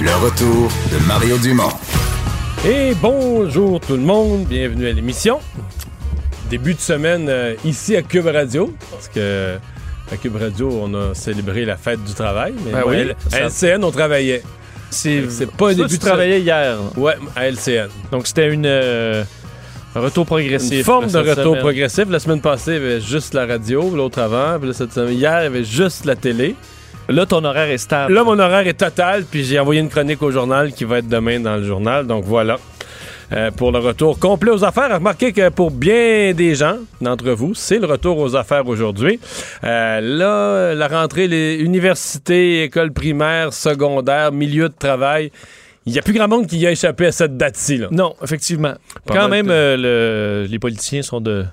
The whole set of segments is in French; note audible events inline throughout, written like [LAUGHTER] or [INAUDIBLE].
Le retour de Mario Dumont. Et bonjour tout le monde, bienvenue à l'émission. Début de semaine euh, ici à Cube Radio, parce que à Cube Radio, on a célébré la fête du travail, mais Ben moi, oui, à LCN, on travaillait. C'est C'est pas début tu de travaillais hier. Ouais, à LCN. Donc c'était une euh, un retour progressif. Une forme de retour semaine. progressif. La semaine passée, il y avait juste la radio, l'autre avant, puis là, cette semaine, hier, il y avait juste la télé. Là ton horaire est stable. Là, mon horaire est total, puis j'ai envoyé une chronique au journal qui va être demain dans le journal. Donc voilà. Euh, pour le retour complet aux affaires. Remarquez que pour bien des gens d'entre vous, c'est le retour aux affaires aujourd'hui. Euh, là, la rentrée, les universités, écoles primaires, secondaires, milieu de travail, il n'y a plus grand monde qui y a échappé à cette date-ci. là. Non, effectivement. Pas Quand même de- euh, le- les politiciens sont de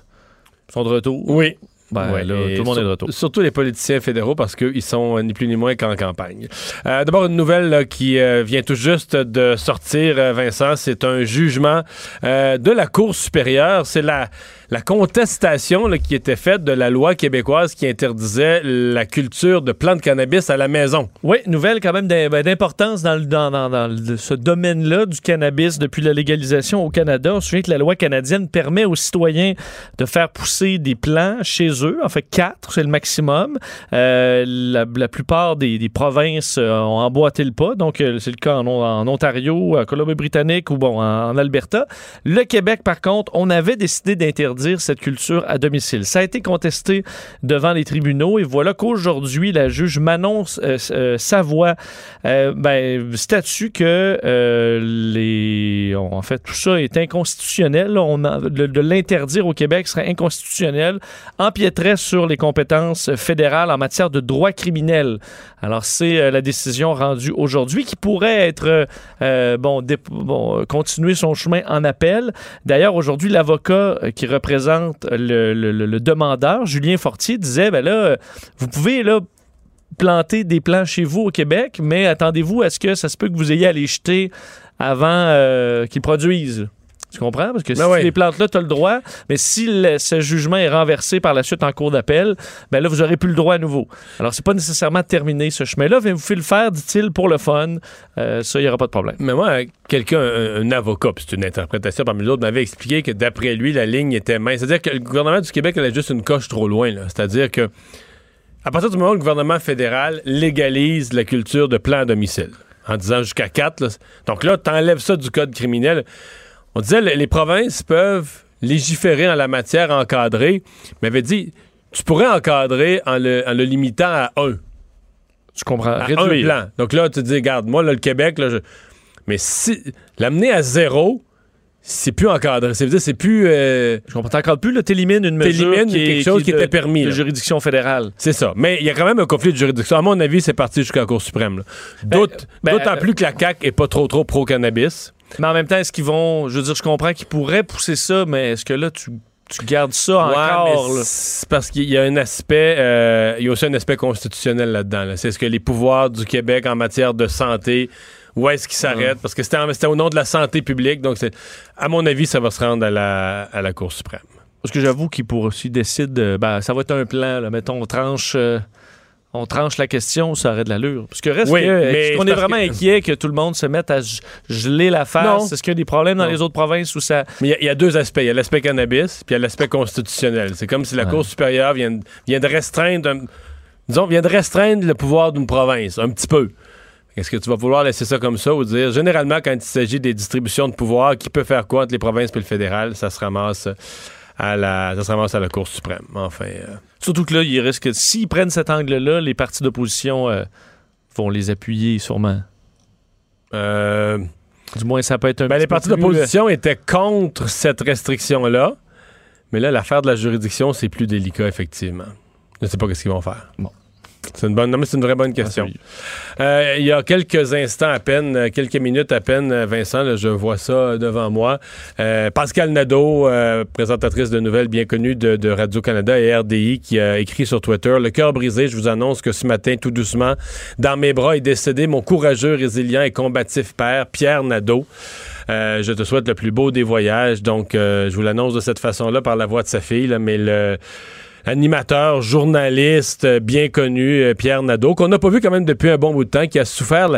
sont de retour. Oui. Ben, Ouais, là, tout le monde sur- est de retour. Surtout les politiciens fédéraux parce qu'ils sont euh, ni plus ni moins qu'en campagne. Euh, D'abord, une nouvelle là, qui euh, vient tout juste de sortir, Vincent. C'est un jugement euh, de la Cour supérieure. C'est la, la contestation qui était faite de la loi québécoise qui interdisait la culture de plantes de cannabis à la maison. Oui, nouvelle quand même ben, d'importance dans, ce domaine-là du cannabis depuis la légalisation au Canada. On se souvient que la loi canadienne permet aux citoyens de faire pousser des plants chez eux. En fait, quatre, c'est le maximum. Euh, la, plupart des, provinces euh, ont emboîté le pas. Donc, euh, c'est le cas en, Ontario, en Colombie-Britannique ou bon, en Alberta. Le Québec, par contre, on avait décidé d'interdire cette culture à domicile. Ça a été contesté devant les tribunaux et voilà qu'aujourd'hui, la juge Manon euh, euh, Savoie euh, ben, statue que euh, les, en fait, tout ça est inconstitutionnel. On de l'interdire au Québec serait inconstitutionnel, empiéterait sur les compétences fédérales en matière de droit criminel. Alors, c'est euh, la décision rendue aujourd'hui qui pourrait être, euh, euh, bon, continuer son chemin en appel. D'ailleurs, aujourd'hui, l'avocat qui représente le, demandeur, Julien Fortier, disait, ben là, vous pouvez, là, planter des plants chez vous au Québec, mais attendez-vous à ce que ça se peut que vous ayez à les jeter avant qu'ils produisent. Tu comprends? Parce que si Ben ouais. les plantes-là, tu as le droit, mais si le- ce jugement est renversé par la suite en cours d'appel, ben là, vous aurez plus le droit à nouveau. Alors, c'est pas nécessairement terminé ce chemin-là, mais vous pouvez le faire, dit-il, pour le fun. Euh, ça, il n'y aura pas de problème. Mais moi, quelqu'un, un, un avocat, puis c'est une interprétation parmi d'autres, m'avait expliqué que d'après lui, la ligne était mince. C'est-à-dire que le gouvernement du Québec allait juste une coche trop loin. C'est-à-dire que à partir du moment où le gouvernement fédéral légalise la culture de plan à domicile, en disant jusqu'à 4, donc là, t'enlèves ça du code criminel. On disait le- les provinces peuvent légiférer en la matière encadrée, mais avait dit tu pourrais encadrer en le, en le limitant à un. Tu comprends? À un plan. Donc là, tu te dis, regarde, moi, là, le Québec, là, je- mais si l'amener à zéro, c'est plus encadré. Ça veut dire, c'est plus. euh, Je comprends encore plus, là, t'élimines une mesure T'élimines quelque chose qui de- était permis, de là. juridiction fédérale. C'est ça. Mais il y a quand même un conflit de juridiction. À mon avis, c'est parti jusqu'à la Cour suprême. D'autant ben, d'autant plus que la CAQ est pas trop, trop pro-cannabis. Mais en même temps, est-ce qu'ils vont. Je veux dire, je comprends qu'ils pourraient pousser ça, mais est-ce que là, tu, tu gardes ça Ouais, encore? c'est parce qu'il y a un aspect, euh, il y a aussi un aspect constitutionnel là-dedans. là. C'est ce que les pouvoirs du Québec en matière de santé, où est-ce qu'ils s'arrêtent? Parce que c'était en- c'était au nom de la santé publique. Donc, c'est, à mon avis, ça va se rendre à la, à la Cour suprême. Parce que j'avoue qu'ils pourraient aussi décider, euh, ben, ça va être un plan, là, mettons, on tranche. euh, on tranche la question, ça aurait de l'allure. Parce que reste Oui, que, mais est-ce qu'on c'est est vraiment que- inquiet que tout le monde se mette à ge- geler la face? Est-ce qu'il y a des problèmes dans Non. les autres provinces où ça. Mais il y a- il y, a deux aspects. Il y a l'aspect cannabis, puis il y a l'aspect constitutionnel. C'est comme si la Ouais. Cour supérieure vient, de- vient de restreindre, un- disons, vient de restreindre le pouvoir d'une province, un petit peu. Est-ce que tu vas vouloir laisser ça comme ça ou dire, généralement, quand il s'agit des distributions de pouvoir, qui peut faire quoi entre les provinces et le fédéral, ça se ramasse à la, ça se ramasse à la Cour suprême. Enfin, euh, Surtout que là, il risque, s'ils prennent cet angle-là, les partis d'opposition euh, vont les appuyer sûrement. euh, Du moins, ça peut être un ben, petit les partis plus, d'opposition étaient contre cette restriction-là, mais là, l'affaire de la juridiction, c'est plus délicat, effectivement. Je ne sais pas ce qu'ils vont faire. Bon. C'est une bonne, non, mais c'est une vraie bonne euh, question. Euh, il y a quelques instants à peine, euh, quelques minutes à peine, euh, Vincent, là, je vois ça euh, devant moi. Euh, Pascal Nadeau, euh, présentatrice de nouvelles bien connue de, de Radio-Canada et RDI, qui a écrit sur Twitter Le cœur brisé, je vous annonce que ce matin, tout doucement, dans mes bras est décédé mon courageux, résilient et combatif père, Pierre Nadeau. Euh, je te souhaite le plus beau des voyages. Donc, euh, je vous l'annonce de cette façon-là par la voix de sa fille, là, mais le animateur, journaliste euh, bien connu, euh, Pierre Nadeau, qu'on n'a pas vu quand même depuis un bon bout de temps, qui a souffert,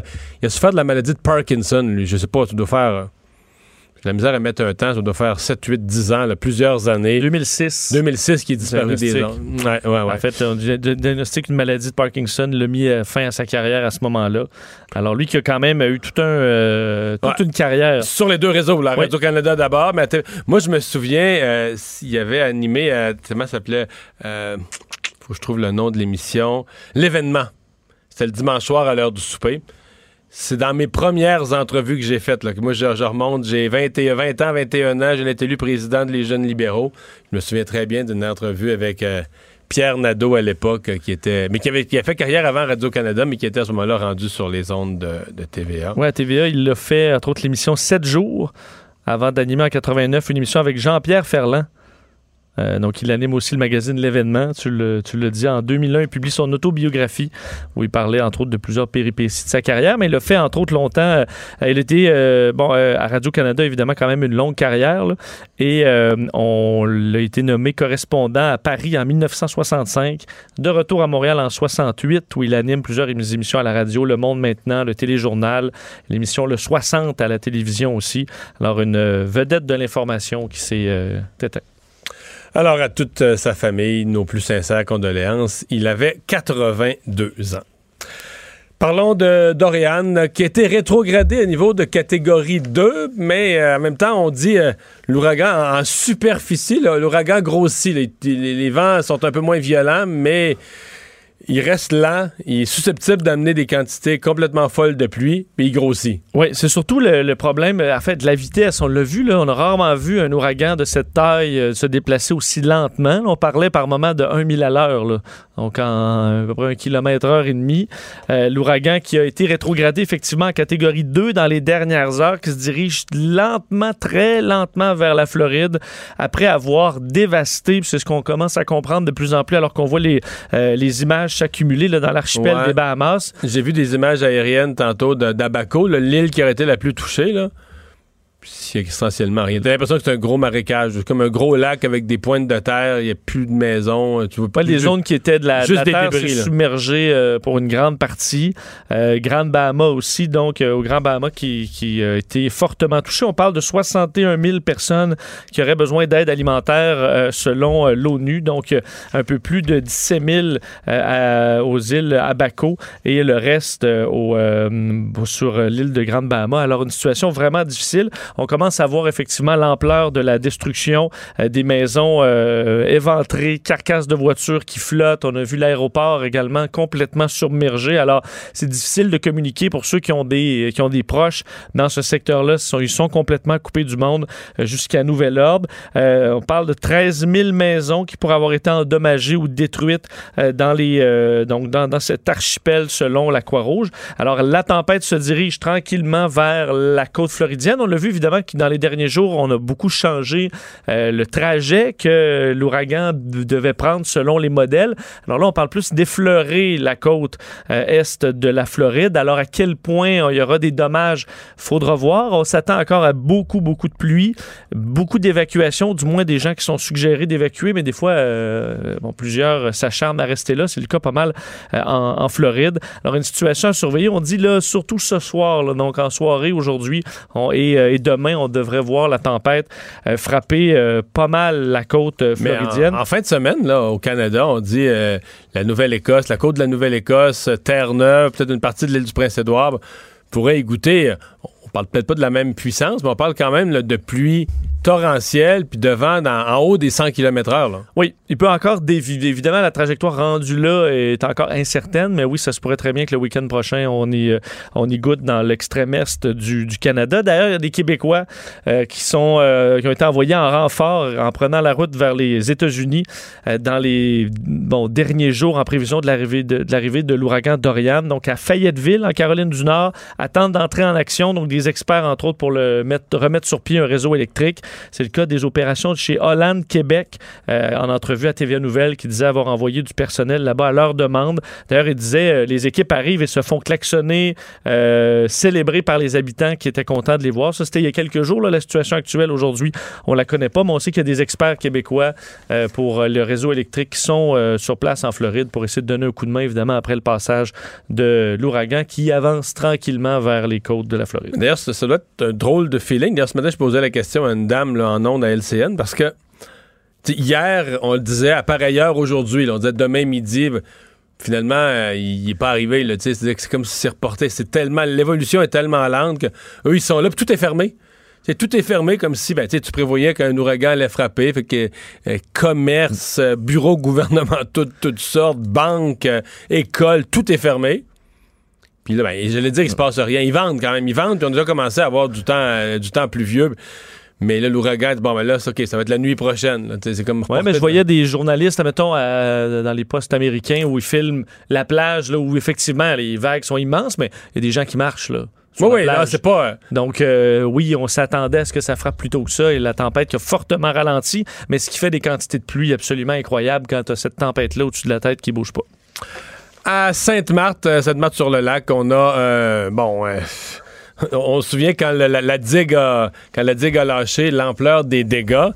il a souffert de la maladie de Parkinson, lui. Je sais pas, tu dois faire... la misère à mettre un temps, ça doit faire 7, 8, 10 ans, là, plusieurs années. 2006. 2006 qui est disparu des ondes. Ouais, ouais, ouais. En fait, on di- di- diagnostique une maladie de Parkinson, l'a mis euh, fin à sa carrière à ce moment-là. Alors lui qui a quand même eu tout un, euh, toute une carrière. Sur les deux réseaux, la. Radio-Canada d'abord, mais moi je me souviens, euh, s'il y avait animé, euh, comment ça s'appelait, faut que je trouve le nom de l'émission, l'événement. C'était le dimanche soir à l'heure du souper. C'est dans mes premières entrevues que j'ai faites. Là, que moi, je, remonte, j'ai 20, et- 20 ans, 21 ans, j'ai été élu président des Jeunes libéraux. Je me souviens très bien d'une entrevue avec euh, Pierre Nadeau à l'époque, euh, qui était, mais qui avait, fait carrière avant Radio-Canada, mais qui était à ce moment-là rendu sur les ondes de, de TVA. Ouais, à TVA, il l'a fait, entre autres, l'émission 7 jours, avant d'animer en 89 une émission avec Jean-Pierre Ferland. Euh, donc, il anime aussi le magazine L'événement. Tu le, tu le dis, en 2001, il publie son autobiographie où il parlait, entre autres, de plusieurs péripéties de sa carrière, mais il l'a fait, entre autres, longtemps. Euh, il était, euh, bon, euh, à Radio-Canada, évidemment, quand même une longue carrière. et euh, on l'a été nommé correspondant à Paris en 1965, de retour à Montréal en 68, où il anime plusieurs émissions à la radio, Le Monde maintenant, le téléjournal, l'émission Le 60 à la télévision aussi. Alors, une euh, vedette de l'information qui s'est euh. Alors, à toute euh, sa famille, nos plus sincères condoléances. Il avait 82 ans. Parlons de Dorian, qui a été rétrogradé à niveau de catégorie 2, mais euh, en même temps, on dit euh, l'ouragan en, superficie, l'ouragan grossit. Les vents sont un peu moins violents, mais il reste lent, il est susceptible d'amener des quantités complètement folles de pluie, mais il grossit. Oui, c'est surtout le, problème, euh, en fait, de la vitesse. On l'a vu, là, on a rarement vu un ouragan de cette taille euh, se déplacer aussi lentement. On parlait par moment de 1 000 à l'heure, donc en à peu près un kilomètre heure et demi. Euh, L'ouragan qui a été rétrogradé effectivement en catégorie 2 dans les dernières heures, qui se dirige lentement, très lentement vers la Floride, après avoir dévasté, puis c'est ce qu'on commence à comprendre de plus en plus alors qu'on voit les, les images s'accumuler là, dans l'archipel Ouais. des Bahamas. J'ai vu des images aériennes tantôt d'Abaco, l'île qui aurait été la plus touchée, là. A essentiellement rien. T'as l'impression que c'est un gros marécage, c'est comme un gros lac avec des pointes de terre, il n'y a plus de maisons. Tu vois Pas les zones qui étaient de la, de Juste la des terre débris, c'est submergées euh, pour une grande partie. Euh, Grande Bahama aussi, donc euh, au Grand Bahama qui, qui a été fortement touché. On parle de 61 000 personnes qui auraient besoin d'aide alimentaire euh, selon euh, l'ONU, donc euh, un peu plus de 17 000 euh, à- aux îles Abaco et le reste euh, au, euh, sur euh, l'île de Grande Bahama. Alors une situation vraiment difficile. On commence à voir effectivement l'ampleur de la destruction euh, des maisons euh, éventrées, carcasses de voitures qui flottent. On a vu l'aéroport également complètement submergé. Alors, c'est difficile de communiquer pour ceux qui ont des, qui ont des proches dans ce secteur-là. Ils sont, complètement coupés du monde euh, jusqu'à nouvel ordre. Euh, on parle de 13 000 maisons qui pourraient avoir été endommagées ou détruites dans, les, euh, donc dans, dans cet archipel selon la Croix-Rouge. Alors, la tempête se dirige tranquillement vers la côte floridienne. On l'a vu évidemment dans les derniers jours, on a beaucoup changé euh, le trajet que l'ouragan devait prendre selon les modèles. Alors là, on parle plus d'effleurer la côte euh, est de la Floride. Alors à quel point il y aura des dommages, faudra voir. On s'attend encore à beaucoup, beaucoup de pluie, beaucoup d'évacuations, du moins des gens qui sont suggérés d'évacuer, mais des fois, euh, bon, plusieurs s'acharnent à rester là. C'est le cas pas mal en, Floride. Alors une situation à surveiller. On dit là, surtout ce soir, donc en soirée aujourd'hui et, et demain, demain, on devrait voir la tempête euh, frapper euh, pas mal la côte euh, floridienne. en, en fin de semaine, là, au Canada, on dit la Nouvelle-Écosse, la côte de la Nouvelle-Écosse, Terre-Neuve, peut-être une partie de l'île du Prince-Édouard, pourrait y goûter. On parle peut-être pas de la même puissance, mais on parle quand même là, de pluie torrentielle, puis de vent dans- en haut des 100 km/h. Oui, il peut encore dévier. Évidemment, la trajectoire rendue là est encore incertaine, mais oui, ça se pourrait très bien que le week-end prochain, on y, euh, on y goûte dans l'extrême est du, du Canada. D'ailleurs, il y a des Québécois euh, qui, sont, euh, qui ont été envoyés en renfort en prenant la route vers les États-Unis dans les bon, derniers jours en prévision de l'arrivée de, de l'ouragan Dorian. Donc, à Fayetteville, en Caroline du Nord, attendent d'entrer en action. Donc, des experts, entre autres, pour le mettre, remettre sur pied un réseau électrique. C'est le cas des opérations de chez Holland Québec, euh, en entrevue à TVA Nouvelle, qui disait avoir envoyé du personnel là-bas à leur demande. D'ailleurs, il disait euh, les équipes arrivent et se font klaxonner, euh, par les habitants qui étaient contents de les voir. Ça, c'était il y a quelques jours. la situation actuelle aujourd'hui, on la connaît pas, mais on sait qu'il y a des experts québécois euh, pour euh, le réseau électrique qui sont sur place en Floride pour essayer de donner un coup de main, évidemment, après le passage de l'ouragan qui avance tranquillement vers les côtes de la Floride. D'ailleurs, ça doit être un drôle de feeling. D'ailleurs, ce matin, je posais la question à une dame en ondes à LCN parce que hier, on le disait à pareille heure aujourd'hui. On disait demain midi. Finalement, euh, il n'est pas arrivé. C'est comme si c'est reporté. C'est tellement l'évolution est tellement lente que eux ils sont là, puis tout est fermé. Tout est fermé comme si ben, tu prévoyais qu'un ouragan allait frapper. Fait que euh, commerce, euh, bureaux gouvernementaux, toutes, toutes sortes, banques, écoles, tout est fermé. Puis là, ben, j'allais dire qu'il se passe rien. Ils vendent quand même. Ils vendent, puis on a déjà commencé à avoir du temps, du temps pluvieux. Mais là, l'ouragan, bon, ben là, c'est OK, ça va être la nuit prochaine. C'est comme. Oui, mais je voyais des journalistes, mettons, dans les postes américains où ils filment la plage, là, où effectivement les vagues sont immenses, mais il y a des gens qui marchent, là. Oui, oui, là, c'est pas. euh, Donc, euh, oui, on s'attendait à ce que ça frappe plus tôt que ça et la tempête qui a fortement ralenti, mais ce qui fait des quantités de pluie absolument incroyables quand tu as cette tempête-là au-dessus de la tête qui bouge pas. À Sainte-Marthe, euh, Sainte-Marthe sur le lac, on a euh, bon on se souvient quand la, quand la digue a lâché l'ampleur des dégâts.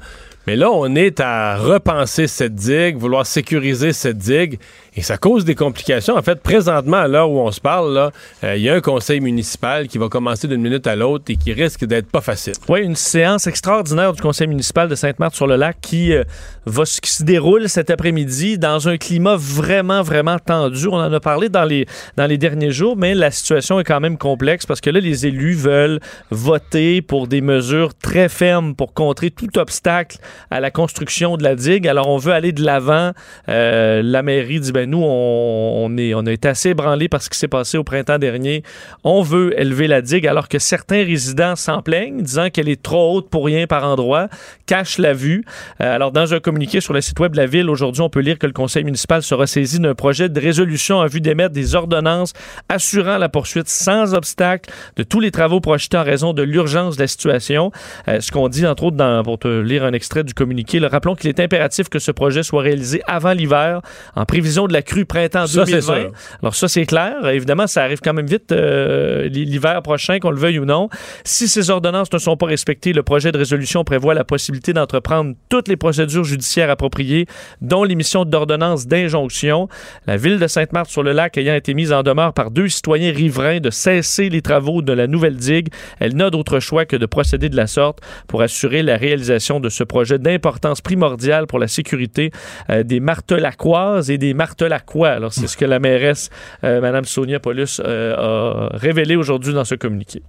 Mais là, on est à repenser cette digue, vouloir sécuriser cette digue, et ça cause des complications. En fait, présentement, à l'heure où on se parle, euh, il y a un conseil municipal qui va commencer d'une minute à l'autre et qui risque d'être pas facile. Oui, une séance extraordinaire du conseil municipal de Sainte-Marthe-sur-le-Lac qui, euh, va, se déroule cet après-midi dans un climat vraiment, vraiment tendu. On en a parlé dans les, dans les derniers jours, mais la situation est quand même complexe parce que là, les élus veulent voter pour des mesures très fermes pour contrer tout obstacle à la construction de la digue. Alors, on veut aller de l'avant. Euh, la mairie dit, ben nous, on, est, a été assez ébranlés par ce qui s'est passé au printemps dernier. On veut élever la digue alors que certains résidents s'en plaignent, disant qu'elle est trop haute pour rien par endroit, cachent la vue. Euh, alors, dans un communiqué sur le site web de la ville, aujourd'hui, on peut lire que le conseil municipal sera saisi d'un projet de résolution en vue d'émettre des ordonnances assurant la poursuite sans obstacle de tous les travaux projetés en raison de l'urgence de la situation. Euh, ce qu'on dit, entre autres, pour te lire un extrait du communiqué, rappelons qu'il est impératif que ce projet soit réalisé avant l'hiver, en prévision de la crue printemps Ça, c'est 2020. sûr. Alors ça, c'est clair. Évidemment, ça arrive quand même vite euh, l'hiver prochain, qu'on le veuille ou non. Si ces ordonnances ne sont pas respectées, le projet de résolution prévoit la possibilité d'entreprendre toutes les procédures judiciaires appropriées, dont l'émission d'ordonnances d'injonction. La ville de Sainte-Marthe-sur-le-Lac ayant été mise en demeure par deux citoyens riverains de cesser les travaux de la nouvelle digue, elle n'a d'autre choix que de procéder de la sorte pour assurer la réalisation de ce projet d'importance primordiale pour la sécurité euh, des martelacoises et des martelacois. Alors, c'est ce que la mairesse, euh, Mme Sonia Paulus, euh, a révélé aujourd'hui dans ce communiqué.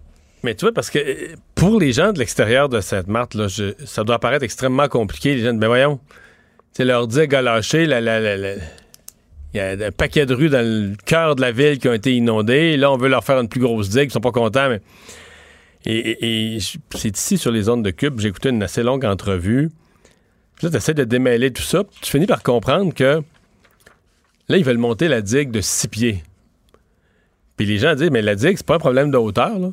Mais tu vois, parce que euh, pour les gens de l'extérieur de Sainte-Marthe, ça doit paraître extrêmement compliqué. Les gens ben voyons, c'est leur digue a lâché, la, il y a un paquet de rues dans le cœur de la ville qui ont été inondées. Là, on veut leur faire une plus grosse digue, ils sont pas contents, mais... Et, c'est ici, sur les zones de Cube, j'ai écouté une assez longue entrevue. Puis là, tu essaies de démêler tout ça, tu finis par comprendre que là, ils veulent monter la digue de six pieds. Puis les gens disent, mais la digue, c'est pas un problème de hauteur, là.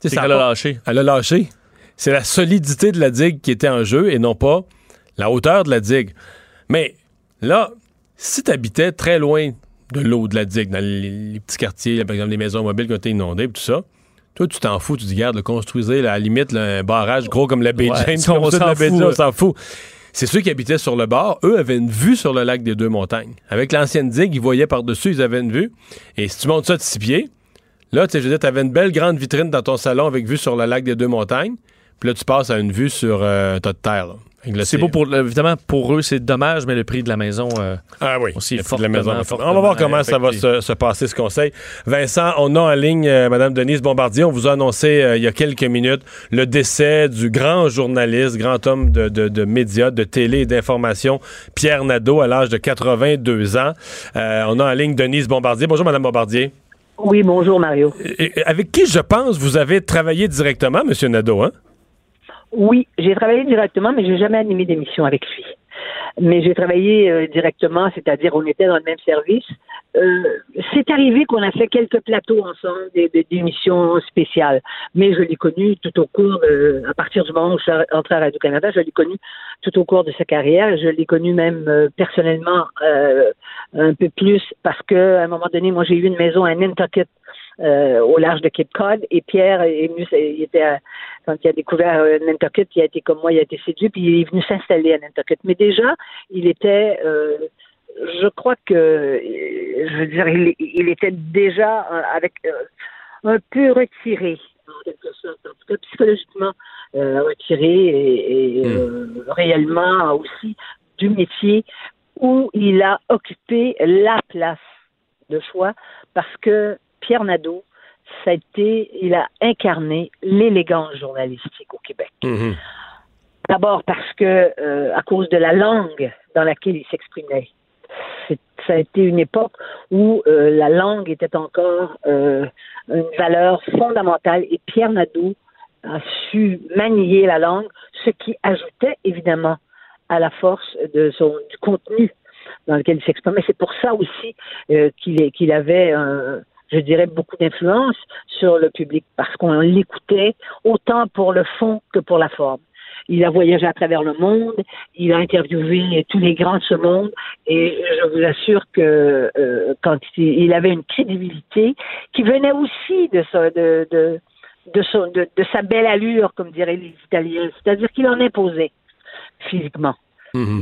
C'est ça a qu'elle a pas- lâché. elle a lâché. C'est la solidité de la digue qui était en jeu et non pas la hauteur de la digue. Mais là, si tu habitais très loin de l'eau de la digue, dans les, les petits quartiers, là, par exemple les maisons mobiles qui ont été inondées, tout ça, toi, tu t'en fous, tu dis, garde, construisez là, à la limite là, un barrage gros comme la baie Ouais, James, on fout, s'en fout. C'est ceux qui habitaient sur le bord, eux avaient une vue sur le lac des deux montagnes. Avec l'ancienne digue, ils voyaient par-dessus, ils avaient une vue. Et si tu montes ça de six pieds, là, tu sais, je veux dire, t'avais une belle grande vitrine dans ton salon avec vue sur le lac des deux montagnes. Puis là, tu passes à une vue sur euh, un tas de terre. là. C'est beau pour, évidemment, pour eux, c'est dommage, mais le prix de la maison euh, Ah oui, aussi de la maison. On va voir comment ça va se, se passer, ce conseil. Vincent, on a en ligne euh, Mme Denise Bombardier. On vous a annoncé euh, il y a quelques minutes le décès du grand journaliste, grand homme de, de- de médias, de télé et d'information, Pierre Nadeau, à l'âge de 82 ans. Euh, on a en ligne Denise Bombardier. Bonjour, Mme Bombardier. Oui, bonjour Mario. Et- et avec qui, je pense, vous avez travaillé directement, M. Nadeau, hein? Oui, j'ai travaillé directement, mais j'ai jamais animé d'émission avec lui. Mais j'ai travaillé euh, directement, c'est-à-dire on était dans le même service. Euh, c'est arrivé qu'on a fait quelques plateaux ensemble, des, des- spéciales. Mais je l'ai connu tout au cours, à partir du moment où je suis entré à Radio-Canada, je l'ai connu tout au cours de sa carrière. Je l'ai connu même euh, personnellement euh, un peu plus parce que à un moment donné, moi j'ai eu une maison à Nantucket. euh, au large de Cape Cod et Pierre est venu, il était à- quand il a découvert euh, Nantucket, il a été comme moi, il a été séduit, puis il est venu s'installer à Nantucket. Mais déjà, il était, euh, je crois que, euh, je veux dire, il, il était déjà avec euh, un peu retiré, en quelque sorte, en tout cas psychologiquement euh, retiré et, et, euh, réellement aussi du métier où il a occupé la place de choix parce que Pierre Nadeau, ça a été, il a incarné l'élégance journalistique au Québec. D'abord parce que euh, à cause de la langue dans laquelle il s'exprimait. Ça a été une époque où euh, la langue était encore euh, une valeur fondamentale et Pierre Nadeau a su manier la langue, ce qui ajoutait évidemment à la force de son du contenu dans lequel il s'exprimait. C'est pour ça aussi qu'il avait un- je dirais, beaucoup d'influence sur le public parce qu'on l'écoutait autant pour le fond que pour la forme. Il a voyagé à travers le monde, il a interviewé tous les grands de ce monde et je vous assure que euh, quand il, il avait une crédibilité qui venait aussi de sa, de, de, de, son- de- de sa belle allure, comme diraient les Italiens, c'est-à-dire qu'il en imposait physiquement.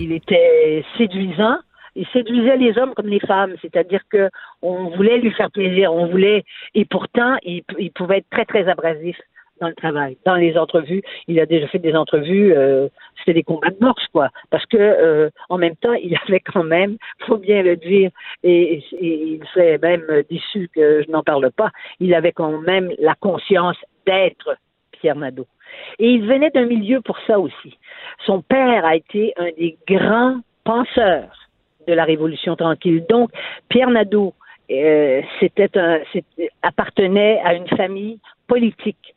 Il était séduisant. Il séduisait les hommes comme les femmes, c'est-à-dire que on voulait lui faire plaisir, on voulait, et pourtant il, pouvait être très très abrasif dans le travail, dans les entrevues. Il a déjà fait des entrevues, euh, c'était des combats de boxe quoi, parce que euh, en même temps il avait quand même, faut bien le dire, et, et il serait même déçu que je n'en parle pas. Il avait quand même la conscience d'être Pierre Nadeau. Et il venait d'un milieu pour ça aussi. Son père a été un des grands penseurs de la Révolution tranquille. Donc, Pierre Nadeau, euh, c'était appartenait à une famille politique.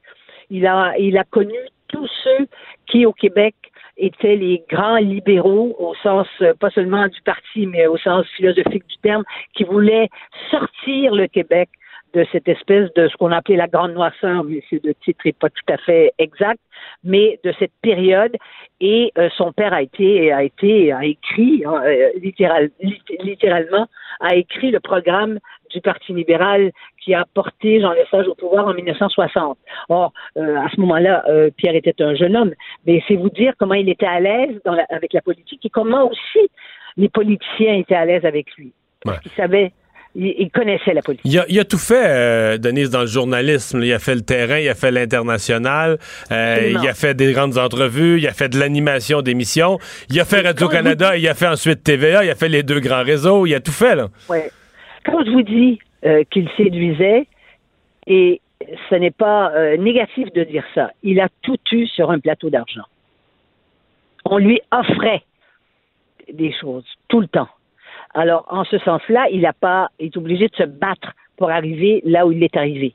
Il a, il a connu tous ceux qui, au Québec, étaient les grands libéraux au sens euh, pas seulement du parti, mais au sens philosophique du terme, qui voulaient sortir le Québec de cette espèce de ce qu'on appelait la grande noirceur, mais ce de titre n'est pas tout à fait exact, mais de cette période. Et euh, son père a été, a été, a écrit hein, euh, littéral- lit- littéralement, a écrit le programme du Parti libéral qui a porté Jean Lesage au pouvoir en 1960. Or, euh, à ce moment-là, euh, Pierre était un jeune homme, mais c'est vous dire comment il était à l'aise dans la- avec la politique et comment aussi les politiciens étaient à l'aise avec lui. Parce Ouais. qu'ils savaient, ils connaissaient la politique. Il a, il a tout fait, euh, Denise, dans le journalisme. Il a fait le terrain, il a fait l'international, euh, il a fait des grandes entrevues, il a fait de l'animation d'émissions, il a fait Radio-Canada, il a fait ensuite TVA, il a fait les deux grands réseaux, il a tout fait, là. Ouais. Quand je vous dis euh, qu'il séduisait, et ce n'est pas négatif de dire ça, il a tout eu sur un plateau d'argent. On lui offrait des choses tout le temps. Alors, en ce sens-là, il n'a pas, est obligé de se battre pour arriver là où il est arrivé.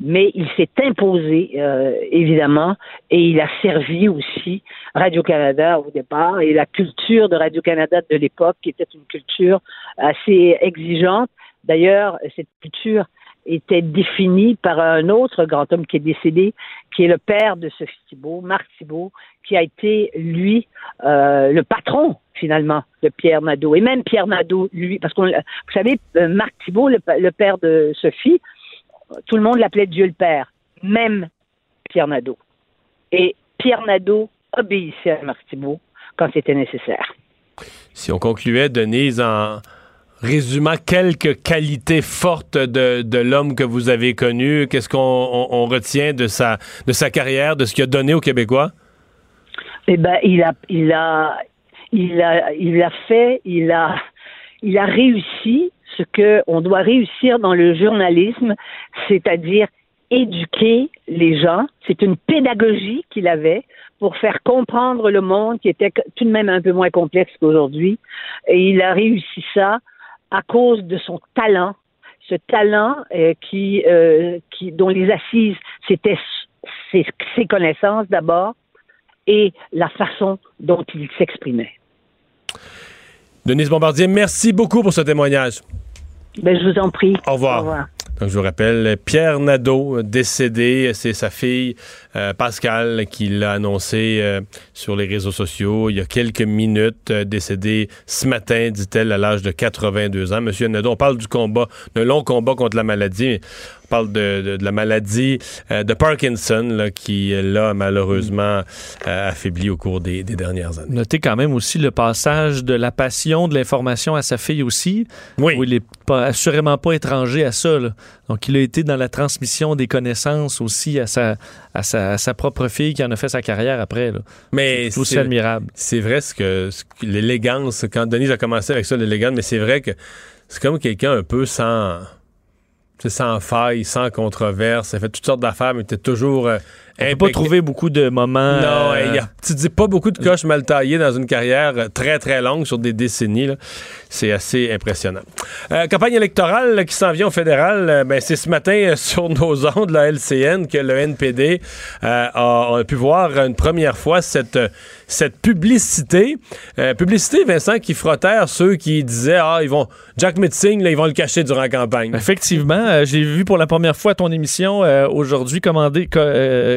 Mais il s'est imposé, euh, évidemment, et il a servi aussi Radio-Canada au départ, et la culture de Radio-Canada de l'époque, qui était une culture assez exigeante. D'ailleurs, cette culture était définie par un autre grand homme qui est décédé, qui est le père de Sophie Thibault, Marc Thibault, qui a été, lui, euh, le patron, finalement, de Pierre Nadeau. Et même Pierre Nadeau, lui, parce qu'on, vous savez, euh, Marc Thibault, le, le père de Sophie, tout le monde l'appelait Dieu le Père, même Pierre Nadeau. Et Pierre Nadeau obéissait à Marc Thibault quand c'était nécessaire. Si on concluait, Denise, en résumant quelques qualités fortes de, de l'homme que vous avez connu, qu'est-ce qu'on on- on retient de sa, de sa carrière, de ce qu'il a donné aux Québécois? Eh ben, il a, il a, il a, il a fait, il a, il a réussi ce que on doit réussir dans le journalisme, c'est-à-dire éduquer les gens. C'est une pédagogie qu'il avait pour faire comprendre le monde qui était tout de même un peu moins complexe qu'aujourd'hui. Et il a réussi ça à cause de son talent, ce talent euh, euh, qui, dont les assises, c'était ses connaissances d'abord et la façon dont il s'exprimait. Denise Bombardier, merci beaucoup pour ce témoignage. Ben, je vous en prie. Au revoir. Au revoir. Donc, je vous rappelle, Pierre Nadeau, décédé, c'est sa fille euh, Pascal qui l'a annoncé euh, sur les réseaux sociaux il y a quelques minutes, euh, décédé ce matin, dit-elle, à l'âge de 82 ans. Monsieur Nadeau, on parle du combat, d'un long combat contre la maladie. mais parle de, de- de la maladie euh, de Parkinson là, qui l'a malheureusement euh, affaibli au cours des, des dernières années. Notez quand même aussi le passage de la passion de l'information à sa fille aussi, Oui. où il est pas, assurément pas étranger à ça. là. Donc, il a été dans la transmission des connaissances aussi à sa, à sa, à sa propre fille qui en a fait sa carrière après. là. Mais C'est aussi admirable. C'est vrai ce que, ce que- l'élégance, quand Denise a commencé avec ça, l'élégance, mais c'est vrai que c'est comme quelqu'un un peu sans, sans faille, sans controverse. Elle fait toutes sortes d'affaires, mais t'es toujours euh, On peut pas trouver beaucoup de moments. Non, euh, il y a, tu dis pas beaucoup de coches mal taillées dans une carrière euh, très, très longue sur des décennies. C'est assez impressionnant. Euh, campagne électorale là, qui s'en vient au fédéral, euh, ben, c'est ce matin euh, [LAUGHS] sur nos ondes, la LCN, que le NPD euh, a, pu voir une première fois cette, euh, cette publicité. Euh, publicité, Vincent, qui frottèrent ceux qui disaient Ah, ils vont. Jack Mitzing, là, ils vont le cacher durant la campagne. Effectivement, euh, j'ai vu pour la première fois ton émission euh, aujourd'hui commandé- co-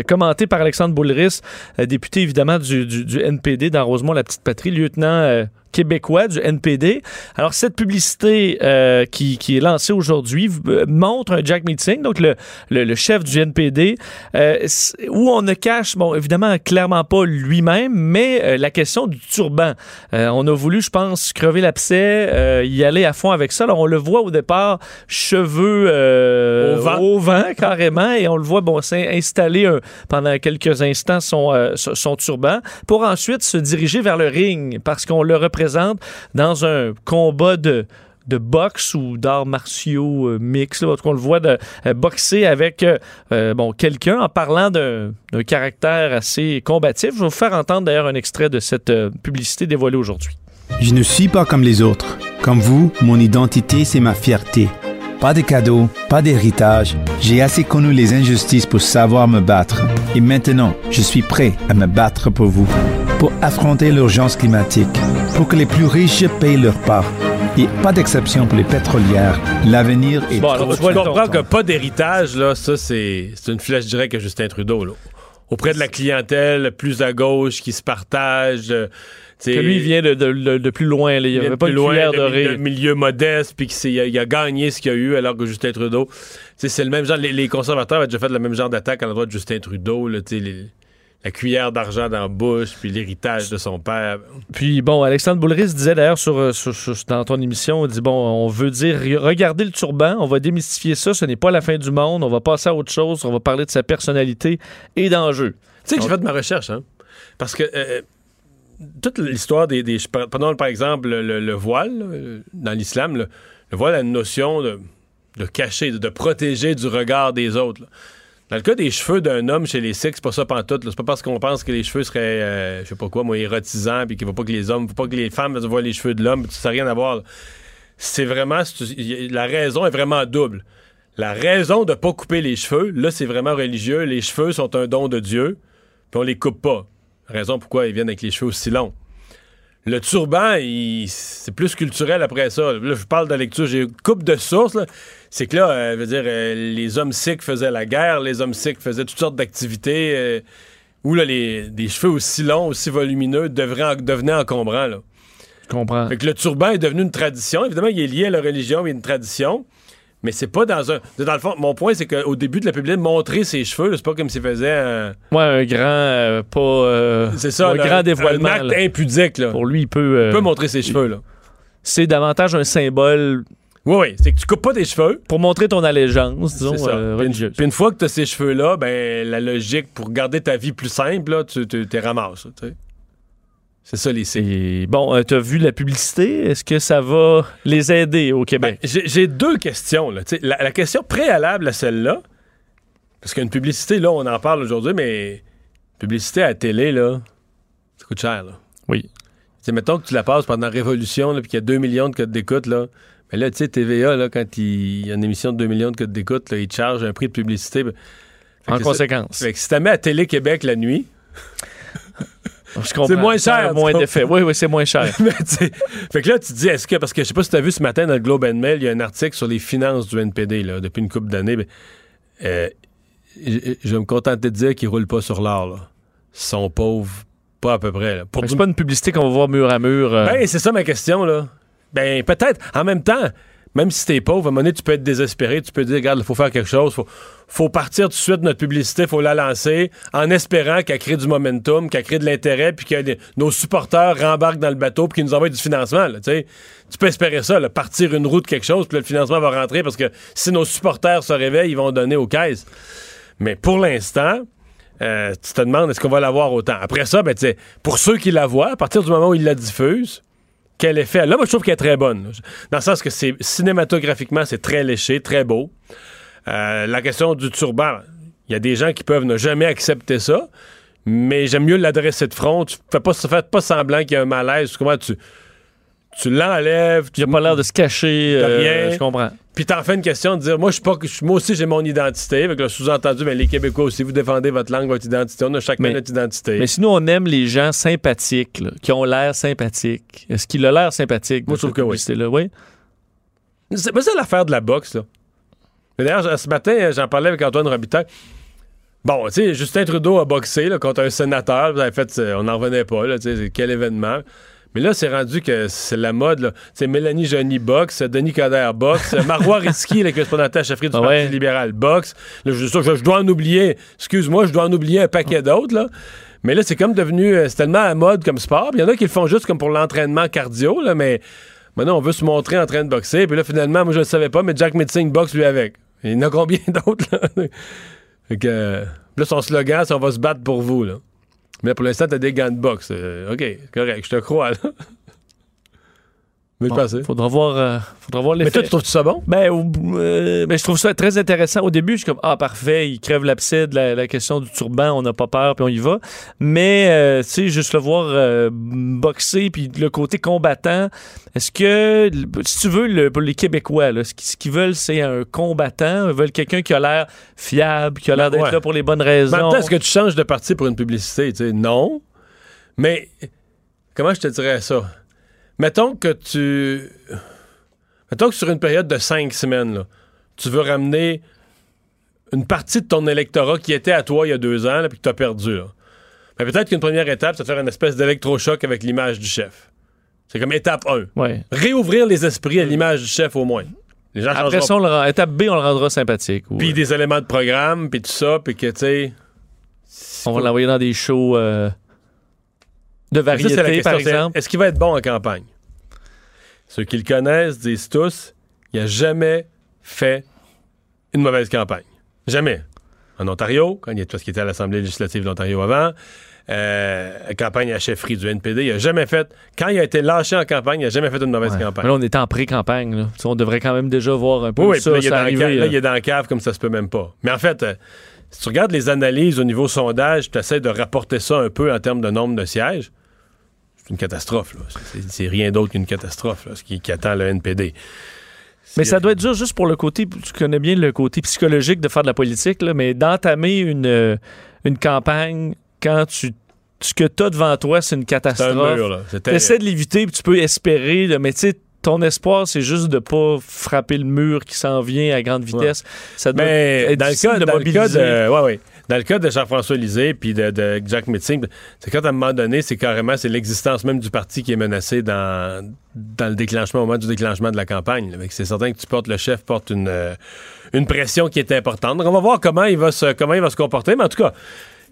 commentée par Alexandre Boulris, euh, député évidemment du, du- NPD dans Rosemont-la-Petite-Patrie, lieutenant euh, québécois du NPD. Alors, cette publicité euh, qui, qui est lancée aujourd'hui euh, montre un Jack Meeting, donc le, le, le chef du NPD, euh, où on ne cache, bon, évidemment, clairement pas lui-même, mais euh, la question du turban. On a voulu, je pense, crever l'abcès, y aller à fond avec ça. Alors, on le voit au départ, cheveux Au vent. carrément, et on le voit, bon, installer pendant quelques instants son son turban, pour ensuite se diriger vers le ring, parce qu'on le représente dans un combat de boxe ou d'arts martiaux euh, mix. On le voit de, euh, boxer avec euh, euh, bon, quelqu'un en parlant d'un caractère assez combatif. Je vais vous faire entendre d'ailleurs un extrait de cette publicité dévoilée aujourd'hui. Je ne suis pas comme les autres. Comme vous, mon identité, c'est ma fierté. Pas de cadeaux, pas d'héritage. J'ai assez connu les injustices pour savoir me battre. Et maintenant, je suis prêt à me battre pour vous. Pour affronter l'urgence climatique. Pour que les plus riches payent leur part. Et pas d'exception pour les pétrolières. L'avenir est Bon, trop alors, Je comprends que pas d'héritage, là, ça, c'est c'est une flèche directe à Justin Trudeau, là. Auprès de la clientèle plus à gauche qui se partage. euh, Que lui, il vient de, de- de- de plus loin. là. Il n'y avait pas plus de de, dorée. de milieu modeste, puis qu'il a, a gagné ce qu'il a eu, alors que Justin Trudeau, c'est le même genre. Les, les conservateurs avaient déjà fait le même genre d'attaque à l'endroit de Justin Trudeau, là, les- la cuillère d'argent dans la bouche, puis l'héritage de son père. Puis bon, Alexandre Boulris disait d'ailleurs sur, euh, sur- sur- dans ton émission, il dit bon, on veut dire regardez le turban, on va démystifier ça, ce n'est pas la fin du monde, on va passer à autre chose, on va parler de sa personnalité et d'enjeux. Tu sais que j'ai fait de ma recherche, hein? Parce que euh, toute l'histoire des, des- Prenons par exemple le, le voile, là, dans l'islam, le, le voile a une notion de, de cacher, de, de protéger du regard des autres. là. Dans le cas des cheveux d'un homme chez les Sikhs, c'est pas ça pantoute. C'est pas parce qu'on pense que les cheveux seraient, euh, je sais pas quoi, moi, érotisants, puis qu'il faut pas que les hommes, faut pas que les femmes voient les cheveux de l'homme, ça n'a rien à voir. C'est vraiment, la raison est vraiment double. La raison de pas couper les cheveux, là, c'est vraiment religieux. Les cheveux sont un don de Dieu, puis on les coupe pas. Raison pourquoi ils viennent avec les cheveux aussi longs. Le turban, c'est plus culturel après ça. Là, je parle de lecture, j'ai coupe de sources. là. C'est que là, euh, dire, euh, les hommes sikhs faisaient la guerre, les hommes sikhs faisaient toutes sortes d'activités euh, où là, les, des cheveux aussi longs, aussi volumineux devraient en- devenaient encombrants. Là. Je comprends. Fait que le turban est devenu une tradition. Évidemment, il est lié à la religion, mais une tradition. Mais c'est pas dans un. Dans le fond, mon point, c'est qu'au début de la publicité, montrer ses cheveux, c'est pas comme s'il faisait un. Ouais, un grand, euh, pas. euh, C'est ça, un là, grand un dévoilement. acte là. impudique, là. Pour lui, il peut. euh, Il peut montrer ses cheveux, là. c'est davantage un symbole Oui, oui, c'est que tu coupes pas tes cheveux. pour montrer ton allégeance, disons, ça. euh, Puis une- religieuse. Puis une fois que tu as ces cheveux-là, ben la logique pour garder ta vie plus simple, là, tu t'es ramasses. tu sais. C'est ça les signes. Bon, tu as vu la publicité? Est-ce que ça va les aider au Ben, Québec? j'ai j'ai deux questions. Là. La, la question préalable à celle-là, parce qu'une publicité, là, on en parle aujourd'hui, mais publicité à la télé, là, ça coûte cher. Là. oui. Tu sais, mettons que tu la passes pendant la Révolution, puis qu'il y a 2 millions de codes d'écoute, là. Mais là, tu sais, TVA, là, quand il y a une émission de 2 millions de codes d'écoute, ils te chargent un prix de publicité. En que conséquence. ça- Fait que si tu mets à Télé-Québec la nuit, [LAUGHS] c'est moins cher, moins d'effet. Oui, oui, c'est moins cher. [LAUGHS] Mais fait que là, tu te dis, est-ce que, parce que je sais pas si tu as vu ce matin dans le Globe and Mail, il y a un article sur les finances du NPD, là, depuis une couple d'années. euh, je vais me contenter de dire qu'ils roulent pas sur l'or, là. Ils sont pauvres, pas à peu près, là. Pour C'est pas une publicité qu'on va voir mur à mur. euh, Ben, c'est ça ma question, là. Ben, peut-être. En même temps, même si t'es pauvre, à un moment donné, tu peux être désespéré, tu peux dire, regarde, il faut faire quelque chose, faut, faut partir tout de suite notre publicité, faut la lancer, en espérant qu'elle crée du momentum, qu'elle crée de l'intérêt, puis que nos supporters rembarquent dans le bateau, puis qu'ils nous envoient du financement, tu peux espérer ça, partir une route quelque chose, puis le financement va rentrer, parce que si nos supporters se réveillent, ils vont donner aux caisses. Mais pour l'instant, euh, tu te demandes est-ce qu'on va l'avoir autant? Après ça, ben, pour ceux qui la voient, à partir du moment où ils la diffusent, quel effet. Là, moi, je trouve qu'elle est très bonne. Dans le sens que c'est cinématographiquement, c'est très léché, très beau. Euh, la question du turban, il y a des gens qui peuvent ne jamais accepter ça, mais j'aime mieux l'adresser de front. Tu fais pas, fais pas semblant qu'il y a un malaise. Comment tu, tu l'enlèves, tu a pas l'air de se cacher. De euh, rien. je comprends. puis t'en fais une question de dire moi je suis pas moi aussi j'ai mon identité avec le sous-entendu mais les Québécois aussi vous défendez votre langue votre identité on a chacun Mais- notre identité Mais si nous, on aime les gens sympathiques, là, qui ont l'air sympathiques, est-ce qu'il a l'air sympathique? Moi, je trouve que oui. publicité-là? oui. c'est pas ça l'affaire de la boxe là Mais d'ailleurs ce matin j'en parlais avec Antoine Robitaille bon tu sais Justin Trudeau a boxé là, contre un sénateur vous avez fait euh, on n'en revenait pas là tu sais c'est quel événement mais là, c'est rendu que c'est la mode. C'est Mélanie Johnny boxe, Denis Coderre boxe, [LAUGHS] Marois Risky, le correspondant à chefferie du Ah Parti libéral boxe. Là, je, je- je dois en oublier, excuse-moi, je dois en oublier un paquet d'autres. là. Mais là, c'est comme devenu, euh, c'est tellement à mode comme sport. Il y en a qui le font juste comme pour l'entraînement cardio, là, mais maintenant, on veut se montrer en train de boxer. Puis là, finalement, moi, je ne le savais pas, mais Jack Metzing boxe lui avec. Il y en a combien [LAUGHS] d'autres, là? Fait que, euh, là, son slogan, c'est on va se battre pour vous, là. Mais pour l'instant, t'as des gants de boxe. Euh, OK, correct, je te crois, là. Mais Bon, passé. faudra voir, euh, faudra voir Mais l'effet. toi, tu trouves ça bon? Ben, euh, ben, je trouve ça très intéressant. Au début, je suis comme, ah, parfait, il crève l'abcès de la, la question du turban, on n'a pas peur, puis on y va. Mais, euh, tu sais, juste le voir boxer, puis le côté combattant, est-ce que, si tu veux, le- pour les Québécois, là, ce qu'ils veulent, c'est un combattant, ils veulent quelqu'un qui a l'air fiable, qui a l'air Ben, d'être ouais. là pour les bonnes Mais en même raisons. temps, est-ce que tu changes de parti pour une publicité? Non. Mais comment je te dirais ça? Mettons que tu. Mettons que sur une période de cinq semaines, là, tu veux ramener une partie de ton électorat qui était à toi il y a deux ans, là, puis que tu as perdu. là. Ben, peut-être qu'une première étape, c'est de faire une espèce d'électrochoc avec l'image du chef. C'est comme étape 1. Ouais. Réouvrir les esprits à l'image du chef au moins. Les gens Après ça, on le rend- étape B, on le rendra sympathique. Puis euh, des éléments de programme, puis tout ça, puis que, tu sais. on va l'envoyer dans des shows euh, de Ça, c'est la variété, question, par exemple. Est-ce qu'il va être bon en campagne? Ceux qui le connaissent disent tous il n'a jamais fait une mauvaise campagne. Jamais. En Ontario, quand il est, parce qu'il était à l'Assemblée législative de l'Ontario avant, euh, campagne à chefferie du NPD, il n'a jamais fait. Quand il a été lâché en campagne, il n'a jamais fait une mauvaise Ouais. campagne. Mais là, on est en pré-campagne. On devrait quand même déjà voir un peu Oui, oui, ça, puis là, il est ça dans le arriver, cave, là, là. il est dans le cave comme ça se peut même pas. Mais en fait, euh, si tu regardes les analyses au niveau sondage, tu essaies de rapporter ça un peu en termes de nombre de sièges, c'est une catastrophe. là. C'est- rien d'autre qu'une catastrophe, là, ce qui, qui attend le NPD. Mais ça doit être dur juste pour le côté, tu connais bien le côté psychologique de faire de la politique, là, mais d'entamer une, euh, une campagne quand tu, ce que tu as devant toi, c'est une C'est un catastrophe. mur, là. C'est Tu essaies de l'éviter, puis tu peux espérer, mais tu sais, ton espoir, c'est juste de pas frapper le mur qui s'en vient à grande vitesse. Ça doit Mais être dans le, cas, de dans, le cas mobiliser. de, ouais, ouais. dans le cas de Jean-François Lisée puis de, de Jack Metzing, c'est quand à un moment donné, c'est carrément c'est l'existence même du parti qui est menacée dans, dans le déclenchement, au moment du déclenchement de la campagne. C'est certain que tu portes le chef porte une, euh, une pression qui est importante. Donc on va voir comment il va se comment il va se comporter, mais en tout cas.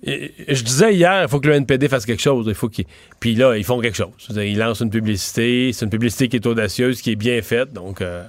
Je disais hier, il faut que le NPD fasse quelque chose. Il faut qu'ils- Puis là, ils font quelque chose. Ils lancent une publicité. C'est une publicité qui est audacieuse, qui est bien faite. Donc, euh,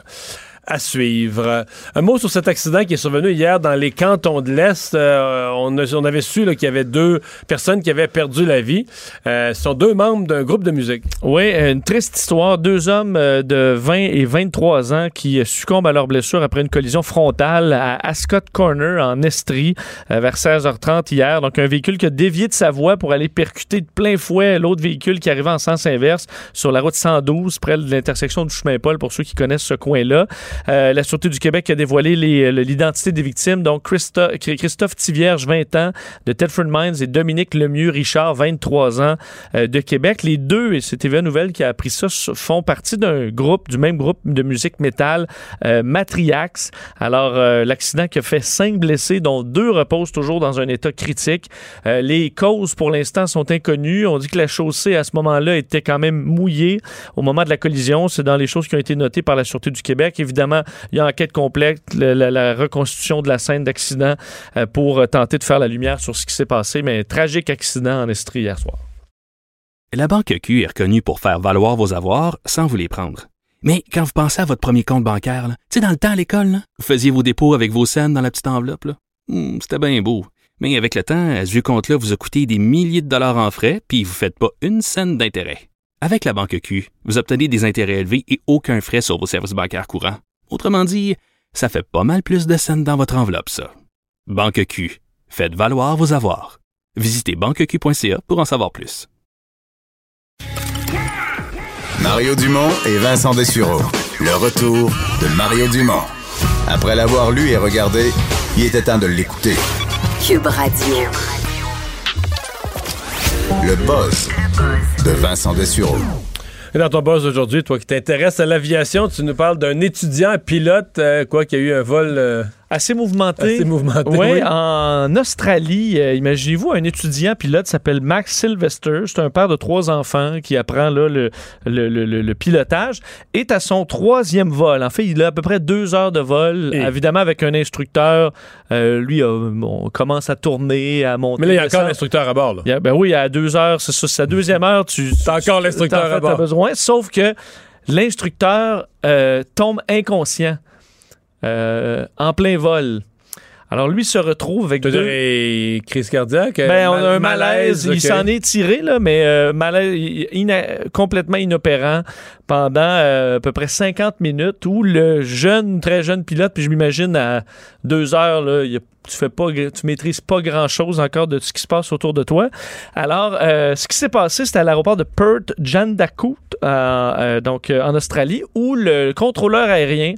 à suivre. Un mot sur cet accident qui est survenu hier dans les cantons de l'Est. Euh, on, avait su qu'il y avait deux personnes qui avaient perdu la vie. Euh, ce sont deux membres d'un groupe de musique. Oui, une triste histoire. Deux hommes euh, de 20 et 23 ans qui succombent à leurs blessures après une collision frontale à Ascot Corner en Estrie vers 16h30 hier. Donc, un véhicule qui a dévié de sa voie pour aller percuter de plein fouet l'autre véhicule qui arrivait en sens inverse sur la route 112 près de l'intersection du chemin Paul pour ceux qui connaissent ce coin-là. Euh, la Sûreté du Québec a dévoilé les- l'identité des victimes. Donc, Christo- Christophe Tivierge, 20 ans, de Tedford Mines, et Dominique Lemieux Richard, 23 ans, euh, de Québec. Les deux, et c'est TVA Nouvelle qui a appris ça, font partie d'un groupe, du même groupe de musique métal, euh, Matriax. Alors, euh, l'accident qui a fait cinq blessés, dont deux reposent toujours dans un état critique. Euh, les causes, pour l'instant, sont inconnues. On dit que la chaussée, à ce moment-là, était quand même mouillée au moment de la collision. C'est dans les choses qui ont été notées par la Sûreté du Québec. Évidemment, il y a enquête complète, la, la reconstitution de la scène d'accident euh, pour euh, tenter de faire la lumière sur ce qui s'est passé. Mais tragique accident en Estrie hier soir. La Banque Q est reconnue pour faire valoir vos avoirs sans vous les prendre. Mais quand vous pensez à votre premier compte bancaire, tu sais, dans le temps à l'école, vous faisiez vos dépôts avec vos scènes dans la petite enveloppe. Hmm, C'était bien beau. Mais avec le temps, à ce vieux compte-là vous a coûté des milliers de dollars en frais, puis vous ne faites pas une scène d'intérêt. Avec la Banque Q, vous obtenez des intérêts élevés et aucun frais sur vos services bancaires courants. Autrement dit, ça fait pas mal plus de scènes dans votre enveloppe, ça. Banque Q. Faites valoir vos avoirs. Visitez banqueq.ca pour en savoir plus. Mario Dumont et Vincent Dessureau. Le retour de Mario Dumont. Après l'avoir lu et regardé, il était temps de l'écouter. Cube Radio. Le buzz de Vincent Dessureau. Et dans ton boss aujourd'hui, toi qui t'intéresses à l'aviation, tu nous parles d'un étudiant pilote, euh, quoi, qui a eu un vol euh, Assez mouvementé. assez mouvementé. Oui, oui. en Australie, euh, imaginez-vous un étudiant pilote s'appelle Max Sylvester. C'est un père de trois enfants qui apprend là, le, le, le- pilotage. Est à son troisième vol. En fait, il a à peu près deux heures de vol, Et- évidemment avec un instructeur. Euh, lui, euh, on commence à tourner, à monter. Mais là, il y a encore l'instructeur à bord. Là. Il y a- ben oui, à deux heures, c'est ça, c'est sa deuxième heure, tu. T'as encore l'instructeur à bord. t'as besoin. Sauf que l'instructeur euh, tombe inconscient euh, en plein vol. Alors lui se retrouve avec deux. et crise cardiaque? Ben, on a un malaise. Il s'en est tiré, là, mais euh, malaise ina- complètement inopérant pendant euh, à peu près 50 minutes où le jeune, très jeune pilote, puis je m'imagine à deux heures, là, il y a- tu fais pas, tu maîtrises pas grand chose encore de ce qui se passe autour de toi. Alors, euh, ce qui s'est passé, c'était à l'aéroport de Perth Jandakot, euh, euh, donc euh, en Australie, où le contrôleur aérien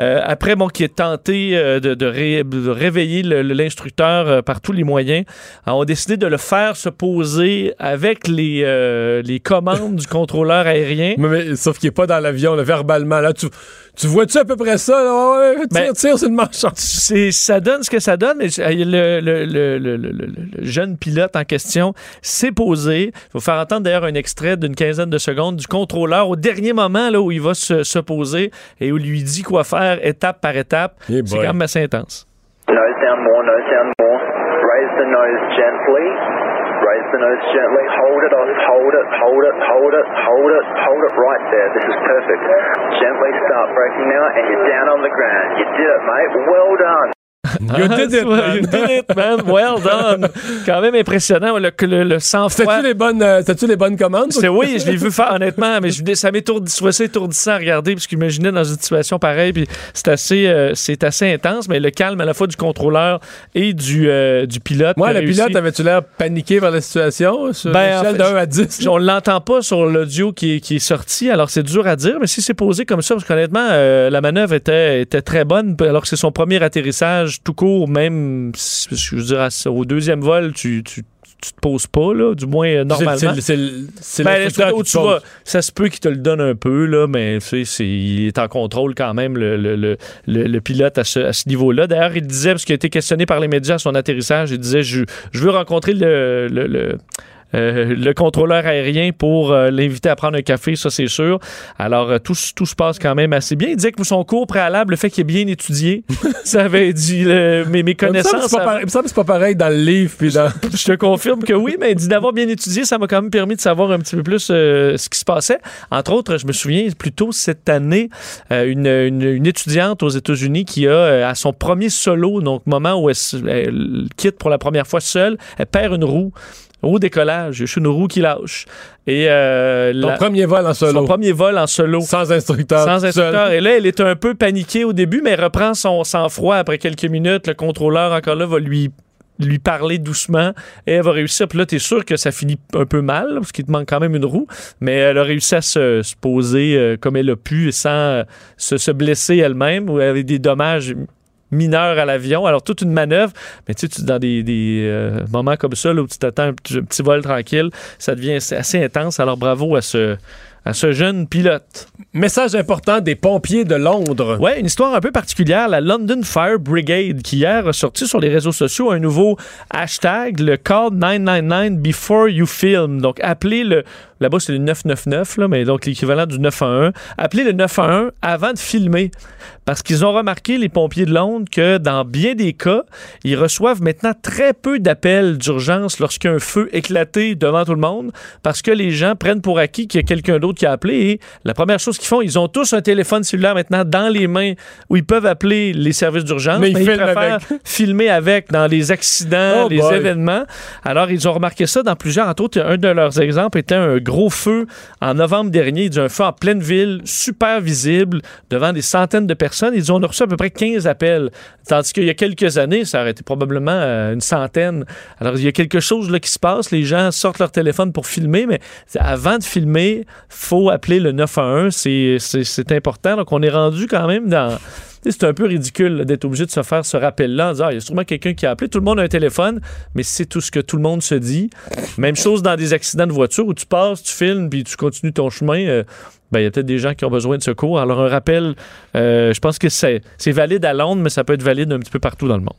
euh, après, bon, qui est tenté euh, de, de ré- de réveiller le- le- l'instructeur euh, par tous les moyens, euh, ont décidé de le faire se poser avec les, euh, commandes du contrôleur aérien. Mais, sauf qu'il n'est pas dans l'avion, verbalement. Là, tu, tu vois-tu à peu près ça? Là? Ouais, ouais, tire, Ben- tire, c'est une marche. C'est, ça donne ce que ça donne, mais le, le- le- le- le- le- le jeune pilote en question s'est posé. Il faut faire entendre d'ailleurs un extrait d'une quinzaine de secondes du contrôleur au dernier moment là, où il va se, se poser et où il lui dit quoi faire étape par étape. Eh C'est quand même assez intense. Nose down more, nose down more. Raise the nose gently. Raise the nose gently. Hold it on. Hold it, hold it, hold it, hold it, hold it right there. This is perfect. Gently start braking now, and you're down on the ground. You did it, mate. Well done. You did it, man. You did it, man. Well done. Quand même impressionnant. Le, le, le sang-froid. C'était-tu les, bonnes, euh, c'était-tu les bonnes commandes? C'est oui, je l'ai vu faire honnêtement, mais je, ça m'étourdit, ça étourdissant à regarder parce qu'imaginez dans une situation pareille, puis c'est assez, euh, c'est assez intense, mais le calme à la fois du contrôleur et du, euh, du pilote. Moi, le pilote, avais-tu l'air paniqué par la situation? Sur Ben, en fait, de 1 à 10? On l'entend pas sur l'audio qui est, qui est sorti, alors c'est dur à dire, mais si c'est posé comme ça, parce qu'honnêtement, la manœuvre était, était très bonne, alors que c'est son premier atterrissage tout court, même, je veux dire, à- au deuxième vol, tu, tu, tu te poses pas, là, du moins euh, normalement. c'est- Ben, ça se peut qu'il te le donne un peu, là, mais tu sais, il est en contrôle quand même, le, le- le- le- le pilote à ce, à ce niveau-là. D'ailleurs, il disait, parce qu'il a été questionné par les médias à son atterrissage, il disait Je, je veux rencontrer le. Euh, le contrôleur aérien pour euh, l'inviter à prendre un café, ça c'est sûr. Alors euh, tout, tout se passe quand même assez bien. Il disait que son cours préalable, le fait qu'il ait bien étudié, [LAUGHS] ça avait dit mes, mes connaissances. c'est pas pareil- il me semble que c'est pas pareil dans le livre. Puis dans... [LAUGHS] Je te confirme que oui, mais dit d'avoir bien étudié, ça m'a quand même permis de savoir un petit peu plus ce qui se passait. Entre autres, je me souviens plus tôt cette année, une, une- une étudiante aux États-Unis qui a à son premier solo, donc moment où elle, elle quitte pour la première fois seule, elle perd une roue. Au décollage, je suis une roue qui lâche. Et euh, Ton la- premier vol en solo. son premier vol en solo. Sans instructeur. Sans seul. instructeur. Et là, elle est un peu paniquée au début, mais elle reprend son sang-froid après quelques minutes. Le contrôleur, encore là, va lui lui parler doucement et elle va réussir. Puis là, t'es sûr que ça finit un peu mal parce qu'il te manque quand même une roue, mais elle a réussi à se, se poser euh, comme elle a pu sans euh, se, se blesser elle-même ou avec des dommages mineurs à l'avion. Alors, toute une manœuvre, mais tu sais, tu- dans des, des, euh, moments comme ça, là, où tu t'attends un petit, un petit vol tranquille, ça devient assez, intense. Alors, bravo à ce, à ce jeune pilote. Message important des pompiers de Londres. Ouais, une histoire un peu particulière, la London Fire Brigade, qui hier a sorti sur les réseaux sociaux un nouveau hashtag, le Call 999 Before You Film. Donc, appelez le. Là-bas, c'est le 999, là, mais donc l'équivalent du 911. Appelez le 911 avant de filmer. Parce qu'ils ont remarqué, les pompiers de Londres, que dans bien des cas, ils reçoivent maintenant très peu d'appels d'urgence lorsqu'il y a un feu éclaté devant tout le monde. Parce que les gens prennent pour acquis qu'il y a quelqu'un d'autre qui a appelé. Et la première chose qu'ils font, ils ont tous un téléphone cellulaire maintenant dans les mains où ils peuvent appeler les services d'urgence. Mais ils préfèrent avec. filmer avec dans les accidents, Oh les boy. événements. Alors, ils ont remarqué ça dans plusieurs. Entre autres, un de leurs exemples était un gros feu en novembre dernier. Il dit un feu en pleine ville, super visible, devant des centaines de personnes. Ils disent on a reçu à peu près 15 appels. Tandis qu'il y a quelques années, ça aurait été probablement euh, une centaine. Alors, il y a quelque chose là, qui se passe. Les gens sortent leur téléphone pour filmer, mais avant de filmer, faut appeler le 911. C'est- C'est c'est important. Donc, on est rendu quand même dans. C'est un peu ridicule d'être obligé de se faire ce rappel-là en disant Ah, il y a sûrement quelqu'un qui a appelé. Tout le monde a un téléphone, mais c'est tout ce que tout le monde se dit. Même chose dans des accidents de voiture où tu passes, tu filmes, puis tu continues ton chemin. euh, ben, il y a peut-être des gens qui ont besoin de secours. Alors, un rappel, euh, je pense que c'est c'est valide à Londres, mais ça peut être valide un petit peu partout dans le monde.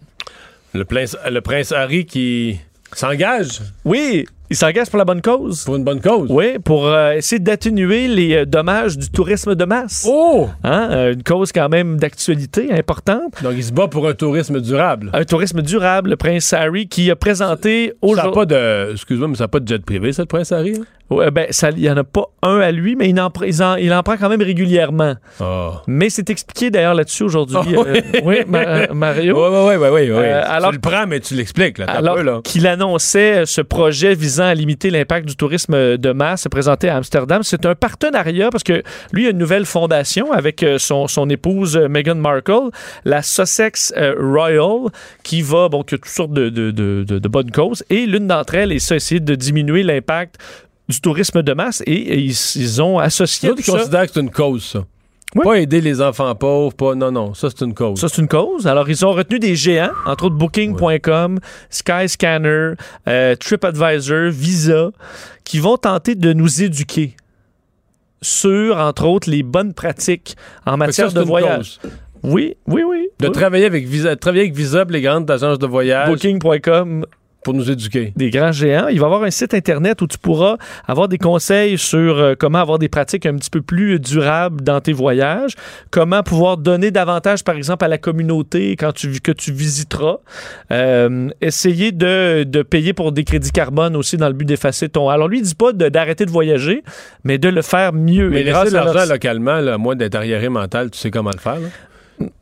Le, prince, le prince Harry qui s'engage? Oui, il s'engage pour la bonne cause. pour une bonne cause? Oui, pour euh, essayer d'atténuer les euh, dommages du tourisme de masse. Oh! Hein, euh, une cause quand même d'actualité importante. Donc, il se bat pour un tourisme durable. Un tourisme durable, le prince Harry, qui a présenté Ça aujourd'hui. pas de. Excuse-moi, mais ça n'a pas de jet privé, ça, le prince Harry? hein? Ouais, ben, ça- il n'y en a pas un à lui, mais il en, il en- il en prend quand même régulièrement. Ah. Mais c'est expliqué d'ailleurs là-dessus aujourd'hui. Ah oui. Oui, Ma- Mario. Oui, oui, oui, oui. Alors- tu le prends, mais tu l'expliques, là. Alors qu'il annonçait ce projet visant à limiter l'impact du tourisme de masse présenté à Amsterdam, c'est un partenariat parce que lui a une nouvelle fondation avec euh, son, son épouse euh, Meghan Markle, la Sussex euh, Royal, qui va, bon, qui a toutes sortes de, de, de- bonnes causes. Et l'une d'entre elles est ça, essayer de diminuer l'impact du tourisme de masse et, et ils, ils ont associé D'autres considèrent que c'est une cause, ça. Oui. Pas aider les enfants pauvres, pas. Non, non, ça, c'est une cause. Ça, c'est une cause. Alors, ils ont retenu des géants, entre autres Booking.com, Skyscanner, euh, TripAdvisor, Visa, qui vont tenter de nous éduquer sur, entre autres, les bonnes pratiques en ça, matière de voyage. cause. Oui, oui, oui. De Oui. travailler avec Visa, travailler avec Visa, les grandes agences de voyage, Booking.com, pour nous éduquer. des grands géants. Il va y avoir un site Internet où tu pourras avoir des conseils sur euh, comment avoir des pratiques un petit peu plus durables dans tes voyages, comment pouvoir donner davantage, par exemple, à la communauté quand tu, que tu visiteras. Euh, essayer de, de payer pour des crédits carbone aussi dans le but d'effacer ton... Alors, lui, il dit pas d'arrêter de, voyager, mais de le faire mieux. Mais grâce de à l'argent localement, là, moins d'être arriéré mental, tu sais comment le faire. là.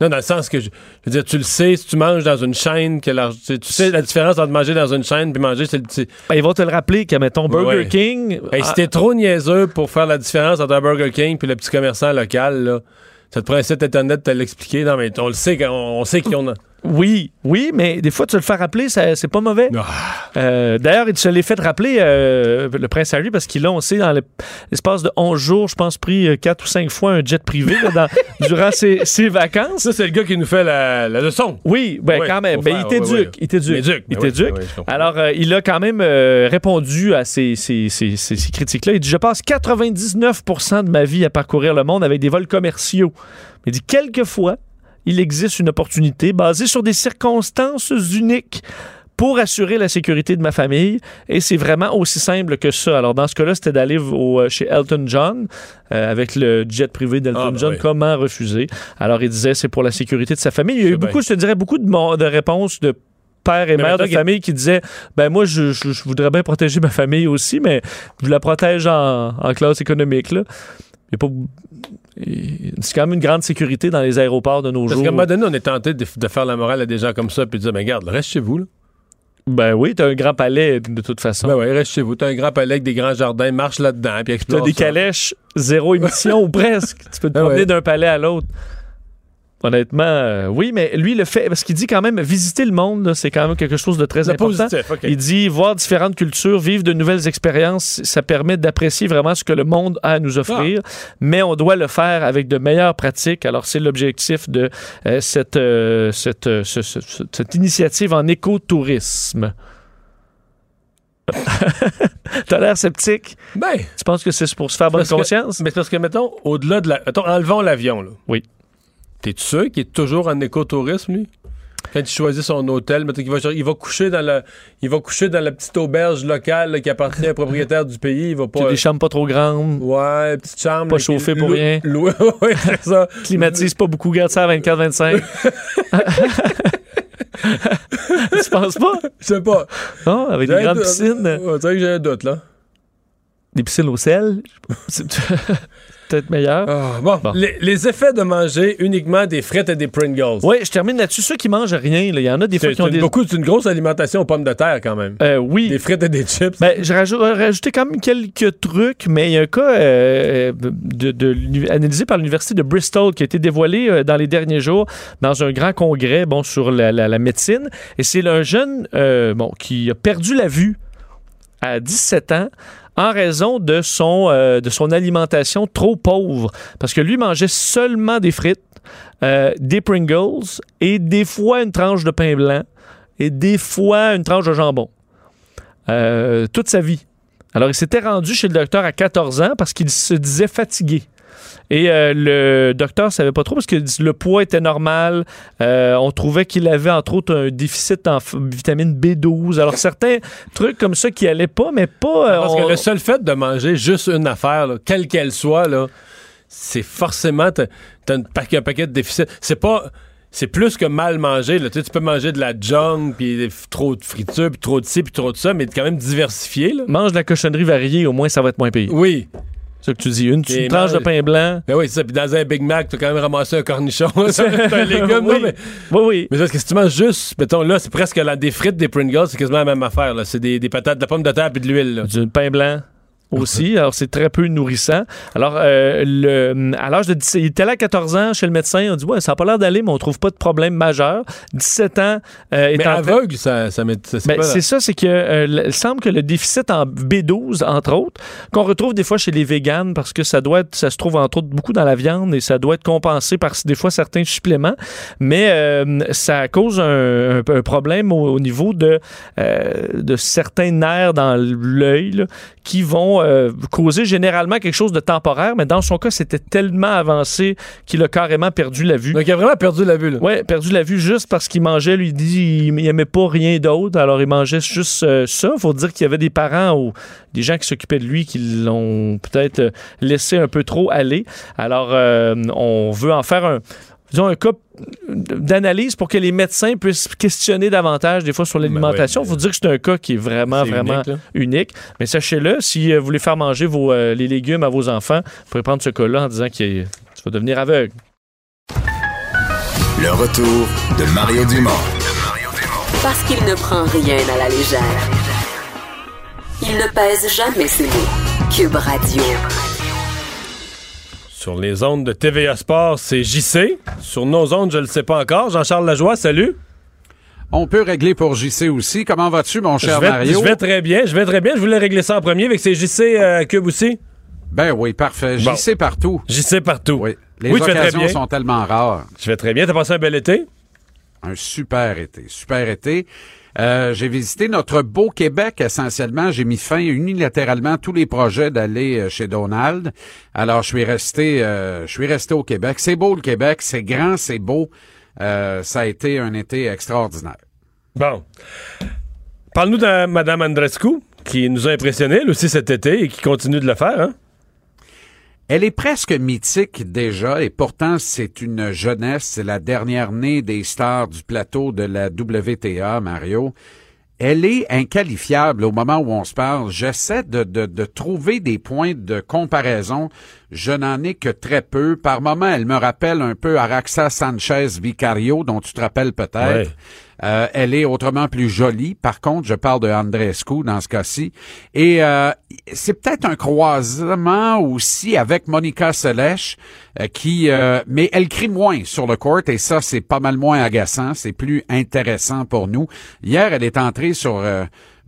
Non, dans le sens que, je, je veux dire, tu le sais, si tu manges dans une chaîne, que tu sais- tu sais la différence entre manger dans une chaîne puis manger, c'est le petit. Ben, ils vont te le rappeler que, mettons, Burger Ouais. King... Hey, si ah, t'es trop niaiseux pour faire la différence entre un Burger King puis le petit commerçant local, là, ça te prend un site internet de te l'expliquer. Non, mais on le sait, qu'on- on, sait qu'ils ont. Oui, oui, mais des fois, tu le fais rappeler, c'est pas mauvais. Ah. Euh, D'ailleurs, il se l'est fait rappeler, euh, le prince Harry, parce qu'il a, on sait, dans le- l'espace de 11 jours, je pense, pris euh, 4 ou 5 fois un jet privé là, dans- [LAUGHS] durant ses, ses vacances. Ça, c'est le gars qui nous fait la, la leçon. Oui, ben quand même. Ben, faire, il ouais. Il. Il éduque, Il ben t'éduque. ben je comprends. Alors, euh, il a quand même euh, répondu à ces, ces- ces- ces- ces critiques-là. Il dit Je passe 99% de ma vie à parcourir le monde avec des vols commerciaux. Mais il dit Quelquefois, il existe une opportunité basée sur des circonstances uniques pour assurer la sécurité de ma famille. Et c'est vraiment aussi simple que ça. Alors, dans ce cas-là, c'était d'aller euh, chez Elton John euh, avec le jet privé d'Elton Ah, ben John. oui. Comment refuser? Alors, il disait c'est pour la sécurité de sa famille. Il y a eu beaucoup, je te dirais, beaucoup de, réponses de pères et Mais mères de famille qui disaient ben moi je, je- je voudrais bien protéger ma famille aussi mais je la protège en, en classe économique là. Il y a pas c'est quand même une grande sécurité dans les aéroports de nos Parce jours. qu'à un moment donné, on est tenté de, de faire la morale à des gens comme ça puis de dire, ben regarde, reste chez vous. Là. Ben oui, t'as un grand palais de toute façon. Ben ouais, reste chez vous. T'as un grand palais avec des grands jardins, marche là-dedans puis T'as explore des ça. calèches zéro émission [LAUGHS] ou presque. Tu peux te Ah promener ouais. d'un palais à l'autre. Honnêtement, euh, oui, mais lui le fait parce qu'il dit quand même visiter le monde, c'est quand même quelque chose de très important. positif. Il dit voir différentes cultures, vivre de nouvelles expériences, ça permet d'apprécier vraiment ce que le monde a à nous offrir, Ah. mais on doit le faire avec de meilleures pratiques. Alors c'est l'objectif de euh, cette, euh, cette, ce- ce- ce- cette initiative en écotourisme. [LAUGHS] T'as l'air sceptique? Ben, Tu penses que c'est pour se faire bonne que- conscience? mais c'est parce que, mettons, au-delà de la. Mettons, enlevons l'avion, là. Oui. T'es-tu sûr qu'il est toujours en écotourisme, lui? Quand il choisit son hôtel, qu'il va, il va coucher dans la, il va coucher dans la petite auberge locale là, qui appartient à un propriétaire du pays. Il va pas. des chambres pas trop grandes, Ouais, petite chambre. Pas chauffée pour rien. [LAUGHS] ouais, c'est ça. [LAUGHS] climatise pas beaucoup, garde ça à 24-25. [LAUGHS] tu penses pas? Je sais pas. Non, avec J'ai des grandes piscines. C'est vrai que j'ai un doute, là. Des piscines au sel? Peut-être meilleur. Ah, bon, Bon. Les, les effets de manger uniquement des frites et des Pringles. Oui, je termine là-dessus. Ceux qui mangent rien, il y en a des fois qui ont des. beaucoup, c'est une grosse alimentation aux pommes de terre, quand même. Euh, oui. Des frites et des chips. Ben, j'ai rajou- rajouté quand même quelques trucs, mais il y a un cas euh, de, analysé par l'Université de Bristol qui a été dévoilé euh, dans les derniers jours dans un grand congrès bon, sur la, la- la médecine. Et c'est un jeune euh, bon, qui a perdu la vue à 17 ans en raison de son, euh, de son alimentation trop pauvre. Parce que lui mangeait seulement des frites, euh, des Pringles et des fois une tranche de pain blanc et des fois une tranche de jambon. Euh, toute sa vie. Alors, il s'était rendu chez le docteur à 14 ans parce qu'il se disait fatigué. Et euh, le docteur savait pas trop parce que le poids était normal. Euh, on trouvait qu'il avait entre autres un déficit en vitamine B12. Alors [LAUGHS] certains trucs comme ça qui allaient pas, mais pas. euh, Parce on- que le seul fait de manger juste une affaire, là, quelle qu'elle soit, là, c'est forcément t'as, t'as un, paquet, un paquet de déficits. C'est pas. C'est plus que mal manger. Là. Tu, sais, tu peux manger de la junk, puis trop de friture, puis trop de ci, puis trop de ça, mais quand même diversifié. Là. mange de la cochonnerie variée, au moins ça va être moins payé. Oui. C'est ça que tu dis. Une, une tranche de pain blanc. Ben oui, c'est ça. Puis dans un Big Mac, tu as quand même ramassé un cornichon. [LAUGHS] c'est un légume. oui. non, mais, oui, oui. mais parce que si tu manges juste, mettons là, c'est presque la, des frites, des Pringles, c'est quasiment la même affaire. C'est des, des patates, de la pomme de terre puis de l'huile. du pain blanc aussi. Alors, c'est très peu nourrissant. Alors, euh, le, à l'âge de 17 il était là à 14 ans chez le médecin. On dit, ouais, ça n'a pas l'air d'aller, mais on trouve pas de problème majeur. 17 ans, euh, Mais aveugle, ça, ça, ça- c'est Ben, ça, c'est que euh, il semble que le déficit en B12, entre autres, qu'on retrouve des fois chez les véganes, parce que ça doit être, ça se trouve entre autres beaucoup dans la viande et ça doit être compensé par des fois certains suppléments, mais euh, ça cause un, un- un problème au, au niveau de, euh, de certains nerfs dans l'œil là, qui vont euh, causer généralement quelque chose de temporaire, mais dans son cas, c'était tellement avancé qu'il a carrément perdu la vue. Donc, il a vraiment perdu la vue. Là. Ouais, perdu la vue juste parce qu'il mangeait, lui, il dit il, il aimait pas rien d'autre, alors il mangeait juste euh, ça. Faut dire qu'il y avait des parents ou des gens qui s'occupaient de lui qui l'ont peut-être euh, laissé un peu trop aller. Alors, euh, on veut en faire un disons un cas d'analyse pour que les médecins puissent questionner davantage des fois sur l'alimentation. Ben oui, faut dire que c'est un cas qui est vraiment, vraiment unique. Mais sachez-le, si euh, vous voulez faire manger vos, euh, les légumes à vos enfants, vous pouvez prendre ce cas-là en disant que tu vas devenir aveugle. Le retour de Mario Dumont. Parce qu'il ne prend rien à la légère. Il ne pèse jamais ses mots. Cube Radio. Sur les ondes de TVA Sport, c'est JC. Sur nos ondes, je ne le sais pas encore. Jean-Charles Lajoie, salut. On peut régler pour JC aussi. Comment vas-tu, mon cher je, vais, Mario? je vais très bien. Je vais très bien. Je voulais régler ça en premier avec ces JC euh, Cube aussi. Ben oui, parfait. Bon. JC partout. JC partout. Oui. Les Oui, très occasions sont tellement rares. Je vais très bien. T'as passé un bel été? Un super été. Super été. Euh, j'ai visité notre beau Québec essentiellement. J'ai mis fin unilatéralement à tous les projets d'aller euh, chez Donald. Alors je suis resté, euh, je suis resté au Québec. C'est beau le Québec, c'est grand, c'est beau. Euh, ça a été un été extraordinaire. Bon. Parle-nous de Mme Andrescu, qui nous a impressionnés, aussi, cet été, et qui continue de le faire. Hein? Elle est presque mythique déjà, et pourtant c'est une jeunesse, c'est la dernière née des stars du plateau de la WTA, Mario. Elle est inqualifiable au moment où on se parle. J'essaie de, de, de, trouver des points de comparaison. Je n'en ai que très peu. Par moment, elle me rappelle un peu Araxa Sanchez Vicario, dont tu te rappelles peut-être. Euh, elle est autrement plus jolie. Par contre, je parle de Andrescu dans ce cas-ci. Et euh, c'est peut-être un croisement aussi avec Monica Seles, euh, qui, mais elle crie moins sur le court et ça, c'est pas mal moins agaçant. C'est plus intéressant pour nous. Hier, elle est entrée sur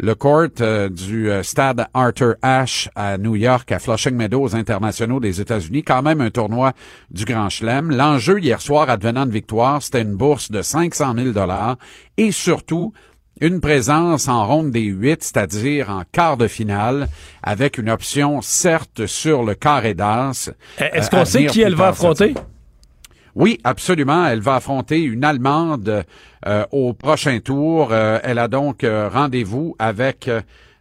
le court euh, du euh, stade Arthur Ashe à New York, à Flushing Meadows internationaux des États-Unis, quand même un tournoi du Grand Chelem. L'enjeu hier soir, advenant de victoire, c'était une bourse de 500 000 dollars et surtout une présence en ronde des huit, c'est-à-dire en quart de finale, avec une option certes sur le carré d'as. Est-ce euh, qu'on sait qui elle va affronter? Oui, absolument. Elle va affronter une Allemande euh, au prochain tour. Euh, elle a donc euh, rendez-vous avec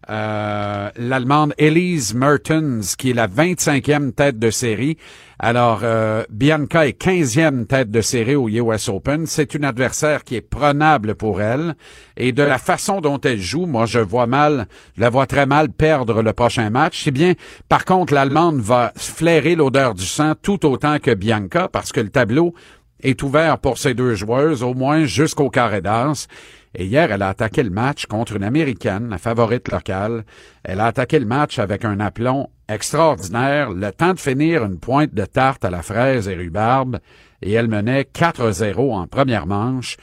l'Allemande Elise Mertens, qui est la 25e tête de série. Alors, Bianca est 15e tête de série au US Open. C'est une adversaire qui est prenable pour elle. Et de la façon dont elle joue, moi, je vois mal, je la vois très mal perdre le prochain match. C'est bien, par contre, l'Allemande va flairer l'odeur du sang tout autant que Bianca, parce que le tableau est ouvert pour ces deux joueuses, au moins jusqu'au carré d'as. Et hier, elle a attaqué le match contre une Américaine, la favorite locale. Elle a attaqué le match avec un aplomb extraordinaire, le temps de finir une pointe de tarte à la fraise et rhubarbe, et elle menait 4-0 en première manche.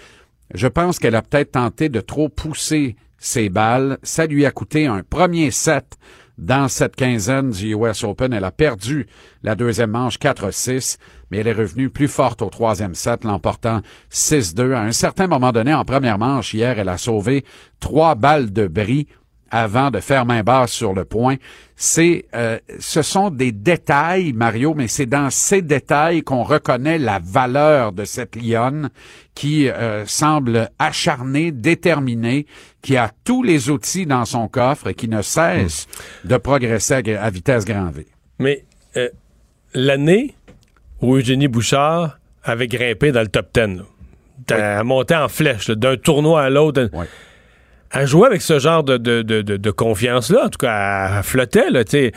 Je pense qu'elle a peut-être tenté de trop pousser ses balles. Ça lui a coûté un premier set dans cette quinzaine du US Open. Elle a perdu la deuxième manche 4-6, mais elle est revenue plus forte au troisième set, l'emportant 6-2. À un certain moment donné, en première manche, hier, elle a sauvé trois balles de bris avant de faire main basse sur le point. C'est, euh, ce sont des détails, Mario, mais c'est dans ces détails qu'on reconnaît la valeur de cette lionne qui euh, semble acharnée, déterminée, qui a tous les outils dans son coffre et qui ne cesse hmm. de progresser à, vitesse grand V. Mais euh, l'année où Eugénie Bouchard avait grimpé dans le top 10, là, monté en flèche d'un tournoi à l'autre à jouer avec ce genre de, de, de, de confiance-là, en tout cas, à flotter, là, tu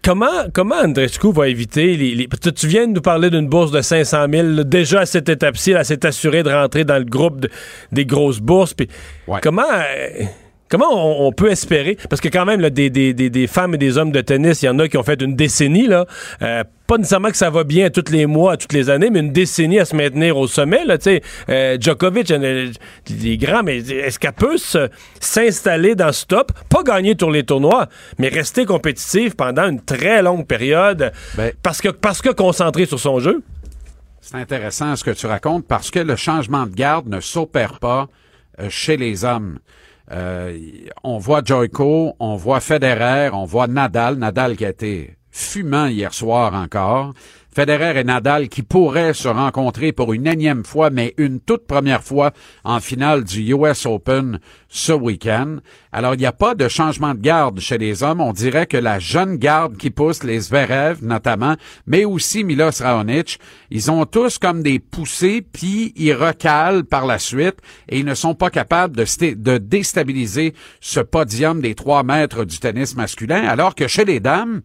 Comment, comment Andrescu va éviter les, Tu viens de nous parler d'une bourse de 500 000. déjà, à cette étape-ci, elle s'est assurée de rentrer dans le groupe des grosses bourses. Puis Comment... Euh, Comment on, peut espérer, parce que quand même, là, des, des, des, femmes et des hommes de tennis, il y en a qui ont fait une décennie, là, euh, pas nécessairement que ça va bien tous les mois, toutes les années, mais une décennie à se maintenir au sommet, là, tu sais, euh, Djokovic, les grands, mais est-ce qu'elle peut s'installer dans ce top, pas gagner tous les tournois, mais rester compétitive pendant une très longue période, ben, parce que parce que concentrée sur son jeu? C'est intéressant ce que tu racontes, parce que le changement de garde ne s'opère pas euh, chez les hommes. Euh, on voit Joyko, on voit Federer, on voit Nadal, Nadal qui a été fumant hier soir encore. Federer et Nadal qui pourraient se rencontrer pour une énième fois, mais une toute première fois en finale du US Open ce week-end. Alors, il n'y a pas de changement de garde chez les hommes. On dirait que la jeune garde qui pousse, les Zverev notamment, mais aussi Milos Raonic, ils ont tous comme des poussées, puis ils recalent par la suite et ils ne sont pas capables de, de déstabiliser ce podium des trois mètres du tennis masculin, alors que chez les dames,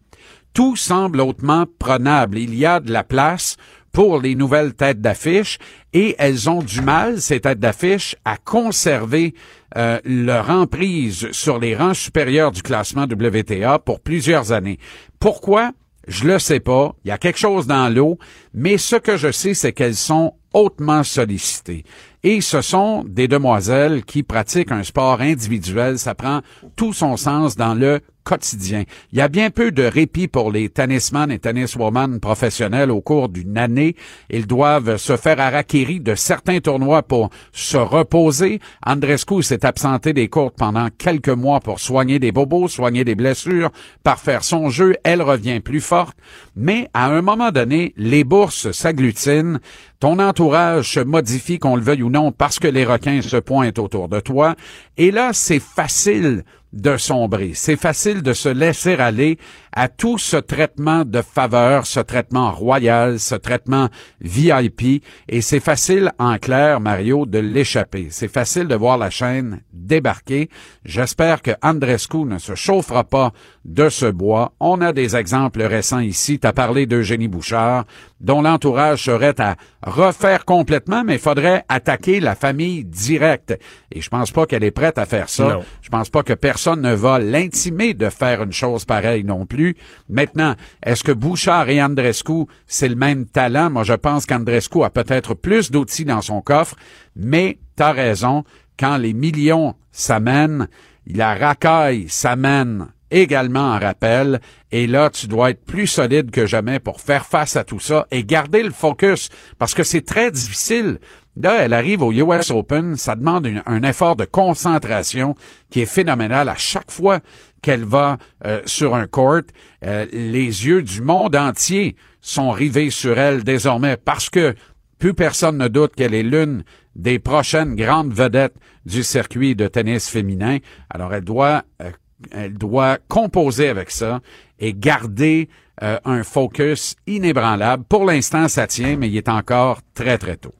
tout semble hautement prenable. Il y a de la place pour les nouvelles têtes d'affiche et elles ont du mal, ces têtes d'affiche, à conserver euh, leur emprise sur les rangs supérieurs du classement WTA pour plusieurs années. Pourquoi? Je le sais pas. Il y a quelque chose dans l'eau, mais ce que je sais, c'est qu'elles sont hautement sollicitées. Et ce sont des demoiselles qui pratiquent un sport individuel. Ça prend tout son sens dans le Il y a bien peu de répit pour les tennisman et tenniswoman professionnels au cours d'une année. Ils doivent se faire harakiri de certains tournois pour se reposer. Andrescu s'est absenté des courtes pendant quelques mois pour soigner des bobos, soigner des blessures, parfaire son jeu. Elle revient plus forte. Mais à un moment donné, les bourses s'agglutinent. Ton entourage se modifie, qu'on le veuille ou non, parce que les requins se pointent autour de toi. Et là, c'est facile de sombrer. C'est facile de se laisser aller à tout ce traitement de faveur, ce traitement royal, ce traitement VIP, et c'est facile, en clair, Mario, de l'échapper. C'est facile de voir la chaîne débarquer. J'espère que Andrescu ne se chauffera pas de ce bois. On a des exemples récents ici. Tu as parlé d'Eugénie Bouchard, dont l'entourage serait à refaire complètement, mais il faudrait attaquer la famille directe. Et je pense pas qu'elle est prête à faire ça. Non. Je pense pas que personne ne va l'intimer de faire une chose pareille non plus. Maintenant, est-ce que Bouchard et Andrescu, c'est le même talent? Moi, je pense qu'Andrescu a peut-être plus d'outils dans son coffre, mais t'as raison, quand les millions s'amènent, la racaille s'amène également en rappel. Et là, tu dois être plus solide que jamais pour faire face à tout ça et garder le focus parce que c'est très difficile. Là, elle arrive au US Open, ça demande un effort de concentration qui est phénoménal à chaque fois qu'elle va euh, sur un court. Euh, les yeux du monde entier sont rivés sur elle désormais parce que plus personne ne doute qu'elle est l'une des prochaines grandes vedettes du circuit de tennis féminin. Alors, elle doit, euh, elle doit composer avec ça et garder euh, un focus inébranlable. Pour l'instant, ça tient, mais il est encore très, très tôt.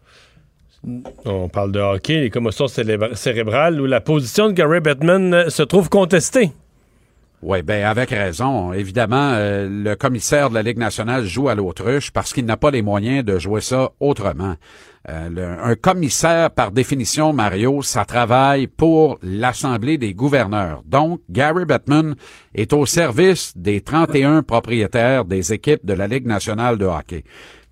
On parle de hockey, les commotions cérébrales, où la position de Gary Bettman euh, se trouve contestée. Oui, ben avec raison. Évidemment, euh, le commissaire de la Ligue nationale joue à l'autruche parce qu'il n'a pas les moyens de jouer ça autrement. Euh, un commissaire, par définition, Mario, ça travaille pour l'Assemblée des gouverneurs. Donc, Gary Bettman est au service des 31 propriétaires des équipes de la Ligue nationale de hockey.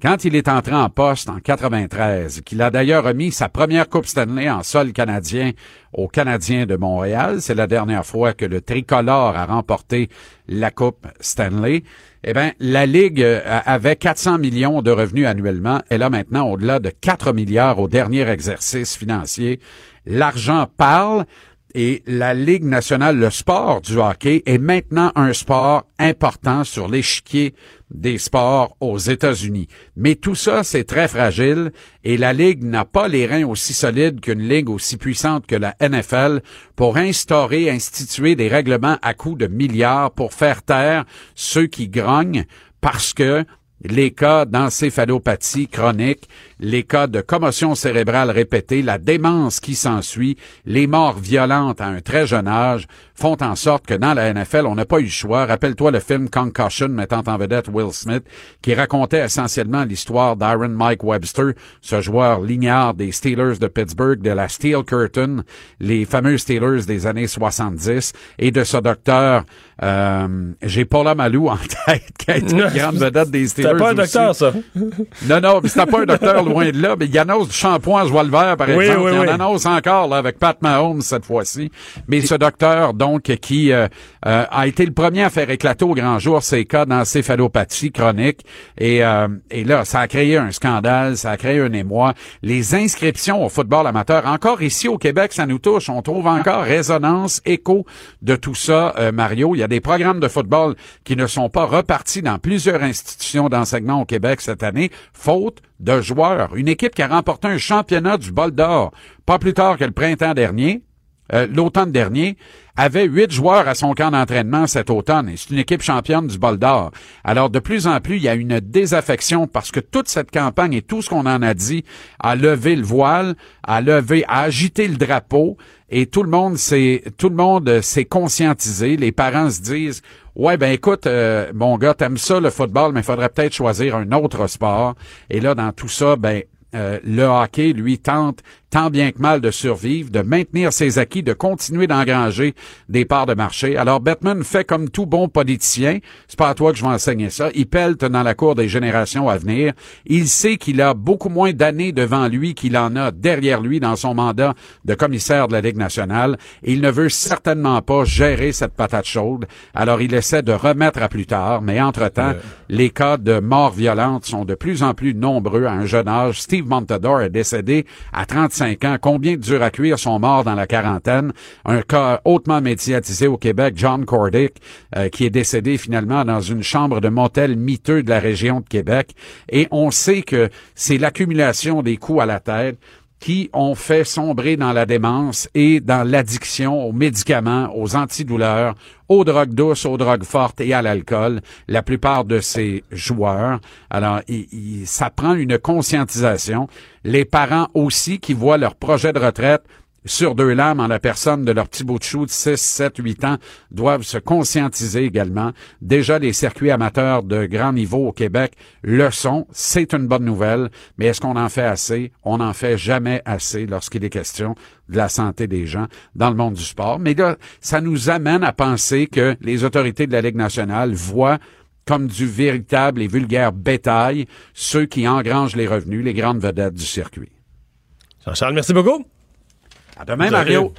Quand il est entré en poste en 93, qu'il a d'ailleurs remis sa première Coupe Stanley en sol canadien aux Canadiens de Montréal, c'est la dernière fois que le tricolore a remporté la Coupe Stanley, eh bien, la Ligue euh, avait 400 millions de revenus annuellement. Elle a maintenant au-delà de 4 milliards au dernier exercice financier. L'argent parle. Et la Ligue nationale, le sport du hockey, est maintenant un sport important sur l'échiquier des sports aux États-Unis. Mais tout ça, c'est très fragile et la Ligue n'a pas les reins aussi solides qu'une Ligue aussi puissante que la NFL pour instaurer, instituer des règlements à coût de milliards pour faire taire ceux qui grognent parce que les cas d'encéphalopathie chronique, les cas de commotion cérébrale répétée, la démence qui s'ensuit, les morts violentes à un très jeune âge font en sorte que dans la NFL, on n'a pas eu le choix. Rappelle-toi le film Concussion mettant en vedette Will Smith, qui racontait essentiellement l'histoire d'Aaron Mike Webster, ce joueur lignard des Steelers de Pittsburgh, de la Steel Curtain, les fameux Steelers des années 70, et de ce docteur, euh, j'ai Paula Malou en [LAUGHS] tête, qui a été une grande vedette des Steelers. C'était pas un aussi. docteur, ça. Non, non, mais c'était pas un docteur loin de là, mais il annonce du shampoing à joie le vert, par Oui, exemple. oui, il en oui. annonce encore là, avec Pat Mahomes cette fois-ci. Mais ce docteur, donc, qui euh, euh, a été le premier à faire éclater au grand jour ces cas d'encéphalopathie chronique. Et, euh, et là, ça a créé un scandale, ça a créé un émoi. Les inscriptions au football amateur, encore ici au Québec, ça nous touche. On trouve encore résonance, écho de tout ça, euh, Mario. Il y a des programmes de football qui ne sont pas repartis dans plusieurs institutions d'enseignement au Québec cette année, faute de joueurs. Une équipe qui a remporté un championnat du bol d'or pas plus tard que le printemps dernier, euh, l'automne dernier, avait huit joueurs à son camp d'entraînement cet automne. Et c'est une équipe championne du bol d'or. Alors, de plus en plus, il y a une désaffection parce que toute cette campagne et tout ce qu'on en a dit a levé le voile, a levé, a agité le drapeau et tout le monde s'est, tout le monde euh, s'est conscientisé. Les parents se disent, ouais, ben écoute, euh, mon gars, t'aimes ça le football, mais il faudrait peut-être choisir un autre sport. Et là, dans tout ça, ben, euh, le hockey, lui, tente tant bien que mal de survivre, de maintenir ses acquis, de continuer d'engranger des parts de marché. Alors Bettman fait comme tout bon politicien, c'est pas à toi que je vais enseigner ça, il pelte dans la cour des générations à venir. Il sait qu'il a beaucoup moins d'années devant lui qu'il en a derrière lui dans son mandat de commissaire de la Ligue nationale et il ne veut certainement pas gérer cette patate chaude. Alors il essaie de remettre à plus tard, mais entre-temps, les cas de mort violente sont de plus en plus nombreux à un jeune âge. Steve Montador est décédé à 35 ans. Combien de durs à cuire sont morts dans la quarantaine? Un cas hautement médiatisé au Québec, John Cordick, euh, qui est décédé finalement dans une chambre de motel miteux de la région de Québec. Et on sait que c'est l'accumulation des coups à la tête qui ont fait sombrer dans la démence et dans l'addiction aux médicaments, aux antidouleurs, aux drogues douces, aux drogues fortes et à l'alcool, la plupart de ces joueurs. Alors, ça prend une conscientisation. Les parents aussi qui voient leur projet de retraite sur deux lames en la personne de leur petit bout de chou de 6, 7, 8 ans doivent se conscientiser également. Déjà, les circuits amateurs de grand niveau au Québec le sont. C'est une bonne nouvelle. Mais est-ce qu'on en fait assez? On n'en fait jamais assez lorsqu'il est question de la santé des gens dans le monde du sport. Mais là, ça nous amène à penser que les autorités de la Ligue nationale voient comme du véritable et vulgaire bétail ceux qui engrangent les revenus, les grandes vedettes du circuit. Jean-Charles, merci beaucoup. À demain, Mario.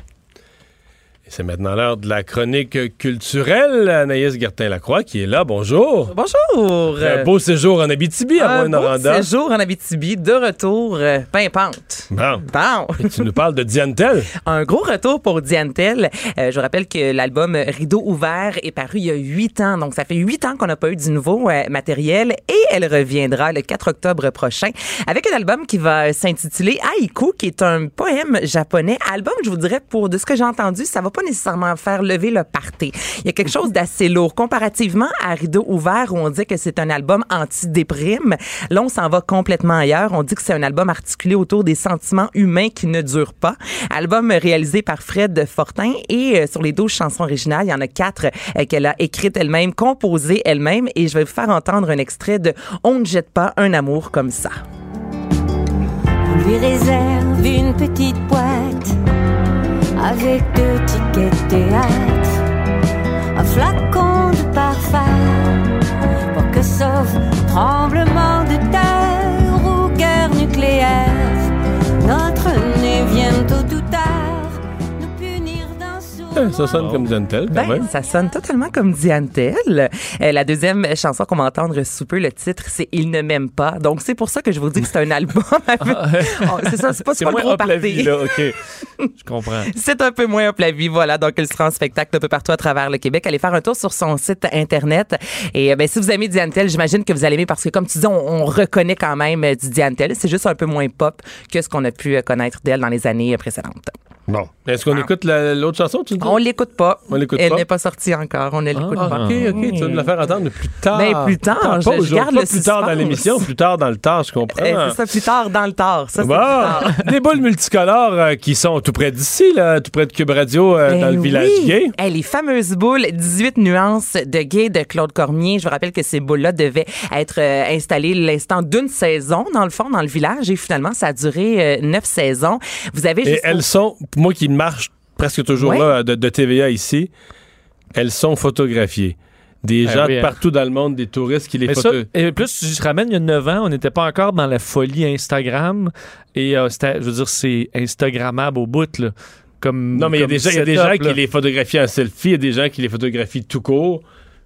C'est maintenant l'heure de la chronique culturelle. Anaïs Gertin-Lacroix qui est là. Bonjour. Bonjour. Un beau séjour en Abitibi à Un beau séjour en Abitibi, de retour euh, pimpante. Bon. Bon. Et tu nous parles de Diane Tell. [LAUGHS] Un gros retour pour Diane Tell. Euh, je vous rappelle que l'album Rideau ouvert est paru il y a huit ans. Donc, ça fait huit ans qu'on n'a pas eu du nouveau euh, matériel et elle reviendra le 4 octobre prochain avec un album qui va s'intituler Haïku, qui est un poème japonais. Album, je vous dirais, pour de ce que j'ai entendu, ça va pas nécessairement faire lever le party. Il y a quelque chose d'assez lourd. Comparativement à Rideau ouvert, où on dit que c'est un album anti-déprime, là, on s'en va complètement ailleurs. On dit que c'est un album articulé autour des sentiments humains qui ne durent pas. Album réalisé par Fred Fortin et euh, sur les 12 chansons originales, il y en a quatre euh, qu'elle a écrites elle-même, composées elle-même et je vais vous faire entendre un extrait de On ne jette pas un amour comme ça. On lui réserve une petite boîte avec deux tickets théâtre, un flacon de parfum pour que sauf tremblement Ça sonne comme Diane Tell, quand Ben, même. ça sonne totalement comme Diane Tell. Euh, la deuxième chanson qu'on va entendre sous peu, le titre, c'est Il ne m'aime pas. Donc, c'est pour ça que je vous dis que c'est un album. avec- Oh, c'est ça, c'est pas, [LAUGHS] c'est pas moins gros la vie, là, OK. [LAUGHS] Je comprends. C'est un peu moins up la vie, voilà. Donc, elle sera en spectacle un peu partout à travers le Québec. Allez faire un tour sur son site Internet. Et euh, ben, si vous aimez Diane Tell, j'imagine que vous allez aimer parce que, comme tu dis, on, on reconnaît quand même euh, du Diane Tell. C'est juste un peu moins pop que ce qu'on a pu connaître d'elle dans les années précédentes. Bon. Est-ce qu'on écoute la- l'autre chanson, tu? On l'écoute pas. On l'écoute Elle pas? n'est pas sortie encore. On ne l'écoute Ah, pas. OK, OK. Tu vas me la faire entendre plus tard. Ben, plus tard, je- je garde pas le plus tard dans l'émission, plus tard dans le temps, je comprends. Eh, c'est ça, plus tard dans le tard. Ça, Bon, tard. [LAUGHS] des boules multicolores euh, qui sont tout près d'ici, là, tout près de Cube Radio, euh, dans Ben le village gay. Eh, les fameuses boules 18 nuances de gay de Claude Cormier. Je vous rappelle que ces boules-là devaient être euh, installées l'instant d'une saison, dans le fond, dans le village. Et finalement, ça a duré neuf saisons. Vous avez Et elles sont, moi qui marche presque toujours Ouais. là de, de TVA ici, elles sont photographiées. Des Ben gens oui, de hein. partout dans le monde, des touristes qui les photograpient. et plus, si je te ramène il y a 9 ans, on n'était pas encore dans la folie Instagram. Et euh, c'était, je veux dire, c'est Instagrammable au bout, là. Comme, Non, mais il y a des gens, il y a des setup, gens là. qui les photographient en selfie, il y a des gens qui les photographient tout court,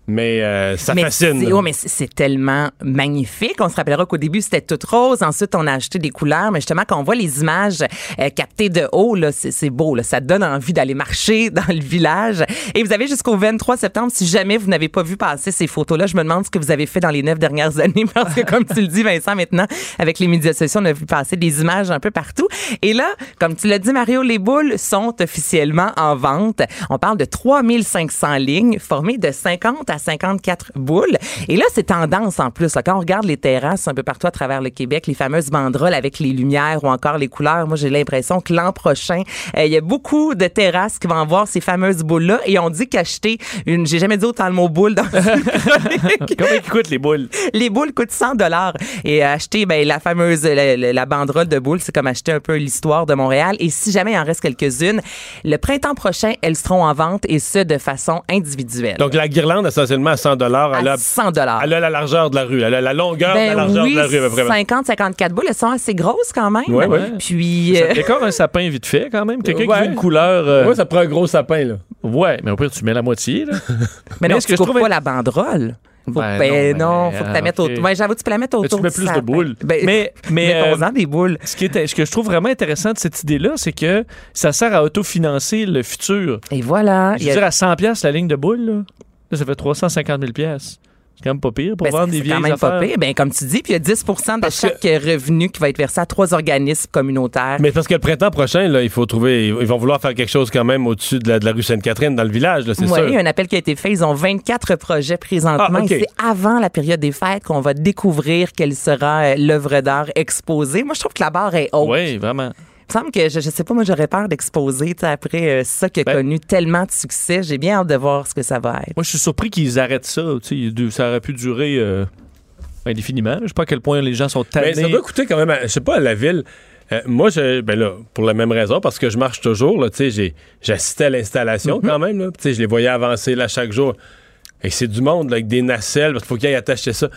mais euh, ça mais fascine. c'est- ouais, mais c'est tellement magnifique. On se rappellera qu'au début, c'était tout rose. Ensuite, on a acheté des couleurs. Mais justement, quand on voit les images euh, captées de haut, là, c'est c'est beau. Là. Ça donne envie d'aller marcher [LAUGHS] dans le village. Et vous avez jusqu'au 23 septembre. Si jamais vous n'avez pas vu passer ces photos-là, je me demande ce que vous avez fait dans les neuf dernières [LAUGHS] années. Parce que, comme tu le dis, Vincent, maintenant, avec les médias sociaux, on a vu passer des images un peu partout. Et là, comme tu l'as dit, Mario, les boules sont officiellement en vente. On parle de 3500 lignes formées de 50 à à 54 boules. Et là, c'est tendance en plus. là. Quand on regarde les terrasses un peu partout à travers le Québec, les fameuses banderoles avec les lumières ou encore les couleurs, moi, j'ai l'impression que l'an prochain, euh, il y a beaucoup de terrasses qui vont avoir ces fameuses boules-là. Et on dit qu'acheter une, j'ai jamais dit autant le mot boule dans. [LAUGHS] Combien ils coûtent les boules? Les boules coûtent 100 dollars et acheter ben, la fameuse la, la- banderole de boules, c'est comme acheter un peu l'histoire de Montréal. Et si jamais il en reste quelques-unes, le printemps prochain, elles seront en vente et ce de façon individuelle. Donc, la guirlande, à 100 elle, à a- 100 dollars. elle a la largeur de la rue. Elle a la longueur de la Ben largeur oui, de la rue, à peu près. 50-54 boules, elles sont assez grosses quand même. Ouais, ouais. Puis, Ça euh, décore un sapin vite fait quand même. Quelqu'un qui veut une couleur. euh, Ouais, ça prend un gros sapin, là. Ouais, mais au pire, tu mets la moitié. Là. [LAUGHS] mais non, est-ce tu que je coupes trouve- pas la banderole. Faut, Ouais, ben non, non, mais, faut que tu la mettes ok. autour. Ouais, j'avoue, tu peux la mettre Mais autour. tu mets plus de boules. Ben, mais mais [LAUGHS] mettons-en euh, des boules. ce, qui est, ce que je trouve vraiment intéressant de cette idée-là, c'est que ça sert à autofinancer le futur. Et voilà. Je veux a- dire, à 100 pièces la ligne de boules, là, là, ça fait 350 000 pièces. C'est quand même pas pire pour Ben, vendre c'est- des c'est vieilles quand même affaires. pas pire. Ben, comme tu dis, puis il y a 10 de Parce chaque revenu qui va être versé à trois organismes communautaires. Mais parce que le printemps prochain, là, il faut trouver. Ils vont vouloir faire quelque chose quand même au-dessus de la, de la rue Sainte-Catherine, dans le village, là, c'est Oui, sûr. il y a un appel qui a été fait. Ils ont 24 projets présentement. Ah, c'est avant la période des fêtes qu'on va découvrir quelle sera euh, l'œuvre d'art exposée. Moi, je trouve que la barre est haute. Oui, vraiment. Il me semble que, je, je sais pas, moi, j'aurais peur d'exposer tu sais, après euh, ça qui a Ben- connu tellement de succès. J'ai bien hâte de voir ce que ça va être. Moi, je suis surpris qu'ils arrêtent ça. Tu sais, ça aurait pu durer euh, indéfiniment. Je sais pas à quel point les gens sont Mais tannés. ça doit coûter quand même, à- je sais pas, à la ville. Euh, moi, je, ben là, pour la même raison, parce que je marche toujours, là, tu sais, j'ai- j'assistais à l'installation Mhm. quand même, là. Tu sais, je les voyais avancer là chaque jour. Et c'est du monde, là, avec des nacelles, parce qu'il faut qu'ils aillent attacher ça.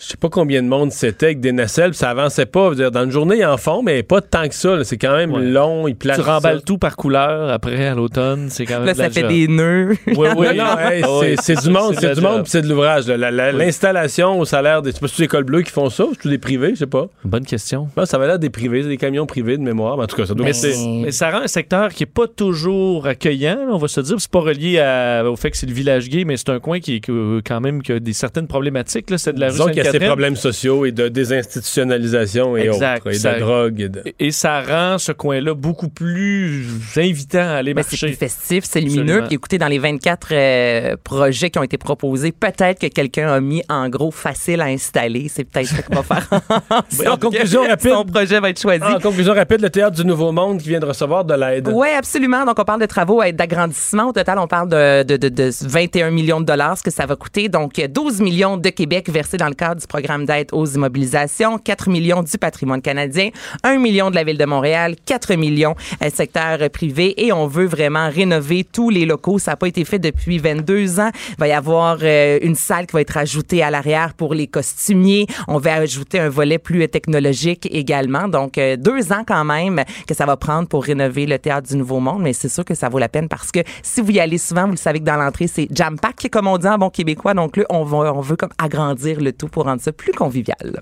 Je sais pas combien de monde c'était avec des nacelles, puis ça avançait pas. Je dire, dans une journée, ils en font, mais pas tant que ça. là. C'est quand même Ouais. long, ils placent Tu remballes ça. tout par couleur après à l'automne. C'est quand même Là, de la ça fait job. des nœuds. Oui, oui. [LAUGHS] Hey, Ah oui, c'est- c'est du monde, de c'est du monde, job. c'est de l'ouvrage. là. La- la- Oui. L'installation au salaire des. C'est pas tous les écoles bleues qui font ça, ou c'est tous des privés, je sais pas. Bonne question. Non, ça va l'air des privés, c'est des camions privés de mémoire. Mais en tout cas, ça doit Mais c'est- Mais ça rend un secteur qui est pas toujours accueillant, là, on va se dire. C'est pas relié à- au fait que c'est le village gay, mais c'est un coin qui est quand même qui a des certaines problématiques. là. C'est de la rue Disons qu'il ces problèmes sociaux et de désinstitutionnalisation et Exact, autres, et ça- de drogue. Et de... Et- Et ça rend ce coin-là beaucoup plus invitant à aller Ben, c'est marcher. plus festif, c'est lumineux. Puis écoutez, dans les 24 euh, projets qui ont été proposés, peut-être que quelqu'un a mis en gros facile à installer. C'est peut-être ça qu'on va faire. [LAUGHS] en conclusion [LAUGHS] rapide- Son projet va être choisi. En conclusion rapide, le Théâtre du Nouveau Monde qui vient de recevoir de l'aide. Oui, absolument. Donc, on parle de travaux d'agrandissement. Au total, on parle de, de, de, de 21 millions de dollars, ce que ça va coûter. Donc, 12 millions de Québec versés dans le cadre du programme d'aide aux immobilisations, 4 millions du patrimoine canadien, 1 million de la Ville de Montréal, 4 millions euh, secteur privé. Et on veut vraiment rénover tous les locaux. Ça n'a pas été fait depuis 22 ans. Il va y avoir euh, une salle qui va être ajoutée à l'arrière pour les costumiers. On va ajouter un volet plus technologique également. Donc, euh, deux ans quand même que ça va prendre pour rénover le Théâtre du Nouveau Monde. Mais c'est sûr que ça vaut la peine parce que si vous y allez souvent, vous le savez que dans l'entrée, c'est jam-pack, comme on dit en bon québécois. Donc là, on, va, on veut comme agrandir le tout pour rendre ça plus convivial.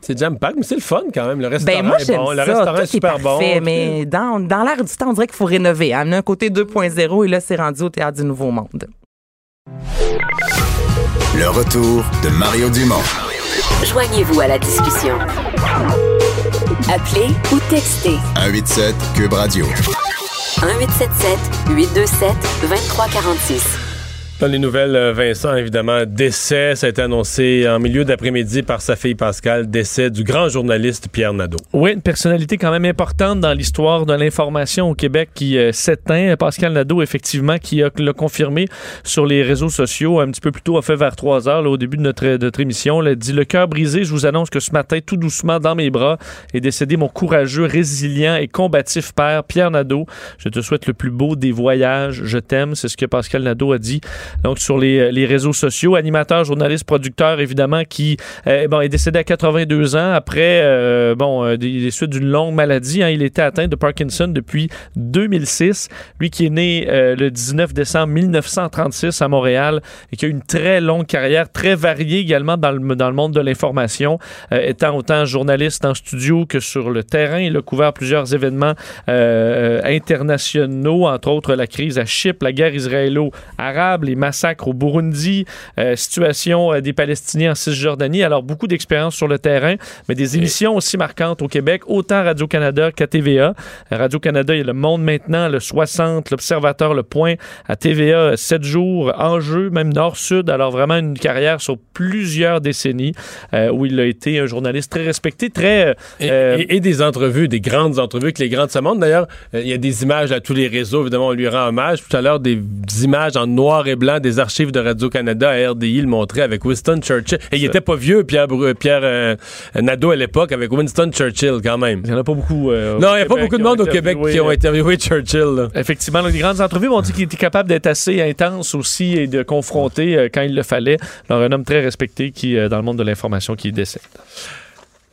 C'est jam pack, mais c'est le fun quand même. Le restaurant Ben moi, est j'aime bon. Le restaurant Tout est super bon. parfait, mais dans, dans l'air du temps, on dirait qu'il faut rénover. On a un côté 2.0 et là, c'est rendu au Théâtre du Nouveau Monde. Le retour de Mario Dumont. Joignez-vous à la discussion. Appelez ou textez 187 Cube Radio. 1877 827 2346. Dans les nouvelles, euh, Vincent, évidemment, décès, ça a été annoncé en milieu d'après-midi par sa fille Pascal, décès du grand journaliste Pierre Nadeau. Oui, une personnalité quand même importante dans l'histoire de l'information au Québec qui euh, s'éteint. Pascal Nadeau, effectivement, qui l'a confirmé sur les réseaux sociaux un petit peu plus tôt, a fait vers 3 heures là, au début de notre, de notre émission. A dit Le cœur brisé, je vous annonce que ce matin, tout doucement dans mes bras, est décédé mon courageux, résilient et combatif père, Pierre Nadeau. Je te souhaite le plus beau des voyages. Je t'aime. C'est ce que Pascal Nadeau a dit donc sur les, les réseaux sociaux. Animateur, journaliste, producteur, évidemment, qui euh, bon, est décédé à 82 ans après euh, bon, euh, des, suites d'une longue maladie. hein. Il était atteint de Parkinson depuis 2006. Lui qui est né euh, le 19 décembre 1936 à Montréal et qui a une très longue carrière, très variée également dans le, dans le monde de l'information, euh, étant autant journaliste en studio que sur le terrain. Il a couvert plusieurs événements euh, internationaux, entre autres la crise à Chypre, la guerre israélo-arabe, les massacres au Burundi, euh, situation euh, des Palestiniens en Cisjordanie. Alors, beaucoup d'expérience sur le terrain, mais des émissions aussi marquantes au Québec, autant Radio-Canada qu'à TVA. Radio-Canada, il y a Le Monde maintenant, le 60, l'Observateur, Le Point. À TVA, 7 jours, enjeu, même nord-sud. Alors, vraiment une carrière sur plusieurs décennies euh, où il a été un journaliste très respecté, très... euh, Et, euh, et- et des entrevues, des grandes entrevues avec les grands de ce monde. D'ailleurs, euh, il y a des images à tous les réseaux. Évidemment, on lui rend hommage. Tout à l'heure, des images en noir et blanc des archives de Radio-Canada à RDI le montraient avec Winston Churchill. Et il était pas vieux, Pierre, Pierre euh, Nadeau à l'époque, avec Winston Churchill quand même. Il n'y en a pas beaucoup. euh, non, il n'y a pas beaucoup de monde au Québec qui ont euh, interviewé Churchill. là. Effectivement, les grandes entrevues m'ont dit qu'il était capable d'être assez intense aussi et de confronter euh, quand il le fallait. Alors, un homme très respecté qui, dans le monde de l'information qui décède.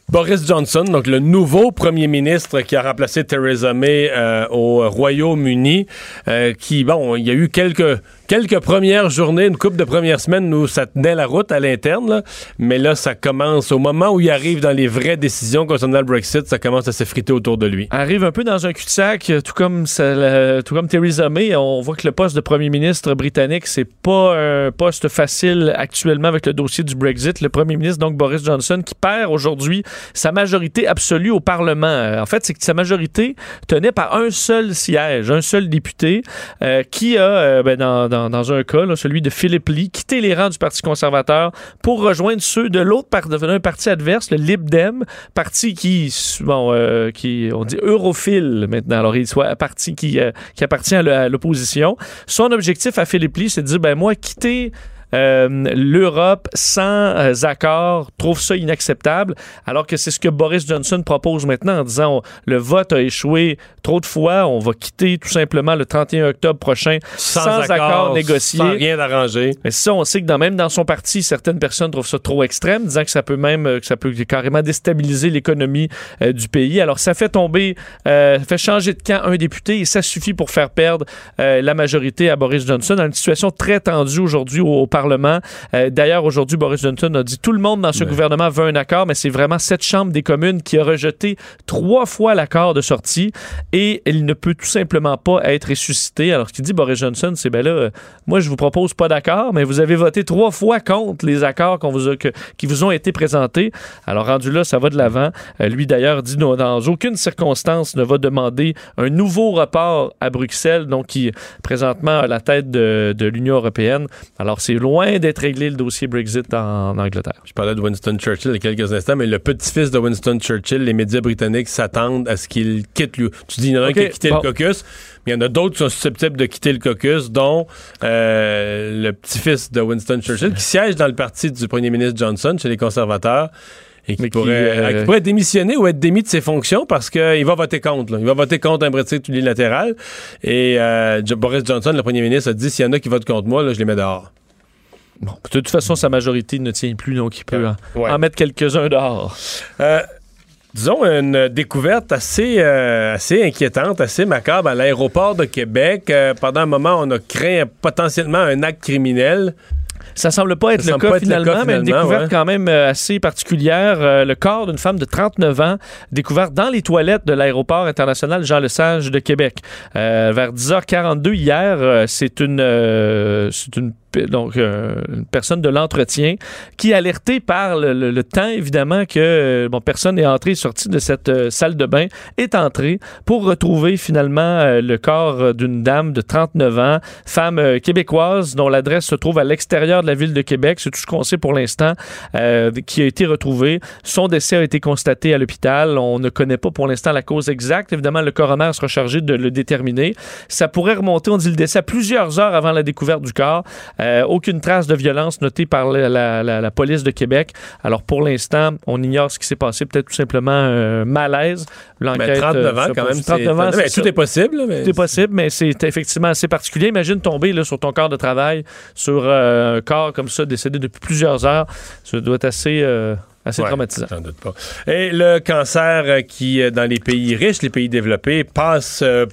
Boris Johnson, donc le nouveau premier ministre qui a remplacé Theresa May euh, au Royaume-Uni, euh, qui, bon, il y a eu quelques, quelques premières journées, une couple de premières semaines où ça tenait la route à l'interne, là. mais là, ça commence, au moment où il arrive dans les vraies décisions concernant le Brexit, ça commence à s'effriter autour de lui. Arrive un peu dans un cul-de-sac, euh, tout comme, ça, tout comme Theresa May. On voit que le poste de premier ministre britannique, c'est pas un poste facile actuellement avec le dossier du Brexit. Le premier ministre, donc Boris Johnson, qui perd aujourd'hui sa majorité absolue au Parlement. Euh, En fait, c'est que sa majorité tenait par un seul siège, un seul député, euh, qui a, euh, ben, dans, dans- dans un cas, celui de Philip Lee, quitté les rangs du Parti conservateur pour rejoindre ceux de l'autre par- d'un parti adverse, le Lib Dem, parti qui, bon, euh, qui, on dit europhile maintenant. Alors, il soit un parti qui, euh, qui appartient à l'opposition. Son objectif à Philip Lee, c'est de dire, ben moi, quitter l'Europe sans euh, accord, trouve ça inacceptable, alors que c'est ce que Boris Johnson propose maintenant en disant on- le vote a échoué trop de fois, on va quitter tout simplement le 31 octobre prochain sans, accord, négocié. Sans rien d'arrangé. Mais ça, on sait que dans, même dans son parti, certaines personnes trouvent ça trop extrême, disant que ça peut même, euh, que ça peut carrément déstabiliser l'économie euh, du pays. Alors, ça fait tomber, euh, ça fait changer de camp un député et ça suffit pour faire perdre euh, la majorité à Boris Johnson dans une situation très tendue aujourd'hui au, au Parlement. Euh, D'ailleurs, aujourd'hui, Boris Johnson a dit tout le monde dans ce gouvernement veut un accord, mais c'est vraiment cette Chambre des communes qui a rejeté trois fois l'accord de sortie et il ne peut tout simplement pas être ressuscité. Alors, ce qu'il dit Boris Johnson, c'est ben là, euh, moi, je vous propose pas d'accord, mais vous avez voté trois fois contre les accords qu'on vous a- que- qui vous ont été présentés. Alors, rendu là, ça va de l'avant. Euh, lui, d'ailleurs, dit non, dans aucune circonstance ne va demander un nouveau report à Bruxelles, donc qui présentement à la tête de, de l'Union européenne. Alors, c'est loin d'être réglé le dossier Brexit en, Angleterre. Je parlais de Winston Churchill il y a quelques instants, mais le petit-fils de Winston Churchill, les médias britanniques s'attendent à ce qu'il quitte lui. Tu dis, il y en a un qui a quitté bon. le caucus, mais il y en a d'autres qui sont susceptibles de quitter le caucus, dont euh, le petit-fils de Winston Churchill, qui siège dans le parti du premier ministre Johnson, chez les conservateurs. Et qui, euh, euh, qui pourrait démissionner ou être démis de ses fonctions parce qu'il va voter contre. là. Il va voter contre un Brexit unilatéral. Et euh, Boris Johnson, le premier ministre, a dit s'il y en a qui votent contre moi, là, je les mets dehors. Bon, de toute façon, sa majorité ne tient plus, donc il peut en, Ouais. en mettre quelques-uns dehors. Euh, disons, une découverte assez, euh, assez inquiétante, assez macabre à l'aéroport de Québec. Euh, pendant un moment, on a craint potentiellement un acte criminel. Ça semble pas être, le, cas pas être le finalement, mais une découverte ouais. quand même euh, assez particulière. Euh, le corps d'une femme de 39 ans découvert dans les toilettes de l'aéroport international Jean Lesage de Québec. Euh, vers 10h42 hier, euh, c'est une, c'est une donc euh, une personne de l'entretien qui alertée par le, le- le temps évidemment que bon personne n'est entrée et sortie de cette euh, salle de bain est entrée pour retrouver finalement euh, le corps d'une dame de 39 ans femme québécoise dont l'adresse se trouve à l'extérieur de la ville de Québec c'est tout ce qu'on sait pour l'instant euh, qui a été retrouvé son décès a été constaté à l'hôpital on ne connaît pas pour l'instant la cause exacte évidemment le coroner sera chargé de le déterminer ça pourrait remonter on dit le décès à plusieurs heures avant la découverte du corps euh, aucune trace de violence notée par la, la- la- la police de Québec. Alors pour l'instant, on ignore ce qui s'est passé. Peut-être tout simplement un malaise. L'enquête. Mais 39 euh, ans, quand même. 39 ans, c'est tout est possible. mais Tout est possible, mais c'est effectivement assez particulier. Imagine tomber là, sur ton corps de travail, sur euh, corps comme ça, décédé depuis plusieurs heures. Ça doit être assez, euh, assez Ouais, traumatisant. Doute pas. Et le cancer euh, qui, euh, dans les pays riches, les pays développés, passe, euh,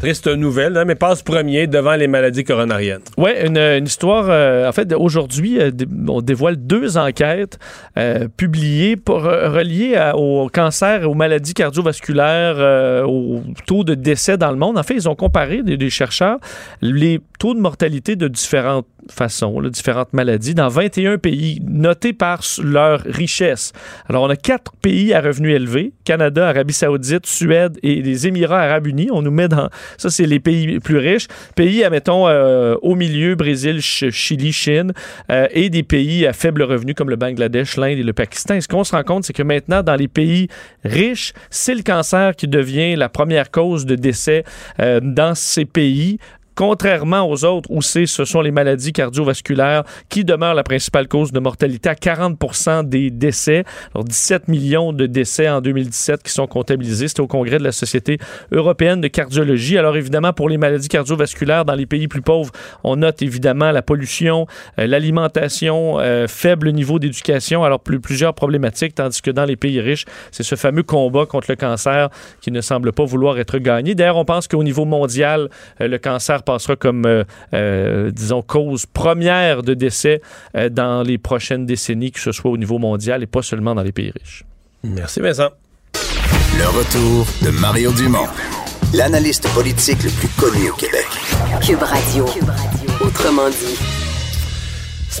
triste nouvelle, hein, mais passe premier devant les maladies coronariennes. Oui, une, une histoire. euh, en fait, aujourd'hui, euh, on dévoile deux enquêtes euh, publiées pour, reliées à- au cancer aux maladies cardiovasculaires, au taux de décès dans le monde. En fait, ils ont comparé, des, des chercheurs, les taux de mortalité de différentes façons, là, différentes maladies, dans 21 pays, notés par leur richesse. Alors, on a quatre pays à revenus élevés, Canada, Arabie saoudite, Suède et les Émirats arabes unis. On nous met dans... Ça, c'est les pays plus riches. Pays, admettons, euh, au milieu, Brésil, Ch- Chili, Chine, euh, et des pays à faible revenu comme le Bangladesh, l'Inde et le Pakistan. Ce qu'on se rend compte, c'est que maintenant, dans les pays riches, c'est le cancer qui devient la première cause de décès euh, dans ces pays. Contrairement aux autres où c'est, ce sont les maladies cardiovasculaires qui demeurent la principale cause de mortalité à 40 des décès. Alors 17 millions de décès en 2017 qui sont comptabilisés. C'était au congrès de la Société européenne de cardiologie. Alors évidemment, pour les maladies cardiovasculaires dans les pays plus pauvres, on note évidemment la pollution, euh, l'alimentation, euh, faible niveau d'éducation, alors plus, plusieurs problématiques, tandis que dans les pays riches, c'est ce fameux combat contre le cancer qui ne semble pas vouloir être gagné. D'ailleurs, on pense qu'au niveau mondial, euh, le cancer passera comme, euh, euh, disons, cause première de décès euh, dans les prochaines décennies, que ce soit au niveau mondial et pas seulement dans les pays riches. Merci, Vincent. Le retour de Mario Dumont, l'analyste politique le plus connu au Québec. Cube Radio. Autrement dit.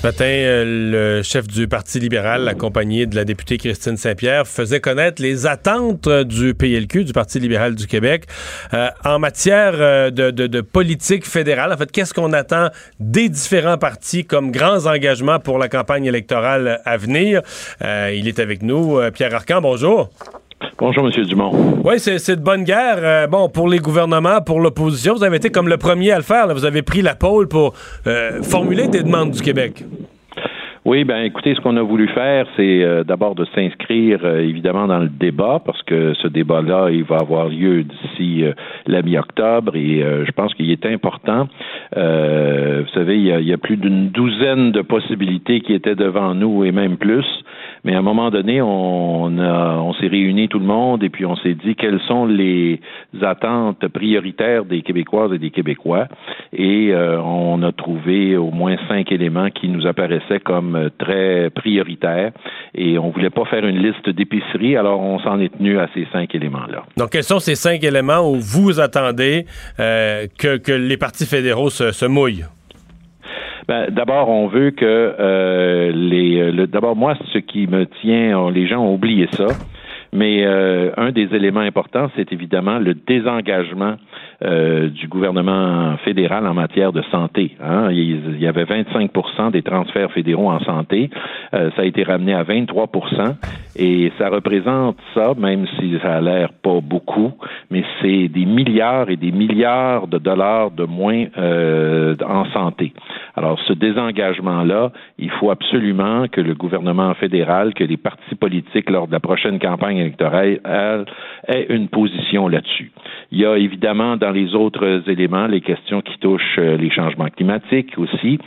Ce matin, euh, le chef du Parti libéral, accompagné de la députée Christine Saint-Pierre, faisait connaître les attentes du PLQ, du Parti libéral du Québec, euh, en matière euh, de, de- de politique fédérale. En fait, qu'est-ce qu'on attend des différents partis comme grands engagements pour la campagne électorale à venir? Euh, il est avec nous. Euh, Pierre Arcan, bonjour. Bonjour, M. Dumont. Oui, c'est de bonne guerre. Euh, bon, pour les gouvernements, pour l'opposition, vous avez été comme le premier à le faire. là. Vous avez pris la pôle pour euh, formuler des demandes du Québec. Oui, ben écoutez, ce qu'on a voulu faire, c'est euh, d'abord de s'inscrire euh, évidemment dans le débat, parce que ce débat-là, il va avoir lieu d'ici euh, la mi-octobre, et je pense qu'il est important. Vous savez, il y, a, il y a plus d'une douzaine de possibilités qui étaient devant nous, et même plus. Mais à un moment donné, on, s'est réunis tout le monde, et puis on s'est dit quelles sont les attentes prioritaires des Québécoises et des Québécois, et euh, on a trouvé au moins cinq éléments qui nous apparaissaient comme euh, très prioritaires, et on voulait pas faire une liste d'épicerie, alors on s'en est tenu à ces cinq éléments-là. Donc, quels sont ces cinq éléments où vous attendez euh, que, les partis fédéraux se mouillent? Ben, d'abord, on veut que euh, les. le- d'abord, moi, ce qui me tient, les gens ont oublié ça. Mais euh, un des éléments importants, c'est évidemment le désengagement euh, du gouvernement fédéral en matière de santé. hein. Il y avait 25% des transferts fédéraux en santé. Euh, ça a été ramené à 23% et ça représente ça, même si ça a l'air pas beaucoup, mais c'est des milliards et des milliards de dollars de moins euh, en santé. Alors, ce désengagement-là, il faut absolument que le gouvernement fédéral, que les partis politiques, lors de la prochaine campagne électorale, aient une position là-dessus. Il y a évidemment dans les autres éléments les questions qui touchent euh, les changements climatiques aussi,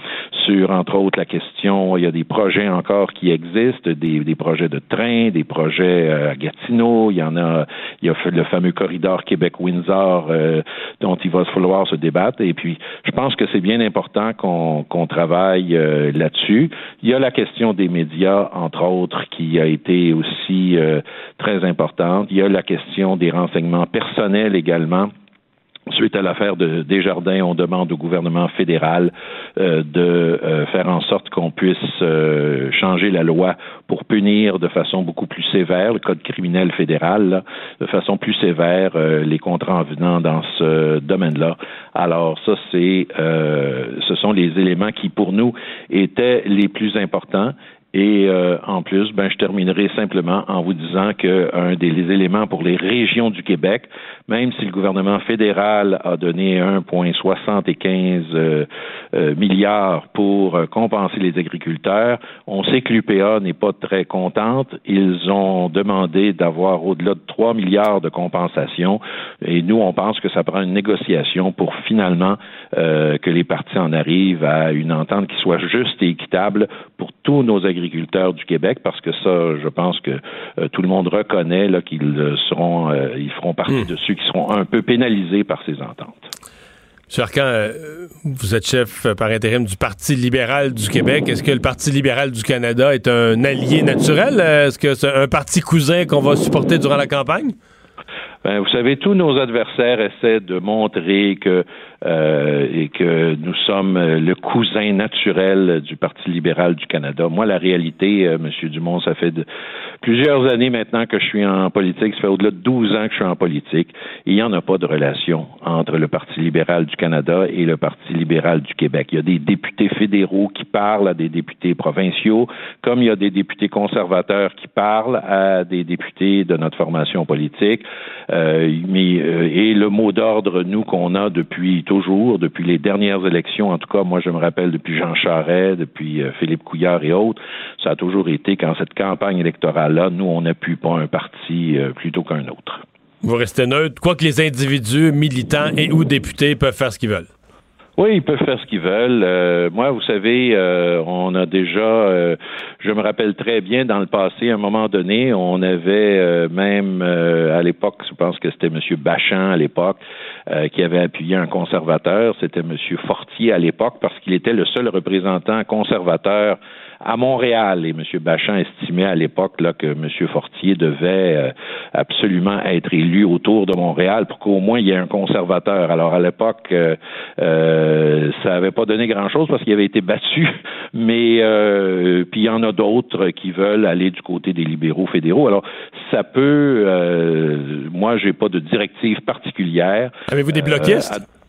sur entre autres la question, il y a des projets encore qui existent, des, des projets de train, des projets euh, à Gatineau, il y en a, il y a le fameux corridor Québec-Windsor euh, dont il va falloir se débattre. Et puis, je pense que c'est bien important qu'on qu'on travaille là-dessus. Il y a la question des médias, entre autres, qui a été aussi euh, très importante. Il y a la question des renseignements personnels également. Suite à l'affaire de Desjardins, on demande au gouvernement fédéral euh, de euh, faire en sorte qu'on puisse euh, changer la loi pour punir de façon beaucoup plus sévère, le code criminel fédéral, là, de façon plus sévère les contrevenants dans ce domaine-là. Alors ça, c'est, ce sont les éléments qui pour nous étaient les plus importants. Et euh, en plus, ben, je terminerai simplement en vous disant qu'un des éléments pour les régions du Québec, même si le gouvernement fédéral a donné 1,75 euh, euh, milliards pour euh, compenser les agriculteurs, on sait que l'UPA n'est pas très contente. Ils ont demandé d'avoir au-delà de 3 milliards de compensation. Et nous, on pense que ça prend une négociation pour finalement euh, que les partis en arrivent à une entente qui soit juste et équitable pour tous nos agriculteurs du Québec, parce que ça, je pense que euh, tout le monde reconnaît qu'ils seront, euh, ils feront partie de ceux qui seront un peu pénalisés par ces ententes. M. Arcan, euh, vous êtes chef euh, par intérim du Parti libéral du Québec. Est-ce que le Parti libéral du Canada est un allié naturel? Euh, Est-ce que c'est un parti cousin qu'on va supporter durant la campagne? Ben, vous savez, tous nos adversaires essaient de montrer que euh, et que nous sommes le cousin naturel du Parti libéral du Canada. Moi, la réalité, euh, Monsieur Dumont, ça fait plusieurs années maintenant que je suis en politique. Ça fait au-delà de 12 ans que je suis en politique. Il n'y en a pas de relation entre le Parti libéral du Canada et le Parti libéral du Québec. Il y a des députés fédéraux qui parlent à des députés provinciaux, comme il y a des députés conservateurs qui parlent à des députés de notre formation politique. Euh, mais, euh, et le mot d'ordre, nous, qu'on a depuis toujours, depuis les dernières élections, en tout cas, moi, je me rappelle depuis Jean Charest, depuis euh, Philippe Couillard et autres, ça a toujours été qu'en cette campagne électorale-là, nous, on n'appuie pas un parti euh, plutôt qu'un autre. Vous restez neutre, quoi que les individus, militants et ou députés peuvent faire ce qu'ils veulent. Oui, ils peuvent faire ce qu'ils veulent. Euh, moi, vous savez, euh, on a déjà, euh, je me rappelle très bien dans le passé, à un moment donné, on avait même à l'époque, je pense que c'était M. Bachan à l'époque, qui avait appuyé un conservateur. C'était M. Fortier à l'époque parce qu'il était le seul représentant conservateur à Montréal. Et M. Bachan estimait à l'époque là, que M. Fortier devait euh, absolument être élu autour de Montréal pour qu'au moins il y ait un conservateur. Alors à l'époque, euh, euh, ça n'avait pas donné grand-chose parce qu'il avait été battu, [LAUGHS] mais puis il y en a d'autres qui veulent aller du côté des libéraux fédéraux. Alors ça peut, moi j'ai pas de directive particulière. Avez-vous des bloquistes?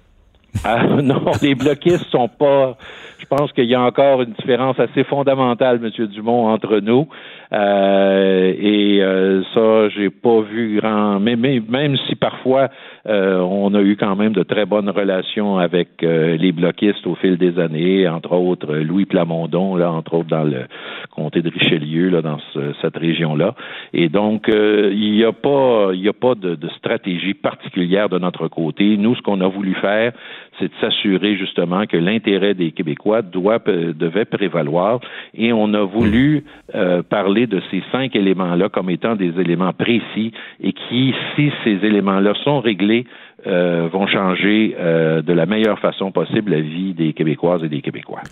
[LAUGHS] Ah, non, les bloquistes sont pas. Je pense qu'il y a encore une différence assez fondamentale, M. Dumont, entre nous. Euh, et euh, ça, j'ai pas vu grand. Mais, même si parfois euh, on a eu quand même de très bonnes relations avec les bloquistes au fil des années, entre autres Louis Plamondon, là, entre autres dans le comté de Richelieu, là, dans cette région-là. Et donc, il n'y a pas, il a pas de, de stratégie particulière de notre côté. Nous, ce qu'on a voulu faire, c'est de s'assurer justement que l'intérêt des Québécois doit, devait prévaloir. Et on a voulu parler de ces cinq éléments-là comme étant des éléments précis et qui, si ces éléments-là sont réglés, euh, vont changer euh, de la meilleure façon possible la vie des Québécoises et des Québécois.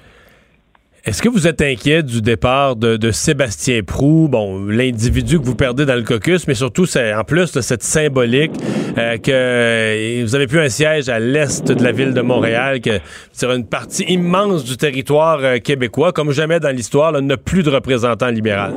Est-ce que vous êtes inquiet du départ de, Sébastien Prou, bon, l'individu que vous perdez dans le caucus, mais surtout, c'est en plus de cette symbolique euh, que vous avez plus un siège à l'est de la ville de Montréal, que c'est une partie immense du territoire québécois, comme jamais dans l'histoire, n'a plus de représentant libéral.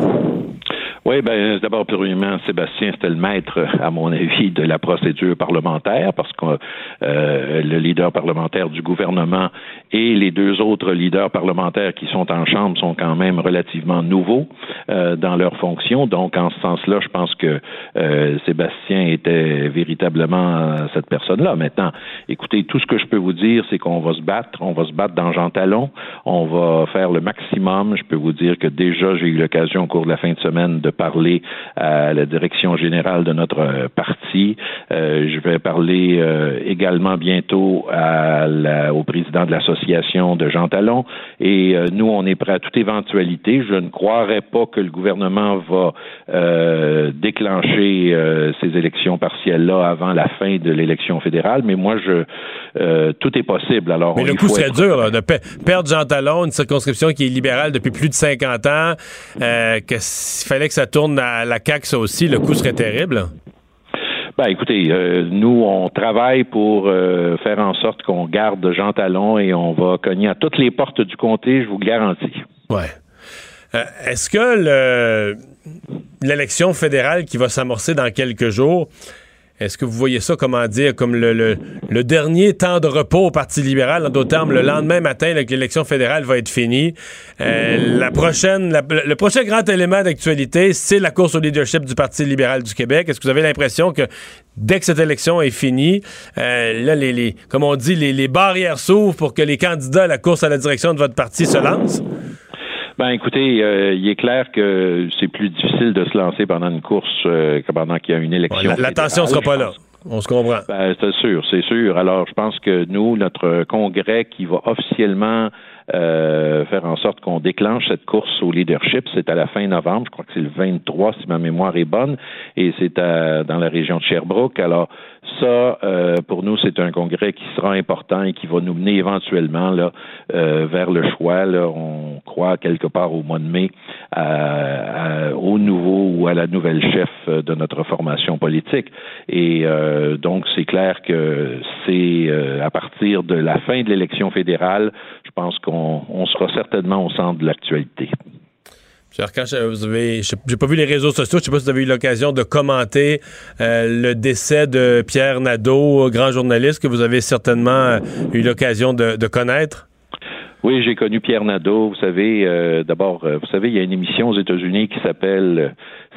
Oui, ben d'abord, premièrement, Sébastien, c'était le maître, à mon avis, de la procédure parlementaire, parce que euh, le leader parlementaire du gouvernement et les deux autres leaders parlementaires qui sont en Chambre sont quand même relativement nouveaux euh, dans leurs fonctions. Donc, en ce sens-là, je pense que euh, Sébastien était véritablement cette personne-là. Maintenant, écoutez, tout ce que je peux vous dire, c'est qu'on va se battre, on va se battre dans Jean Talon, on va faire le maximum. Je peux vous dire que déjà, j'ai eu l'occasion au cours de la fin de semaine de parler à la direction générale de notre euh, parti. Euh, je vais parler euh, également bientôt à au président de l'association de Jean Talon. Et nous, on est prêt à toute éventualité. Je ne croirais pas que le gouvernement va déclencher ces élections partielles-là avant la fin de l'élection fédérale. Mais moi, je tout est possible. Alors, mais le coup serait dur de perdre Jean Talon, une circonscription qui est libérale depuis plus de 50 ans, qu'il fallait que ça tourne à la CAQ, ça aussi, le coup serait terrible? Ben, écoutez, euh, nous, on travaille pour euh, faire en sorte qu'on garde Jean Talon et on va cogner à toutes les portes du comté, je vous garantis. Ouais. Euh, est-ce que l'élection fédérale qui va s'amorcer dans quelques jours, est-ce que vous voyez ça, comment dire, comme le, dernier temps de repos au Parti libéral, en d'autres termes, le lendemain matin, l'élection fédérale va être finie? Euh, le prochain grand élément d'actualité, c'est la course au leadership du Parti libéral du Québec. Est-ce que vous avez l'impression que dès que cette élection est finie, euh, là, les, comme on dit, les barrières s'ouvrent pour que les candidats à la course à la direction de votre parti se lancent? Ben écoutez, euh, il est clair que c'est plus difficile de se lancer pendant une course euh, que pendant qu'il y a une élection. Ouais, L'attention ne sera pas là. On se comprend. Ben, c'est sûr, c'est sûr. Alors, je pense que nous, notre congrès qui va officiellement euh, faire en sorte qu'on déclenche cette course au leadership. C'est à la fin novembre, je crois que c'est le 23 si ma mémoire est bonne, et c'est dans la région de Sherbrooke. Alors ça, euh, pour nous, c'est un congrès qui sera important et qui va nous mener éventuellement là, euh, vers le choix. Là, on croit quelque part au mois de mai à- à- au nouveau ou à la nouvelle chef de notre formation politique. Et euh, donc, c'est clair que c'est euh, à partir de la fin de l'élection fédérale, je pense qu'on on sera certainement au centre de l'actualité. Arcand, je- vous avez, j'ai pas vu les réseaux sociaux, je sais pas si vous avez eu l'occasion de commenter euh, le décès de Pierre Nadeau, grand journaliste que vous avez certainement euh, eu l'occasion de, de connaître. Oui, j'ai connu Pierre Nadeau. Vous savez, euh, d'abord, vous savez, il y a une émission aux États-Unis qui s'appelle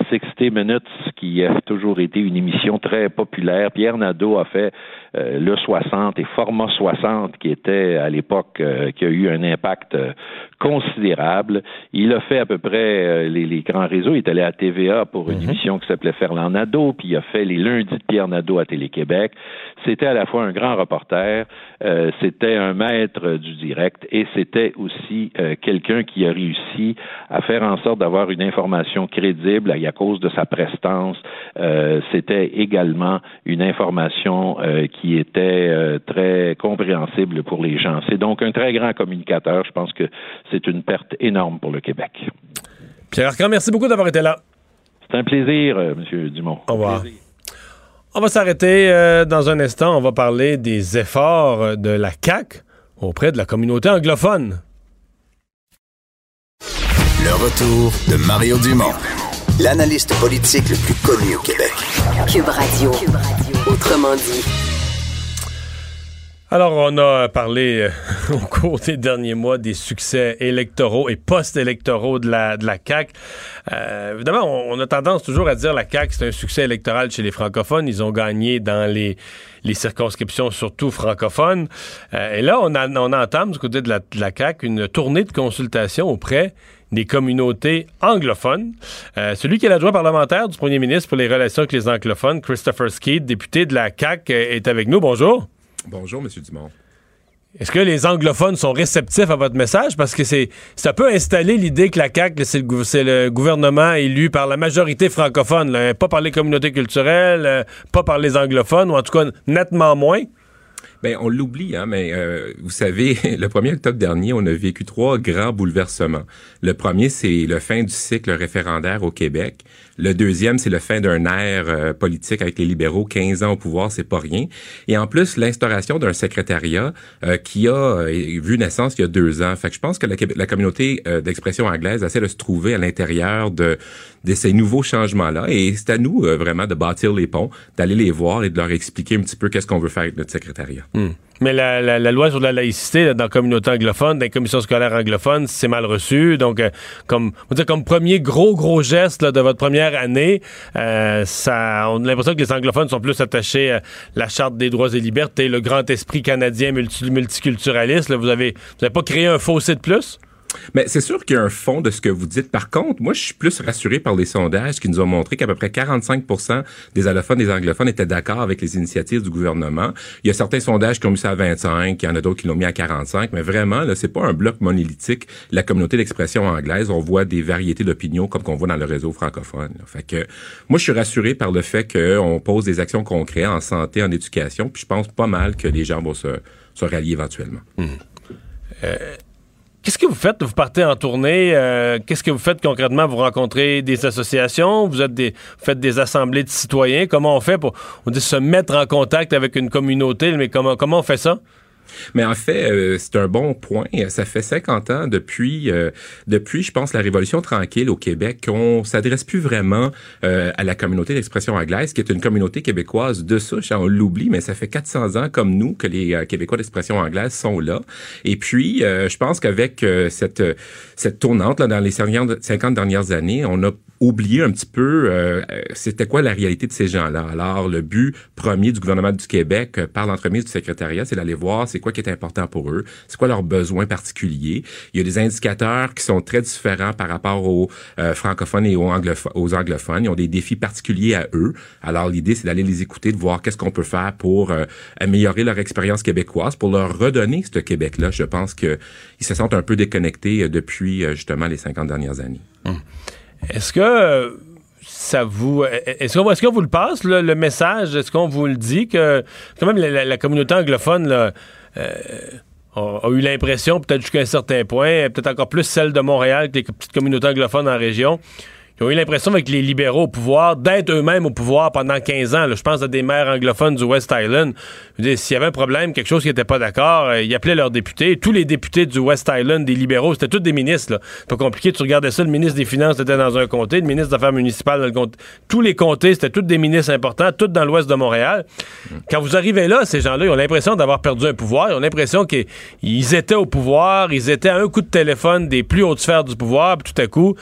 60 Minutes, qui a toujours été une émission très populaire. Pierre Nadeau a fait euh, le 60 et format 60, qui était à l'époque, euh, qui a eu un impact euh, considérable. Il a fait à peu près euh, les, les grands réseaux. Il est allé à TVA pour une émission qui s'appelait Ferland Nadeau, puis il a fait les lundis de Pierre Nadeau à Télé-Québec. C'était à la fois un grand reporter, euh, c'était un maître du direct et c'était aussi euh, quelqu'un qui a réussi à faire en sorte d'avoir une information crédible à cause de sa prestance. Euh, c'était également une information euh, qui était euh, très compréhensible pour les gens. C'est donc un très grand communicateur. Je pense que c'est une perte énorme pour le Québec. Pierre Arcand, merci beaucoup d'avoir été là. C'est un plaisir, euh, Monsieur Dumont. Au revoir. On va s'arrêter euh, dans un instant. On va parler des efforts de la CAQ auprès de la communauté anglophone. Le retour de Mario Dumont, l'analyste politique le plus connu au Québec. Cube Radio. Autrement dit. Alors, on a parlé euh, [LAUGHS] au cours des derniers mois des succès électoraux et post-électoraux de la, de la CAQ. Euh, évidemment, on, on a tendance toujours à dire la CAQ, c'est un succès électoral chez les francophones. Ils ont gagné dans les, les circonscriptions, surtout francophones. Euh, et là, on, a, on entame du côté de la, de la CAQ une tournée de consultation auprès des communautés anglophones. Euh, celui qui est l'adjoint parlementaire du premier ministre pour les relations avec les anglophones, Christopher Skeet, député de la CAQ, euh, est avec nous. Bonjour. Bonjour, M. Dumont. Est-ce que les anglophones sont réceptifs à votre message? Parce que c'est ça peut installer l'idée que la CAQ, c'est le, gouvernement élu par la majorité francophone, là, pas par les communautés culturelles, euh, pas par les anglophones, ou en tout cas nettement moins. Ben, on l'oublie, hein, mais euh, vous savez, [LAUGHS] le 1er octobre dernier, on a vécu trois grands bouleversements. Le premier, c'est le fin du cycle référendaire au Québec. Le deuxième, c'est le fin d'un ère euh, politique avec les libéraux, 15 ans au pouvoir, c'est pas rien. Et en plus, l'instauration d'un secrétariat euh, qui a euh, vu naissance il y a deux ans. Fait que je pense que la, communauté d'expression anglaise essaie de se trouver à l'intérieur de, de ces nouveaux changements-là. Et c'est à nous vraiment de bâtir les ponts, d'aller les voir et de leur expliquer un petit peu qu'est-ce qu'on veut faire avec notre secrétariat. Hmm. Mais la, la- la loi sur la laïcité dans la communauté anglophone, dans les commissions scolaires anglophones, c'est mal reçu. Donc, euh, comme, on dire, comme premier gros, gros geste de votre première année, euh, ça, on a l'impression que les anglophones sont plus attachés à la Charte des droits et libertés, le grand esprit canadien multi- multiculturaliste. vous avez, vous avez pas créé un fossé de plus? Mais c'est sûr qu'il y a un fond de ce que vous dites. Par contre, moi, je suis plus rassuré par les sondages qui nous ont montré qu'à peu près 45 des allophones et des anglophones étaient d'accord avec les initiatives du gouvernement. Il y a certains sondages qui ont mis ça à 25, il y en a d'autres qui l'ont mis à 45, mais vraiment, là, c'est pas un bloc monolithique. La communauté d'expression anglaise, on voit des variétés d'opinions comme qu'on voit dans le réseau francophone. là. Moi, je suis rassuré par le fait qu'on pose des actions concrètes en santé, en éducation, puis je pense pas mal que les gens vont se, se rallier éventuellement. Euh, Qu'est-ce que vous faites? Vous partez en tournée. euh, Qu'est-ce que vous faites concrètement? Vous rencontrez des associations? Vous, êtes des, faites des assemblées de citoyens? Comment on fait pour se mettre en contact avec une communauté? Mais comment, comment on fait ça? Mais en fait, euh, c'est un bon point. Ça fait 50 ans depuis, euh, depuis, je pense, la Révolution tranquille au Québec, qu'on s'adresse plus vraiment euh, à la communauté d'expression anglaise, qui est une communauté québécoise de souche. hein, on l'oublie, mais ça fait 400 ans, comme nous, que les euh, Québécois d'expression anglaise sont là. Et puis, euh, je pense qu'avec euh, cette cette tournante là dans les 50 50 dernières années, on a oublié un petit peu euh, euh, c'était quoi la réalité de ces gens-là? Alors, le but premier du gouvernement du Québec euh, par l'entremise du secrétariat, c'est d'aller voir c'est quoi qui est important pour eux, c'est quoi leurs besoins particuliers. Il y a des indicateurs qui sont très différents par rapport aux euh, francophones et aux, anglopho- aux anglophones. Ils ont des défis particuliers à eux. Alors, l'idée, c'est d'aller les écouter, de voir qu'est-ce qu'on peut faire pour améliorer leur expérience québécoise, pour leur redonner ce Québec-là. Je pense qu'ils se sentent un peu déconnectés depuis justement les 50 dernières années. Est-ce que euh, ça vous. Est-ce qu'on est-ce qu'on vous le passe, le, message? Est-ce qu'on vous le dit que quand même la, communauté anglophone, euh, a, a eu l'impression, peut-être jusqu'à un certain point, peut-être encore plus celle de Montréal que les petites communautés anglophones en région, ils ont eu l'impression avec les libéraux au pouvoir d'être eux-mêmes au pouvoir pendant 15 ans. Je pense à des maires anglophones du West Island. S'il y avait un problème, quelque chose qui n'était pas d'accord, euh, ils appelaient leurs députés. Tous les députés du West Island, des libéraux, c'était tous des ministres. là. Pas compliqué. Tu regardais ça, le ministre des Finances était dans un comté, le ministre des Affaires municipales dans le comté. Tous les comtés, c'était tous des ministres importants, tous dans l'ouest de Montréal. Quand vous arrivez là, ces gens-là, ils ont l'impression d'avoir perdu un pouvoir. Ils ont l'impression qu'ils étaient au pouvoir, ils étaient à un coup de téléphone des plus hautes sphères du pouvoir, puis tout à coup,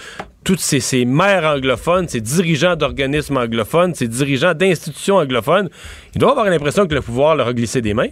tous ces, ces maires anglophones, ces dirigeants d'organismes anglophones, ces dirigeants d'institutions anglophones, ils doivent avoir l'impression que le pouvoir leur a glissé des mains.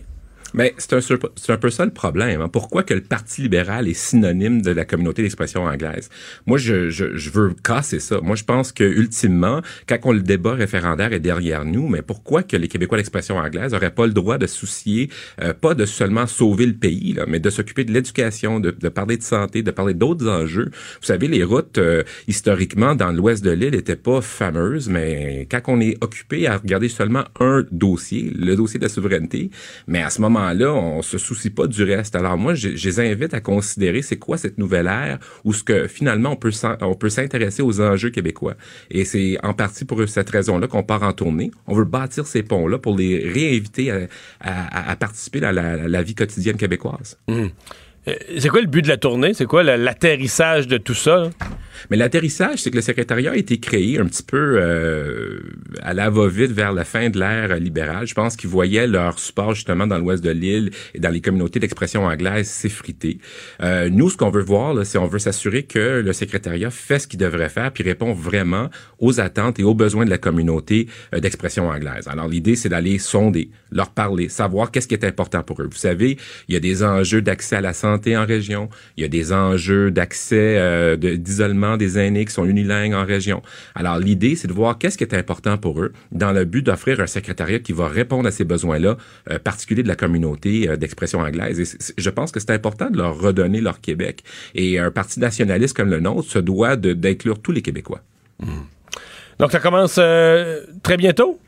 Mais c'est un, un peu ça le problème. hein. Pourquoi que le Parti libéral est synonyme de la communauté d'expression anglaise? Moi, je, je, je veux casser ça. Moi, je pense que ultimement, quand on, le débat référendaire est derrière nous, mais pourquoi que les Québécois d'expression anglaise n'auraient pas le droit de soucier, euh, pas de seulement sauver le pays, là, mais de s'occuper de l'éducation, de, de parler de santé, de parler d'autres enjeux? Vous savez, les routes, euh, historiquement, dans l'ouest de l'île, n'étaient pas fameuses, mais quand on est occupé à regarder seulement un dossier, le dossier de la souveraineté, mais à ce moment-là, on se soucie pas du reste. Alors moi, je, les invite à considérer c'est quoi cette nouvelle ère où ce que finalement on peut s'intéresser aux enjeux québécois. Et c'est en partie pour cette raison-là qu'on part en tournée. On veut bâtir ces ponts-là pour les réinviter à, à- à participer dans la, vie quotidienne québécoise. Euh, C'est quoi le but de la tournée? C'est quoi l'atterrissage de tout ça? là? Mais l'atterrissage, c'est que le secrétariat a été créé un petit peu euh, à la va-vite vers la fin de l'ère libérale. Je pense qu'ils voyaient leur support justement dans l'ouest de l'île et dans les communautés d'expression anglaise s'effriter. Euh, nous, ce qu'on veut voir, c'est on veut s'assurer que le secrétariat fait ce qu'il devrait faire puis répond vraiment aux attentes et aux besoins de la communauté euh, d'expression anglaise. Alors l'idée, c'est d'aller sonder, leur parler, savoir qu'est-ce qui est important pour eux. Vous savez, il y a des enjeux d'accès à la santé en région, il y a des enjeux d'accès euh, des aînés qui sont unilingues en région. Alors l'idée, c'est de voir qu'est-ce qui est important pour eux dans le but d'offrir un secrétariat qui va répondre à ces besoins-là, euh, particuliers de la communauté euh, d'expression anglaise. Et je pense que c'est important de leur redonner leur Québec. Et un parti nationaliste comme le nôtre se doit d'inclure tous les Québécois. Donc, ça commence euh, très bientôt?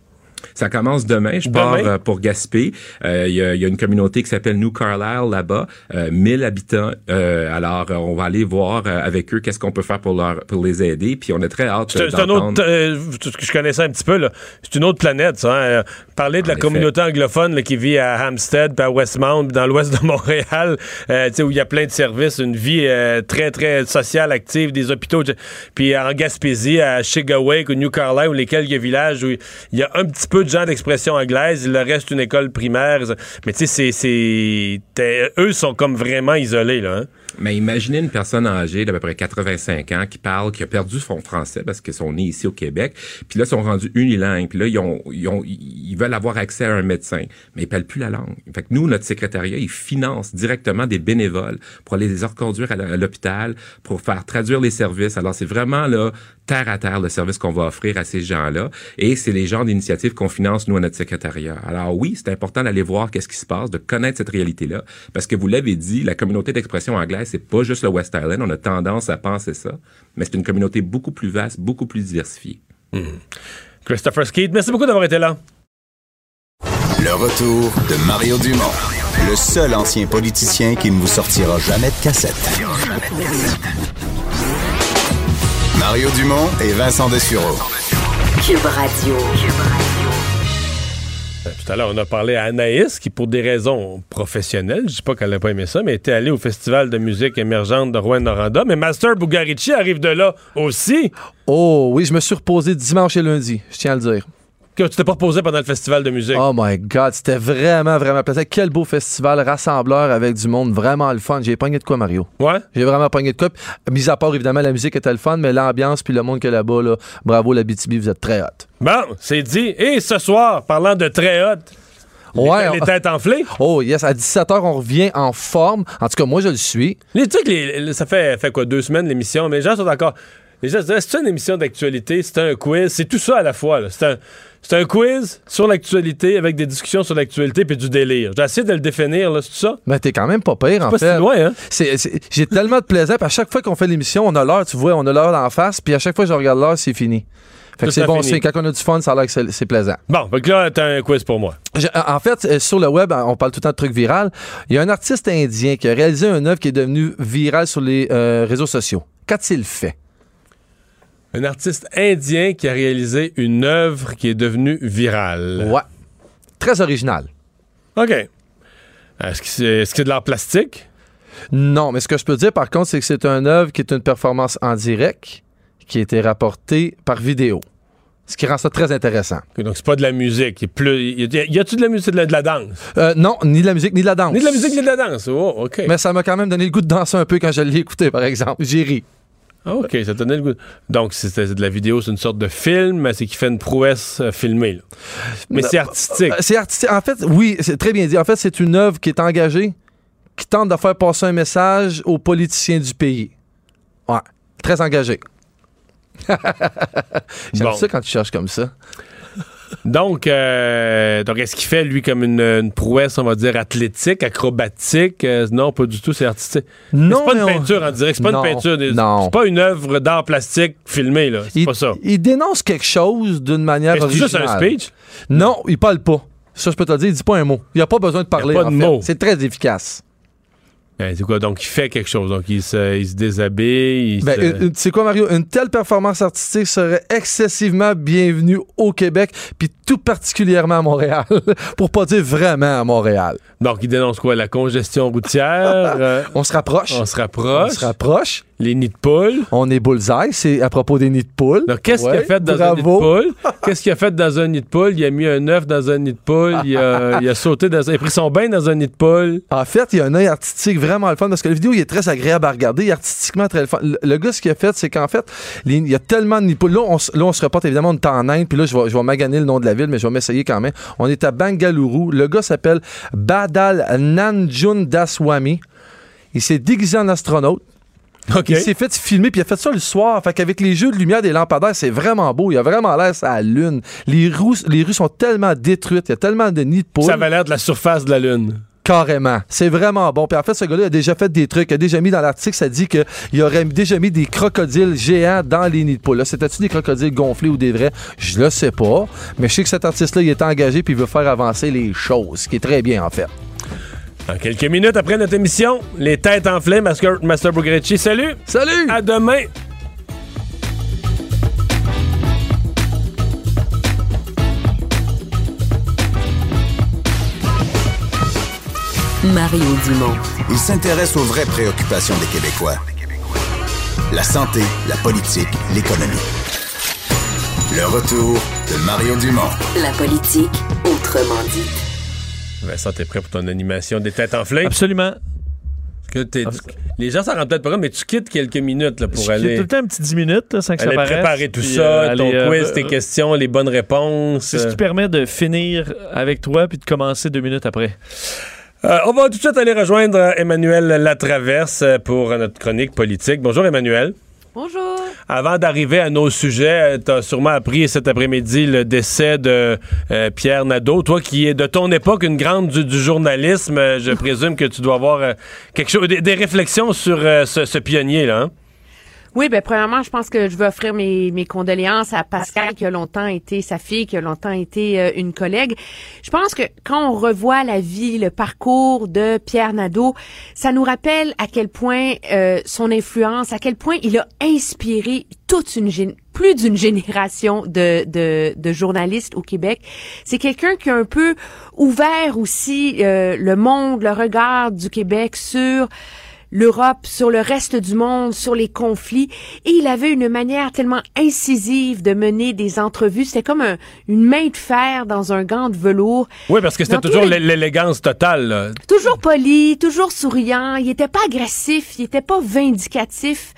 Ça commence demain. Je Demain? pars euh, pour Gaspé. Euh, Il y, a, il y a une communauté qui s'appelle New Carlisle là-bas, euh, 1000 habitants. Euh, alors, on va aller voir avec eux qu'est-ce qu'on peut faire pour leur pour les aider. Puis on est très hâte C'est c'est un autre. je connaissais un petit peu, là. C'est une autre planète, ça. hein. Parler de la communauté anglophone là, qui vit à Hampstead, puis à Westmount, puis dans l'ouest de [LAUGHS] Montréal, où il y a plein de services, une vie très, très sociale, active, des hôpitaux. Puis en Gaspésie, à Chigawake ou New Carlisle, ou les quelques villages où il y a un petit peu de gens d'expression anglaise, il reste une école primaire. Mais tu sais, c'est- Eux sont comme vraiment isolés, là. hein. Mais imaginez une personne âgée d'à peu près 85 ans qui parle, qui a perdu son français parce qu'ils sont nés ici au Québec, puis là, ils sont rendus unilingues, puis là, ils, ont, ils, ont- ils veulent avoir accès à un médecin, mais ils parlent plus la langue. Fait que nous, notre secrétariat, il finance directement des bénévoles pour aller les reconduire à l'hôpital, pour faire traduire les services. Alors, c'est vraiment, là, terre à terre le service qu'on va offrir à ces gens-là, et c'est les genres d'initiatives qu'on finance, nous, à notre secrétariat. Alors oui, c'est important d'aller voir qu'est-ce qui se passe, de connaître cette réalité-là, parce que vous l'avez dit, la communauté d'expression anglaise, c'est pas juste le West Island, on a tendance à penser ça, mais c'est une communauté beaucoup plus vaste, beaucoup plus diversifiée. Christopher Skeet, merci beaucoup d'avoir été là. Le retour de Mario Dumont, le seul ancien politicien qui ne vous sortira jamais de cassette. Mario Dumont et Vincent Dessureau. Cube Radio. Euh, Tout à l'heure, on a parlé à Anaïs, qui, pour des raisons professionnelles, je dis pas qu'elle n'a pas aimé ça, mais était allée au Festival de musique émergente de Rouen-Noranda. Mais Master Bugarici arrive de là aussi. Oh oui, je me suis reposé dimanche et lundi, je tiens à le dire. Que tu t'es pas reposé pendant le festival de musique. Oh my God, c'était vraiment, vraiment plaisant. Quel beau festival rassembleur avec du monde, vraiment le fun. J'ai pogné de quoi, Mario? Ouais? J'ai vraiment pogné de quoi. Mis à part, évidemment, la musique était le fun, mais l'ambiance puis le monde que là-bas, là, bravo, la BTB, vous êtes très hot. Bon, c'est dit. Et ce soir, parlant de très hot, Ouais, les têtes enflées. Oh yes, à 17h, on revient en forme. En tout cas, moi, je le suis. Les trucs, les- ça fait, fait quoi, deux semaines l'émission, mais les gens sont encore. Les gens se disent, c'est une émission d'actualité, c'est un quiz, c'est tout ça à la fois. C'est un, c'est un quiz sur l'actualité avec des discussions sur l'actualité puis du délire. J'ai essayé de le définir, là, c'est tout ça? Ben, t'es quand même pas pire, en pas fait. si loin, hein? C'est- c'est- J'ai tellement de plaisir. Puis à chaque fois qu'on fait l'émission, on a l'heure, tu vois, on a l'heure d'en face. Puis à chaque fois que je regarde l'heure, c'est fini. Fait que c'est bon signe. Quand on a du fun, ça a l'air que c'est c'est plaisant. Bon, fait que là, t'as un quiz pour moi. Je- en fait, euh, sur le web, on parle tout le temps de trucs virales. Il y a un artiste indien qui a réalisé une œuvre qui est devenue virale sur les euh, réseaux sociaux. Qu'a-t-il fait? Un artiste indien qui a réalisé une œuvre qui est devenue virale. Ouais. Très original. OK. Est-ce que c'est est-ce que c'est de l'art plastique? Non, mais ce que je peux dire par contre, c'est que c'est une œuvre qui est une performance en direct qui a été rapportée par vidéo. Ce qui rend ça très intéressant. Ok, donc, c'est pas de la musique. Il y a plus- y a-tu de la musique, de la, de la danse? Euh, non, ni de la musique, ni de la danse. Ni de la musique, ni de la danse. Oh, OK. Mais ça m'a quand même donné le goût de danser un peu quand je l'ai écouté, par exemple. J'ai ri. Ah, OK, ça te donnait le goût. Donc, c'est de la vidéo, c'est une sorte de film, mais c'est qui fait une prouesse euh, filmée. là. Mais c'est artistique. Euh, C'est artistique. En fait, oui, c'est très bien dit. En fait, c'est une œuvre qui est engagée, qui tente de faire passer un message aux politiciens du pays. Ouais, très engagé. [LAUGHS] J'aime Bon. ça quand tu cherches comme ça. Donc, euh, donc est-ce qu'il fait, lui, comme une, une prouesse, on va dire, athlétique, acrobatique? Euh, non, pas du tout, c'est artistique. Non, C'est pas une on- peinture en direct, c'est pas Non, une peinture. C'est pas une œuvre d'art plastique filmée, là. C'est Il, pas ça. il dénonce quelque chose d'une manière c'est juste un speech? Non, il parle pas. Ça, je peux te le dire, il dit pas un mot. Il a pas besoin de parler. pas de en fait. mots. C'est très efficace. Ben, c'est quoi? Donc, il fait quelque chose. Donc, il se, il se déshabille. il Ben, se- c'est quoi, Mario? Une telle performance artistique serait excessivement bienvenue au Québec, puis tout particulièrement à Montréal, [LAUGHS] pour pas dire vraiment à Montréal. Donc, il dénonce quoi? La congestion routière? [LAUGHS] euh, On se rapproche. on se rapproche. On se rapproche. Les nids de poules. On est bullseye, c'est à propos des nids de poules. Donc, qu'est-ce qu'il a fait dans un nid de poule? Qu'est-ce qu'il a fait dans un nid de poule? Il a mis un œuf dans un nid de poule. Il a, [LAUGHS] il a sauté dans un... Il a pris son bain dans un nid de poule. En fait, il y a un œil artistique vraiment le fun parce que la vidéo il est très agréable à regarder, il est artistiquement très le fun. Le, le gars, ce qu'il a fait, c'est qu'en fait, les- il y a tellement de nippons. Là, on, là, on se reporte évidemment, on est en Inde, puis là, je vais, je vais maganer le nom de la ville, mais je vais m'essayer quand même. On est à Bangalore. Le gars s'appelle Badal Nanjun Daswami. Il s'est déguisé en astronaute. OK. Il s'est fait filmer, puis il a fait ça le soir. Fait qu'avec les jeux de lumière des lampadaires, c'est vraiment beau. Il a vraiment l'air à la lune. Les rues, les rues sont tellement détruites. Il y a tellement de nids de poules. Ça avait l'air de la surface de la Lune. Carrément. C'est vraiment bon. Puis en fait, ce gars-là a déjà fait des trucs. Il a déjà mis dans l'article, ça dit qu'il aurait déjà mis des crocodiles géants dans les nids de poules. C'était-tu des crocodiles gonflés ou des vrais? Je le sais pas. Mais je sais que cet artiste-là, il est engagé puis il veut faire avancer les choses, ce qui est très bien, en fait. Dans quelques minutes après notre émission, les têtes enflées, Master, Master Bugrecci. Salut! Salut! À demain! Mario Dumont. Il s'intéresse aux vraies préoccupations des Québécois. La santé, la politique, l'économie. Le retour de Mario Dumont. La politique autrement dit. Vincent, t'es prêt pour ton animation des têtes enflées? Absolument. Que t'es- les gens s'en rendent peut-être pas compte, mais tu quittes quelques minutes là, pour Je aller, tout le temps un petit 10 minutes là, sans que ça aller paraisse. préparer tout ça, euh, ton aller, euh, quiz, euh, tes questions, les bonnes réponses. C'est ce qui permet de finir avec toi puis de commencer deux minutes après. Euh, on va tout de suite aller rejoindre euh, Emmanuel Latraverse euh, pour notre chronique politique. Bonjour Emmanuel. Bonjour. Avant d'arriver à nos sujets, tu as sûrement appris cet après-midi le décès de euh, Pierre Nadeau. Toi qui es de ton époque une grande du, du journalisme, je présume que tu dois avoir euh, quelque chose, des, des réflexions sur euh, ce, ce pionnier là. hein? Oui, ben premièrement, je pense que je veux offrir mes, mes condoléances à Pascal qui a longtemps été sa fille, qui a longtemps été euh, une collègue. Je pense que quand on revoit la vie, le parcours de Pierre Nadeau, ça nous rappelle à quel point euh, son influence, à quel point il a inspiré toute une plus d'une génération de, de, de journalistes au Québec. C'est quelqu'un qui a un peu ouvert aussi euh, le monde, le regard du Québec sur l'Europe, sur le reste du monde, sur les conflits. Et il avait une manière tellement incisive de mener des entrevues. C'était comme un- une main de fer dans un gant de velours. Oui, parce que c'était toujours l'élégance totale. là. Toujours poli, toujours souriant. Il était pas agressif, il était pas vindicatif,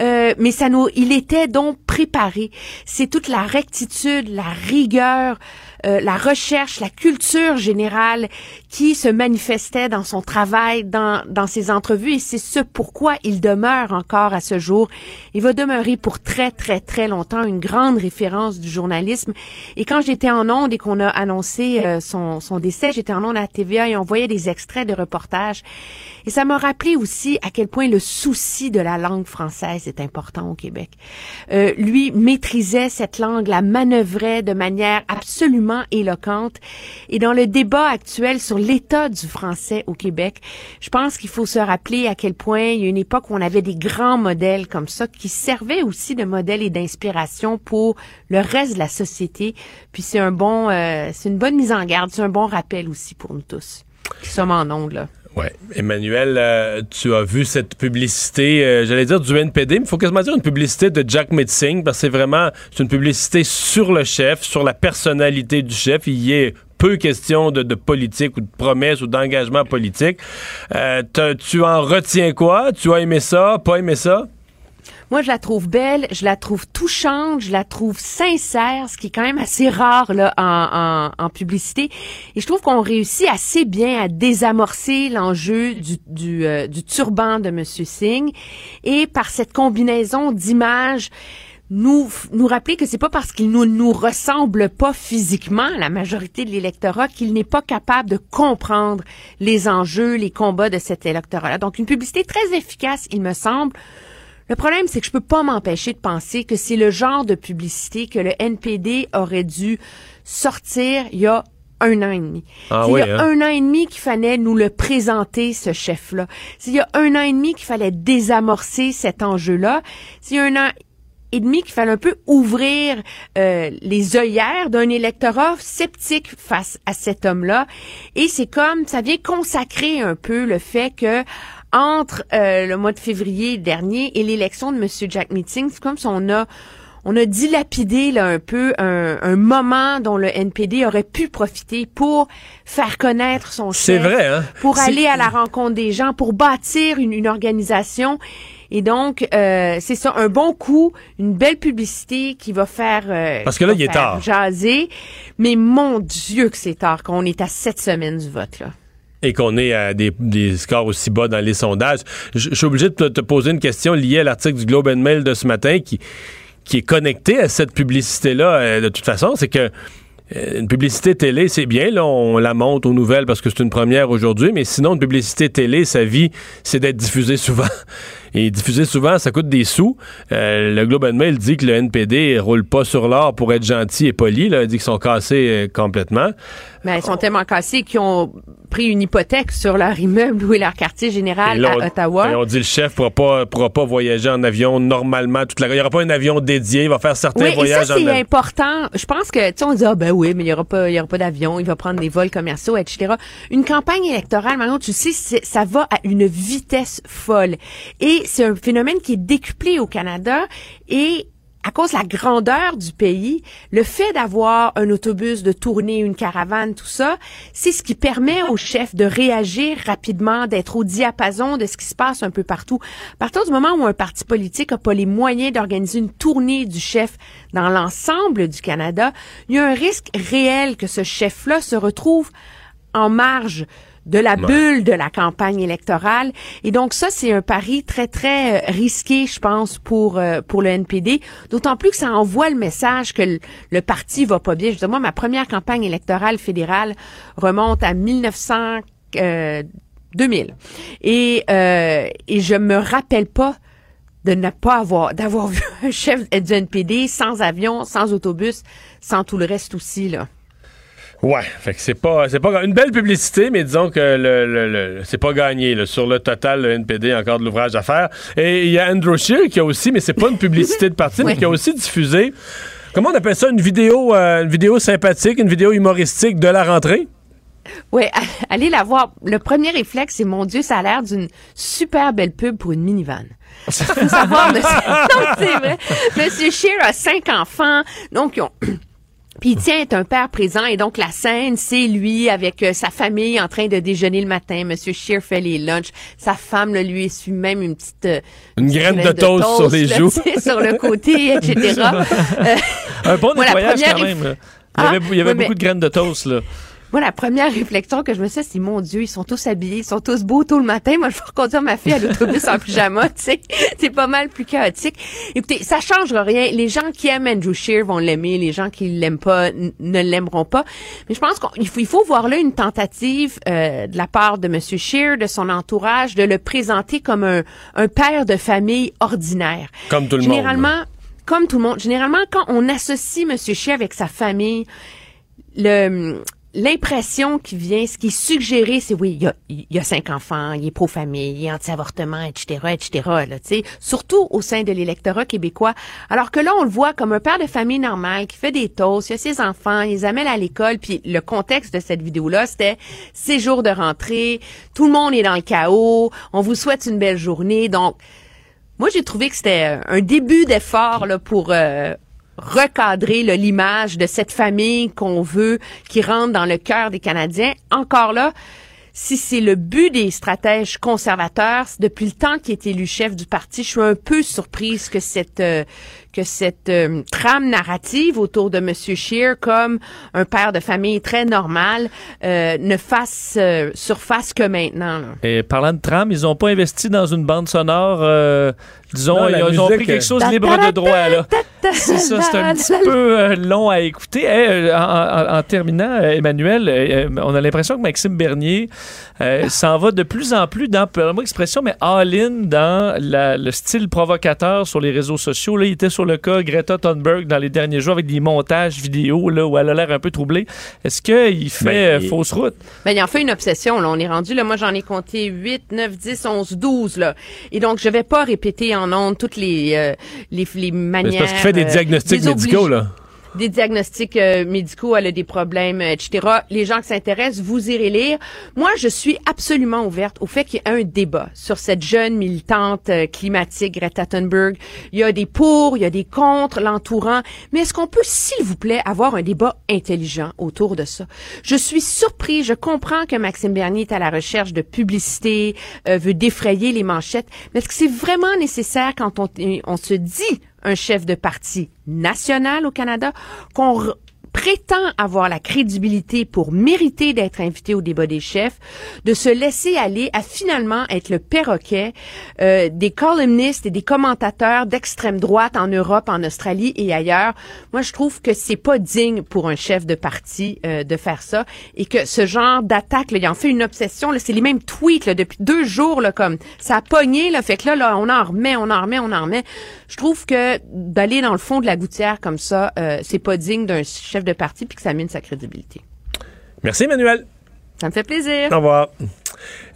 euh, mais ça nous, il était donc préparé. C'est toute la rectitude, la rigueur, euh, la recherche, la culture générale qui se manifestait dans son travail, dans, dans ses entrevues, et c'est ce pourquoi il demeure encore à ce jour. Il va demeurer pour très, très, très longtemps une grande référence du journalisme. Et quand j'étais en onde et qu'on a annoncé euh, son, son décès, j'étais en onde à TVA et on voyait des extraits de reportages. Et ça m'a rappelé aussi à quel point le souci de la langue française est important au Québec. Euh, lui maîtrisait cette langue, la manœuvrait de manière absolument éloquente. Et dans le débat actuel sur l'état du français au Québec, je pense qu'il faut se rappeler à quel point il y a une époque où on avait des grands modèles comme ça qui servaient aussi de modèle et d'inspiration pour le reste de la société. Puis c'est un bon, euh, c'est une bonne mise en garde, c'est un bon rappel aussi pour nous tous qui sommes en ondes. Ouais. Emmanuel, euh, tu as vu cette publicité, euh, j'allais dire du NPD, mais il faut quasiment dire une publicité de Jack Mitzing, parce que c'est vraiment une publicité sur le chef, sur la personnalité du chef. Il y est peu question de, de politique ou de promesses ou d'engagement politique. Euh, tu en retiens quoi? Tu as aimé ça? Pas aimé ça? Moi, je la trouve belle, je la trouve touchante, je la trouve sincère, ce qui est quand même assez rare là en, en, en publicité. Et je trouve qu'on réussit assez bien à désamorcer l'enjeu du, du, euh, du turban de Monsieur Singh et par cette combinaison d'images nous nous rappeler que c'est pas parce qu'il ne nous ressemble pas physiquement la majorité de l'électorat qu'il n'est pas capable de comprendre les enjeux, les combats de cet électorat. Donc une publicité très efficace, il me semble. Le problème, c'est que je peux pas m'empêcher de penser que c'est le genre de publicité que le NPD aurait dû sortir il y a un an et demi. Ah oui, il y a hein? un an et demi qu'il fallait nous le présenter, ce chef-là. Il y a un an et demi qu'il fallait désamorcer cet enjeu-là. Il y a un an et demi qu'il fallait un peu ouvrir euh, les œillères d'un électorat sceptique face à cet homme-là. Et c'est comme, ça vient consacrer un peu le fait que entre euh, le mois de février dernier et l'élection de M. Jack Meeting, c'est comme si on a on a dilapidé là, un peu un, un moment dont le NPD aurait pu profiter pour faire connaître son C'est chef, vrai, hein? pour C'est- aller à la rencontre des gens, pour bâtir une, une organisation. Et donc, euh, c'est ça, un bon coup, une belle publicité qui va faire... euh, Parce que là, il est tard. Jaser. Mais mon Dieu que c'est tard, qu'on est à sept semaines du vote, là. Et qu'on est à des, des scores aussi bas dans les sondages. Je suis obligé de te, te poser une question liée à l'article du Globe and Mail de ce matin qui, qui est connecté à cette publicité-là. euh, de toute façon, c'est que euh, une publicité télé, c'est bien, là, on la monte aux nouvelles parce que c'est une première aujourd'hui, mais sinon, une publicité télé, sa vie, c'est d'être diffusée souvent. [LAUGHS] Et diffuser souvent, ça coûte des sous. Euh, le Globe and Mail dit que le NPD roule pas sur l'or pour être gentil et poli. Là. Il dit qu'ils sont cassés euh, complètement. Mais ils sont tellement cassés qu'ils ont pris une hypothèque sur leur immeuble ou leur quartier général là, à Ottawa. et on dit le chef pourra pas, pourra pas voyager en avion normalement toute la Il n'y aura pas un avion dédié. Il va faire certains Oui, et ça, voyages c'est important. Je pense que, tu sais, on dit, ah, ben oui, mais il y aura pas, il y aura pas d'avion, il va prendre des vols commerciaux, etc. Une campagne électorale, maintenant, tu sais, ça va à une vitesse folle. Et c'est un phénomène qui est décuplé au Canada et à cause de la grandeur du pays, le fait d'avoir un autobus de tournée, une caravane, tout ça, c'est ce qui permet au chef de réagir rapidement, d'être au diapason de ce qui se passe un peu partout. Partir du moment où un parti politique n'a pas les moyens d'organiser une tournée du chef dans l'ensemble du Canada, il y a un risque réel que ce chef-là se retrouve en marge de la Ouais. bulle de la campagne électorale. Et donc ça, c'est un pari très, très euh, risqué, je pense, pour, euh, pour le NPD. D'autant plus que ça envoie le message que le, le parti va pas bien. Je veux dire, moi, ma première campagne électorale fédérale remonte à 1900, euh, 2000. Et, euh, et je me rappelle pas de ne pas avoir, d'avoir [LAUGHS] vu un chef du NPD sans avion, sans autobus, sans tout le reste aussi, là. Ouais, fait que c'est pas, c'est pas une belle publicité, mais disons que le, le- le- c'est pas gagné là. sur le total. Le NPD a encore de l'ouvrage à faire. Et il y a Andrew Scheer qui a aussi, mais c'est pas une publicité de parti, [LAUGHS] mais qui a aussi diffusé. Comment on appelle ça une vidéo, euh, une vidéo sympathique, une vidéo humoristique de la rentrée? Oui, allez la voir. Le premier réflexe, c'est mon Dieu, ça a l'air d'une super belle pub pour une minivan. Faut savoir, [LAUGHS] monsieur- non, c'est vrai. Monsieur Scheer a cinq enfants, donc ils ont. Puis il tient est un père présent et donc la scène, c'est lui avec euh, sa famille en train de déjeuner le matin. Monsieur Scheer fait les lunchs. Sa femme là, lui essuie même une petite euh, Une petite graine de toast sur les là, joues. [LAUGHS] sur le côté, [LAUGHS] etc. Un bon nettoyage quand même. là. Il y Ah, avait, il y avait oui, mais- beaucoup de graines de toast, là. Moi, la première réflexion que je me suis, c'est mon Dieu, ils sont tous habillés, ils sont tous beaux tôt le matin. Moi, je vais reconduire ma fille à l'autobus en pyjama, [LAUGHS] tu sais. C'est pas mal plus chaotique. Écoutez, ça changera rien. Les gens qui aiment Andrew Shear vont l'aimer. Les gens qui l'aiment pas ne l'aimeront pas. Mais je pense qu'il faut, il faut voir là une tentative euh, de la part de Monsieur Shear, de son entourage, de le présenter comme un, un père de famille ordinaire. Comme tout le monde, Généralement, comme tout le monde, généralement, quand on associe M. Shea avec sa famille, le l'impression qui vient, ce qui est suggéré, c'est oui, il y a, il y a cinq enfants, il est pro-famille, il est anti-avortement, etc., etc., là, surtout au sein de l'électorat québécois. Alors que là, on le voit comme un père de famille normal qui fait des toasts, il a ses enfants, il les amène à l'école, puis le contexte de cette vidéo-là, c'était ses jours de rentrée, tout le monde est dans le chaos, on vous souhaite une belle journée, donc moi, j'ai trouvé que c'était un début d'effort là, pour euh, recadrer l'image de cette famille qu'on veut, qui rentre dans le cœur des Canadiens. Encore là, si c'est le but des stratèges conservateurs, depuis le temps qu'il est élu chef du parti, je suis un peu surprise que cette euh, que cette euh, trame narrative autour de Monsieur Scheer, comme un père de famille très normal, euh, ne fasse euh, surface que maintenant. Et parlant de trame, ils ont pas investi dans une bande sonore. Disons, Non, ils, ont pris quelque chose euh, libre de droit. là. C'est ça, c'est un petit peu euh, long à écouter. Eh, euh, en, en- en terminant, Emmanuel, euh, on a l'impression que Maxime Bernier euh, s'en va de plus en plus dans, pardonnez-moi l'expression, mais all-in dans la- le style provocateur sur les réseaux sociaux. Là, il était sur le cas Greta Thunberg dans les derniers jours avec des montages vidéo là, où elle a l'air un peu troublée. Est-ce qu'il fait Ben, fausse route? Ben, il en fait une obsession, là. On est rendu, là. Moi, j'en ai compté 8, 9, 10, 11, 12, là. Et donc, je vais pas répéter en ondes toutes les, euh, les, les manières. C'est parce qu'il fait des euh, diagnostics médicaux, là. Des diagnostics euh, médicaux, elle a des problèmes, euh, etc. Les gens qui s'intéressent, vous irez lire. Moi, je suis absolument ouverte au fait qu'il y ait un débat sur cette jeune militante euh, climatique, Greta Thunberg. Il y a des pour, il y a des contre, l'entourant. Mais est-ce qu'on peut, s'il vous plaît, avoir un débat intelligent autour de ça? Je suis surpris, je comprends que Maxime Bernier est à la recherche de publicité, euh, veut défrayer les manchettes, mais est-ce que c'est vraiment nécessaire quand on, on se dit un chef de parti national au Canada, qu'on prétend avoir la crédibilité pour mériter d'être invité au débat des chefs, de se laisser aller à finalement être le perroquet euh, des columnistes et des commentateurs d'extrême droite en Europe, en Australie et ailleurs. Moi, je trouve que c'est pas digne pour un chef de parti euh, de faire ça et que ce genre d'attaque, il en fait une obsession. C'est les mêmes tweets là, depuis deux jours, là, comme ça a pogné. Là, fait que là, là, on en remet, on en remet, on en remet. Je trouve que d'aller dans le fond de la gouttière comme ça, euh, c'est pas digne d'un chef de parti puis que ça mine sa crédibilité. Merci, Emmanuel. Ça me fait plaisir. Au revoir.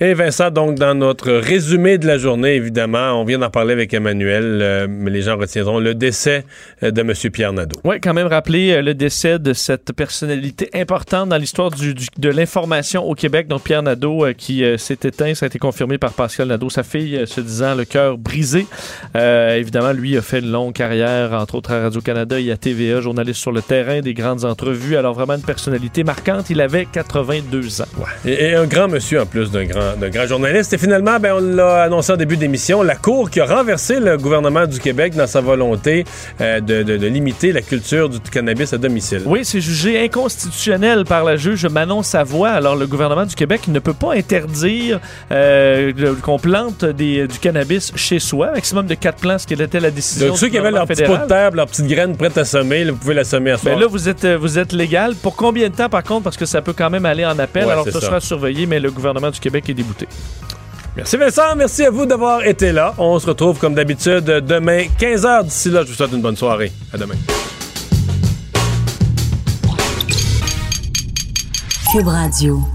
Et Vincent, donc, dans notre résumé de la journée, évidemment, on vient d'en parler avec Emmanuel, euh, mais les gens retiendront le décès euh, de M. Pierre Nadeau. Oui, quand même rappeler euh, le décès de cette personnalité importante dans l'histoire du- du- de l'information au Québec, donc Pierre Nadeau, euh, qui s'est éteint. Ça a été confirmé par Pascal Nadeau, sa fille, se disant le cœur brisé. Évidemment, lui a fait une longue carrière, entre autres à Radio-Canada et à TVA, journaliste sur le terrain, des grandes entrevues. Alors vraiment une personnalité marquante. Il avait 82 ans. Et, et un grand monsieur en plus d'un grand, journaliste. Et finalement, ben, on l'a annoncé en début d'émission, la Cour qui a renversé le gouvernement du Québec dans sa volonté euh, de, de- de limiter la culture du cannabis à domicile. Oui, c'est jugé inconstitutionnel par la juge Manon Savoie. Alors, le gouvernement du Québec ne peut pas interdire euh, qu'on plante des- du cannabis chez soi. Maximum de quatre plants, ce qui était la décision Donc, ceux qui avaient leur gouvernement petit pot de fédéral. terre, leur petite graine prête à semer, là, vous pouvez la semer à soir. Ben là, vous êtes, euh, vous êtes légal. Pour combien de temps, par contre? Parce que ça peut quand même aller en appel. Ouais, Alors, ça ça. sera surveillé, mais le gouvernement du Québec est débouté. Merci Vincent, merci à vous d'avoir été là. On se retrouve comme d'habitude demain 15h. D'ici là, je vous souhaite une bonne soirée. À demain. Cube Radio.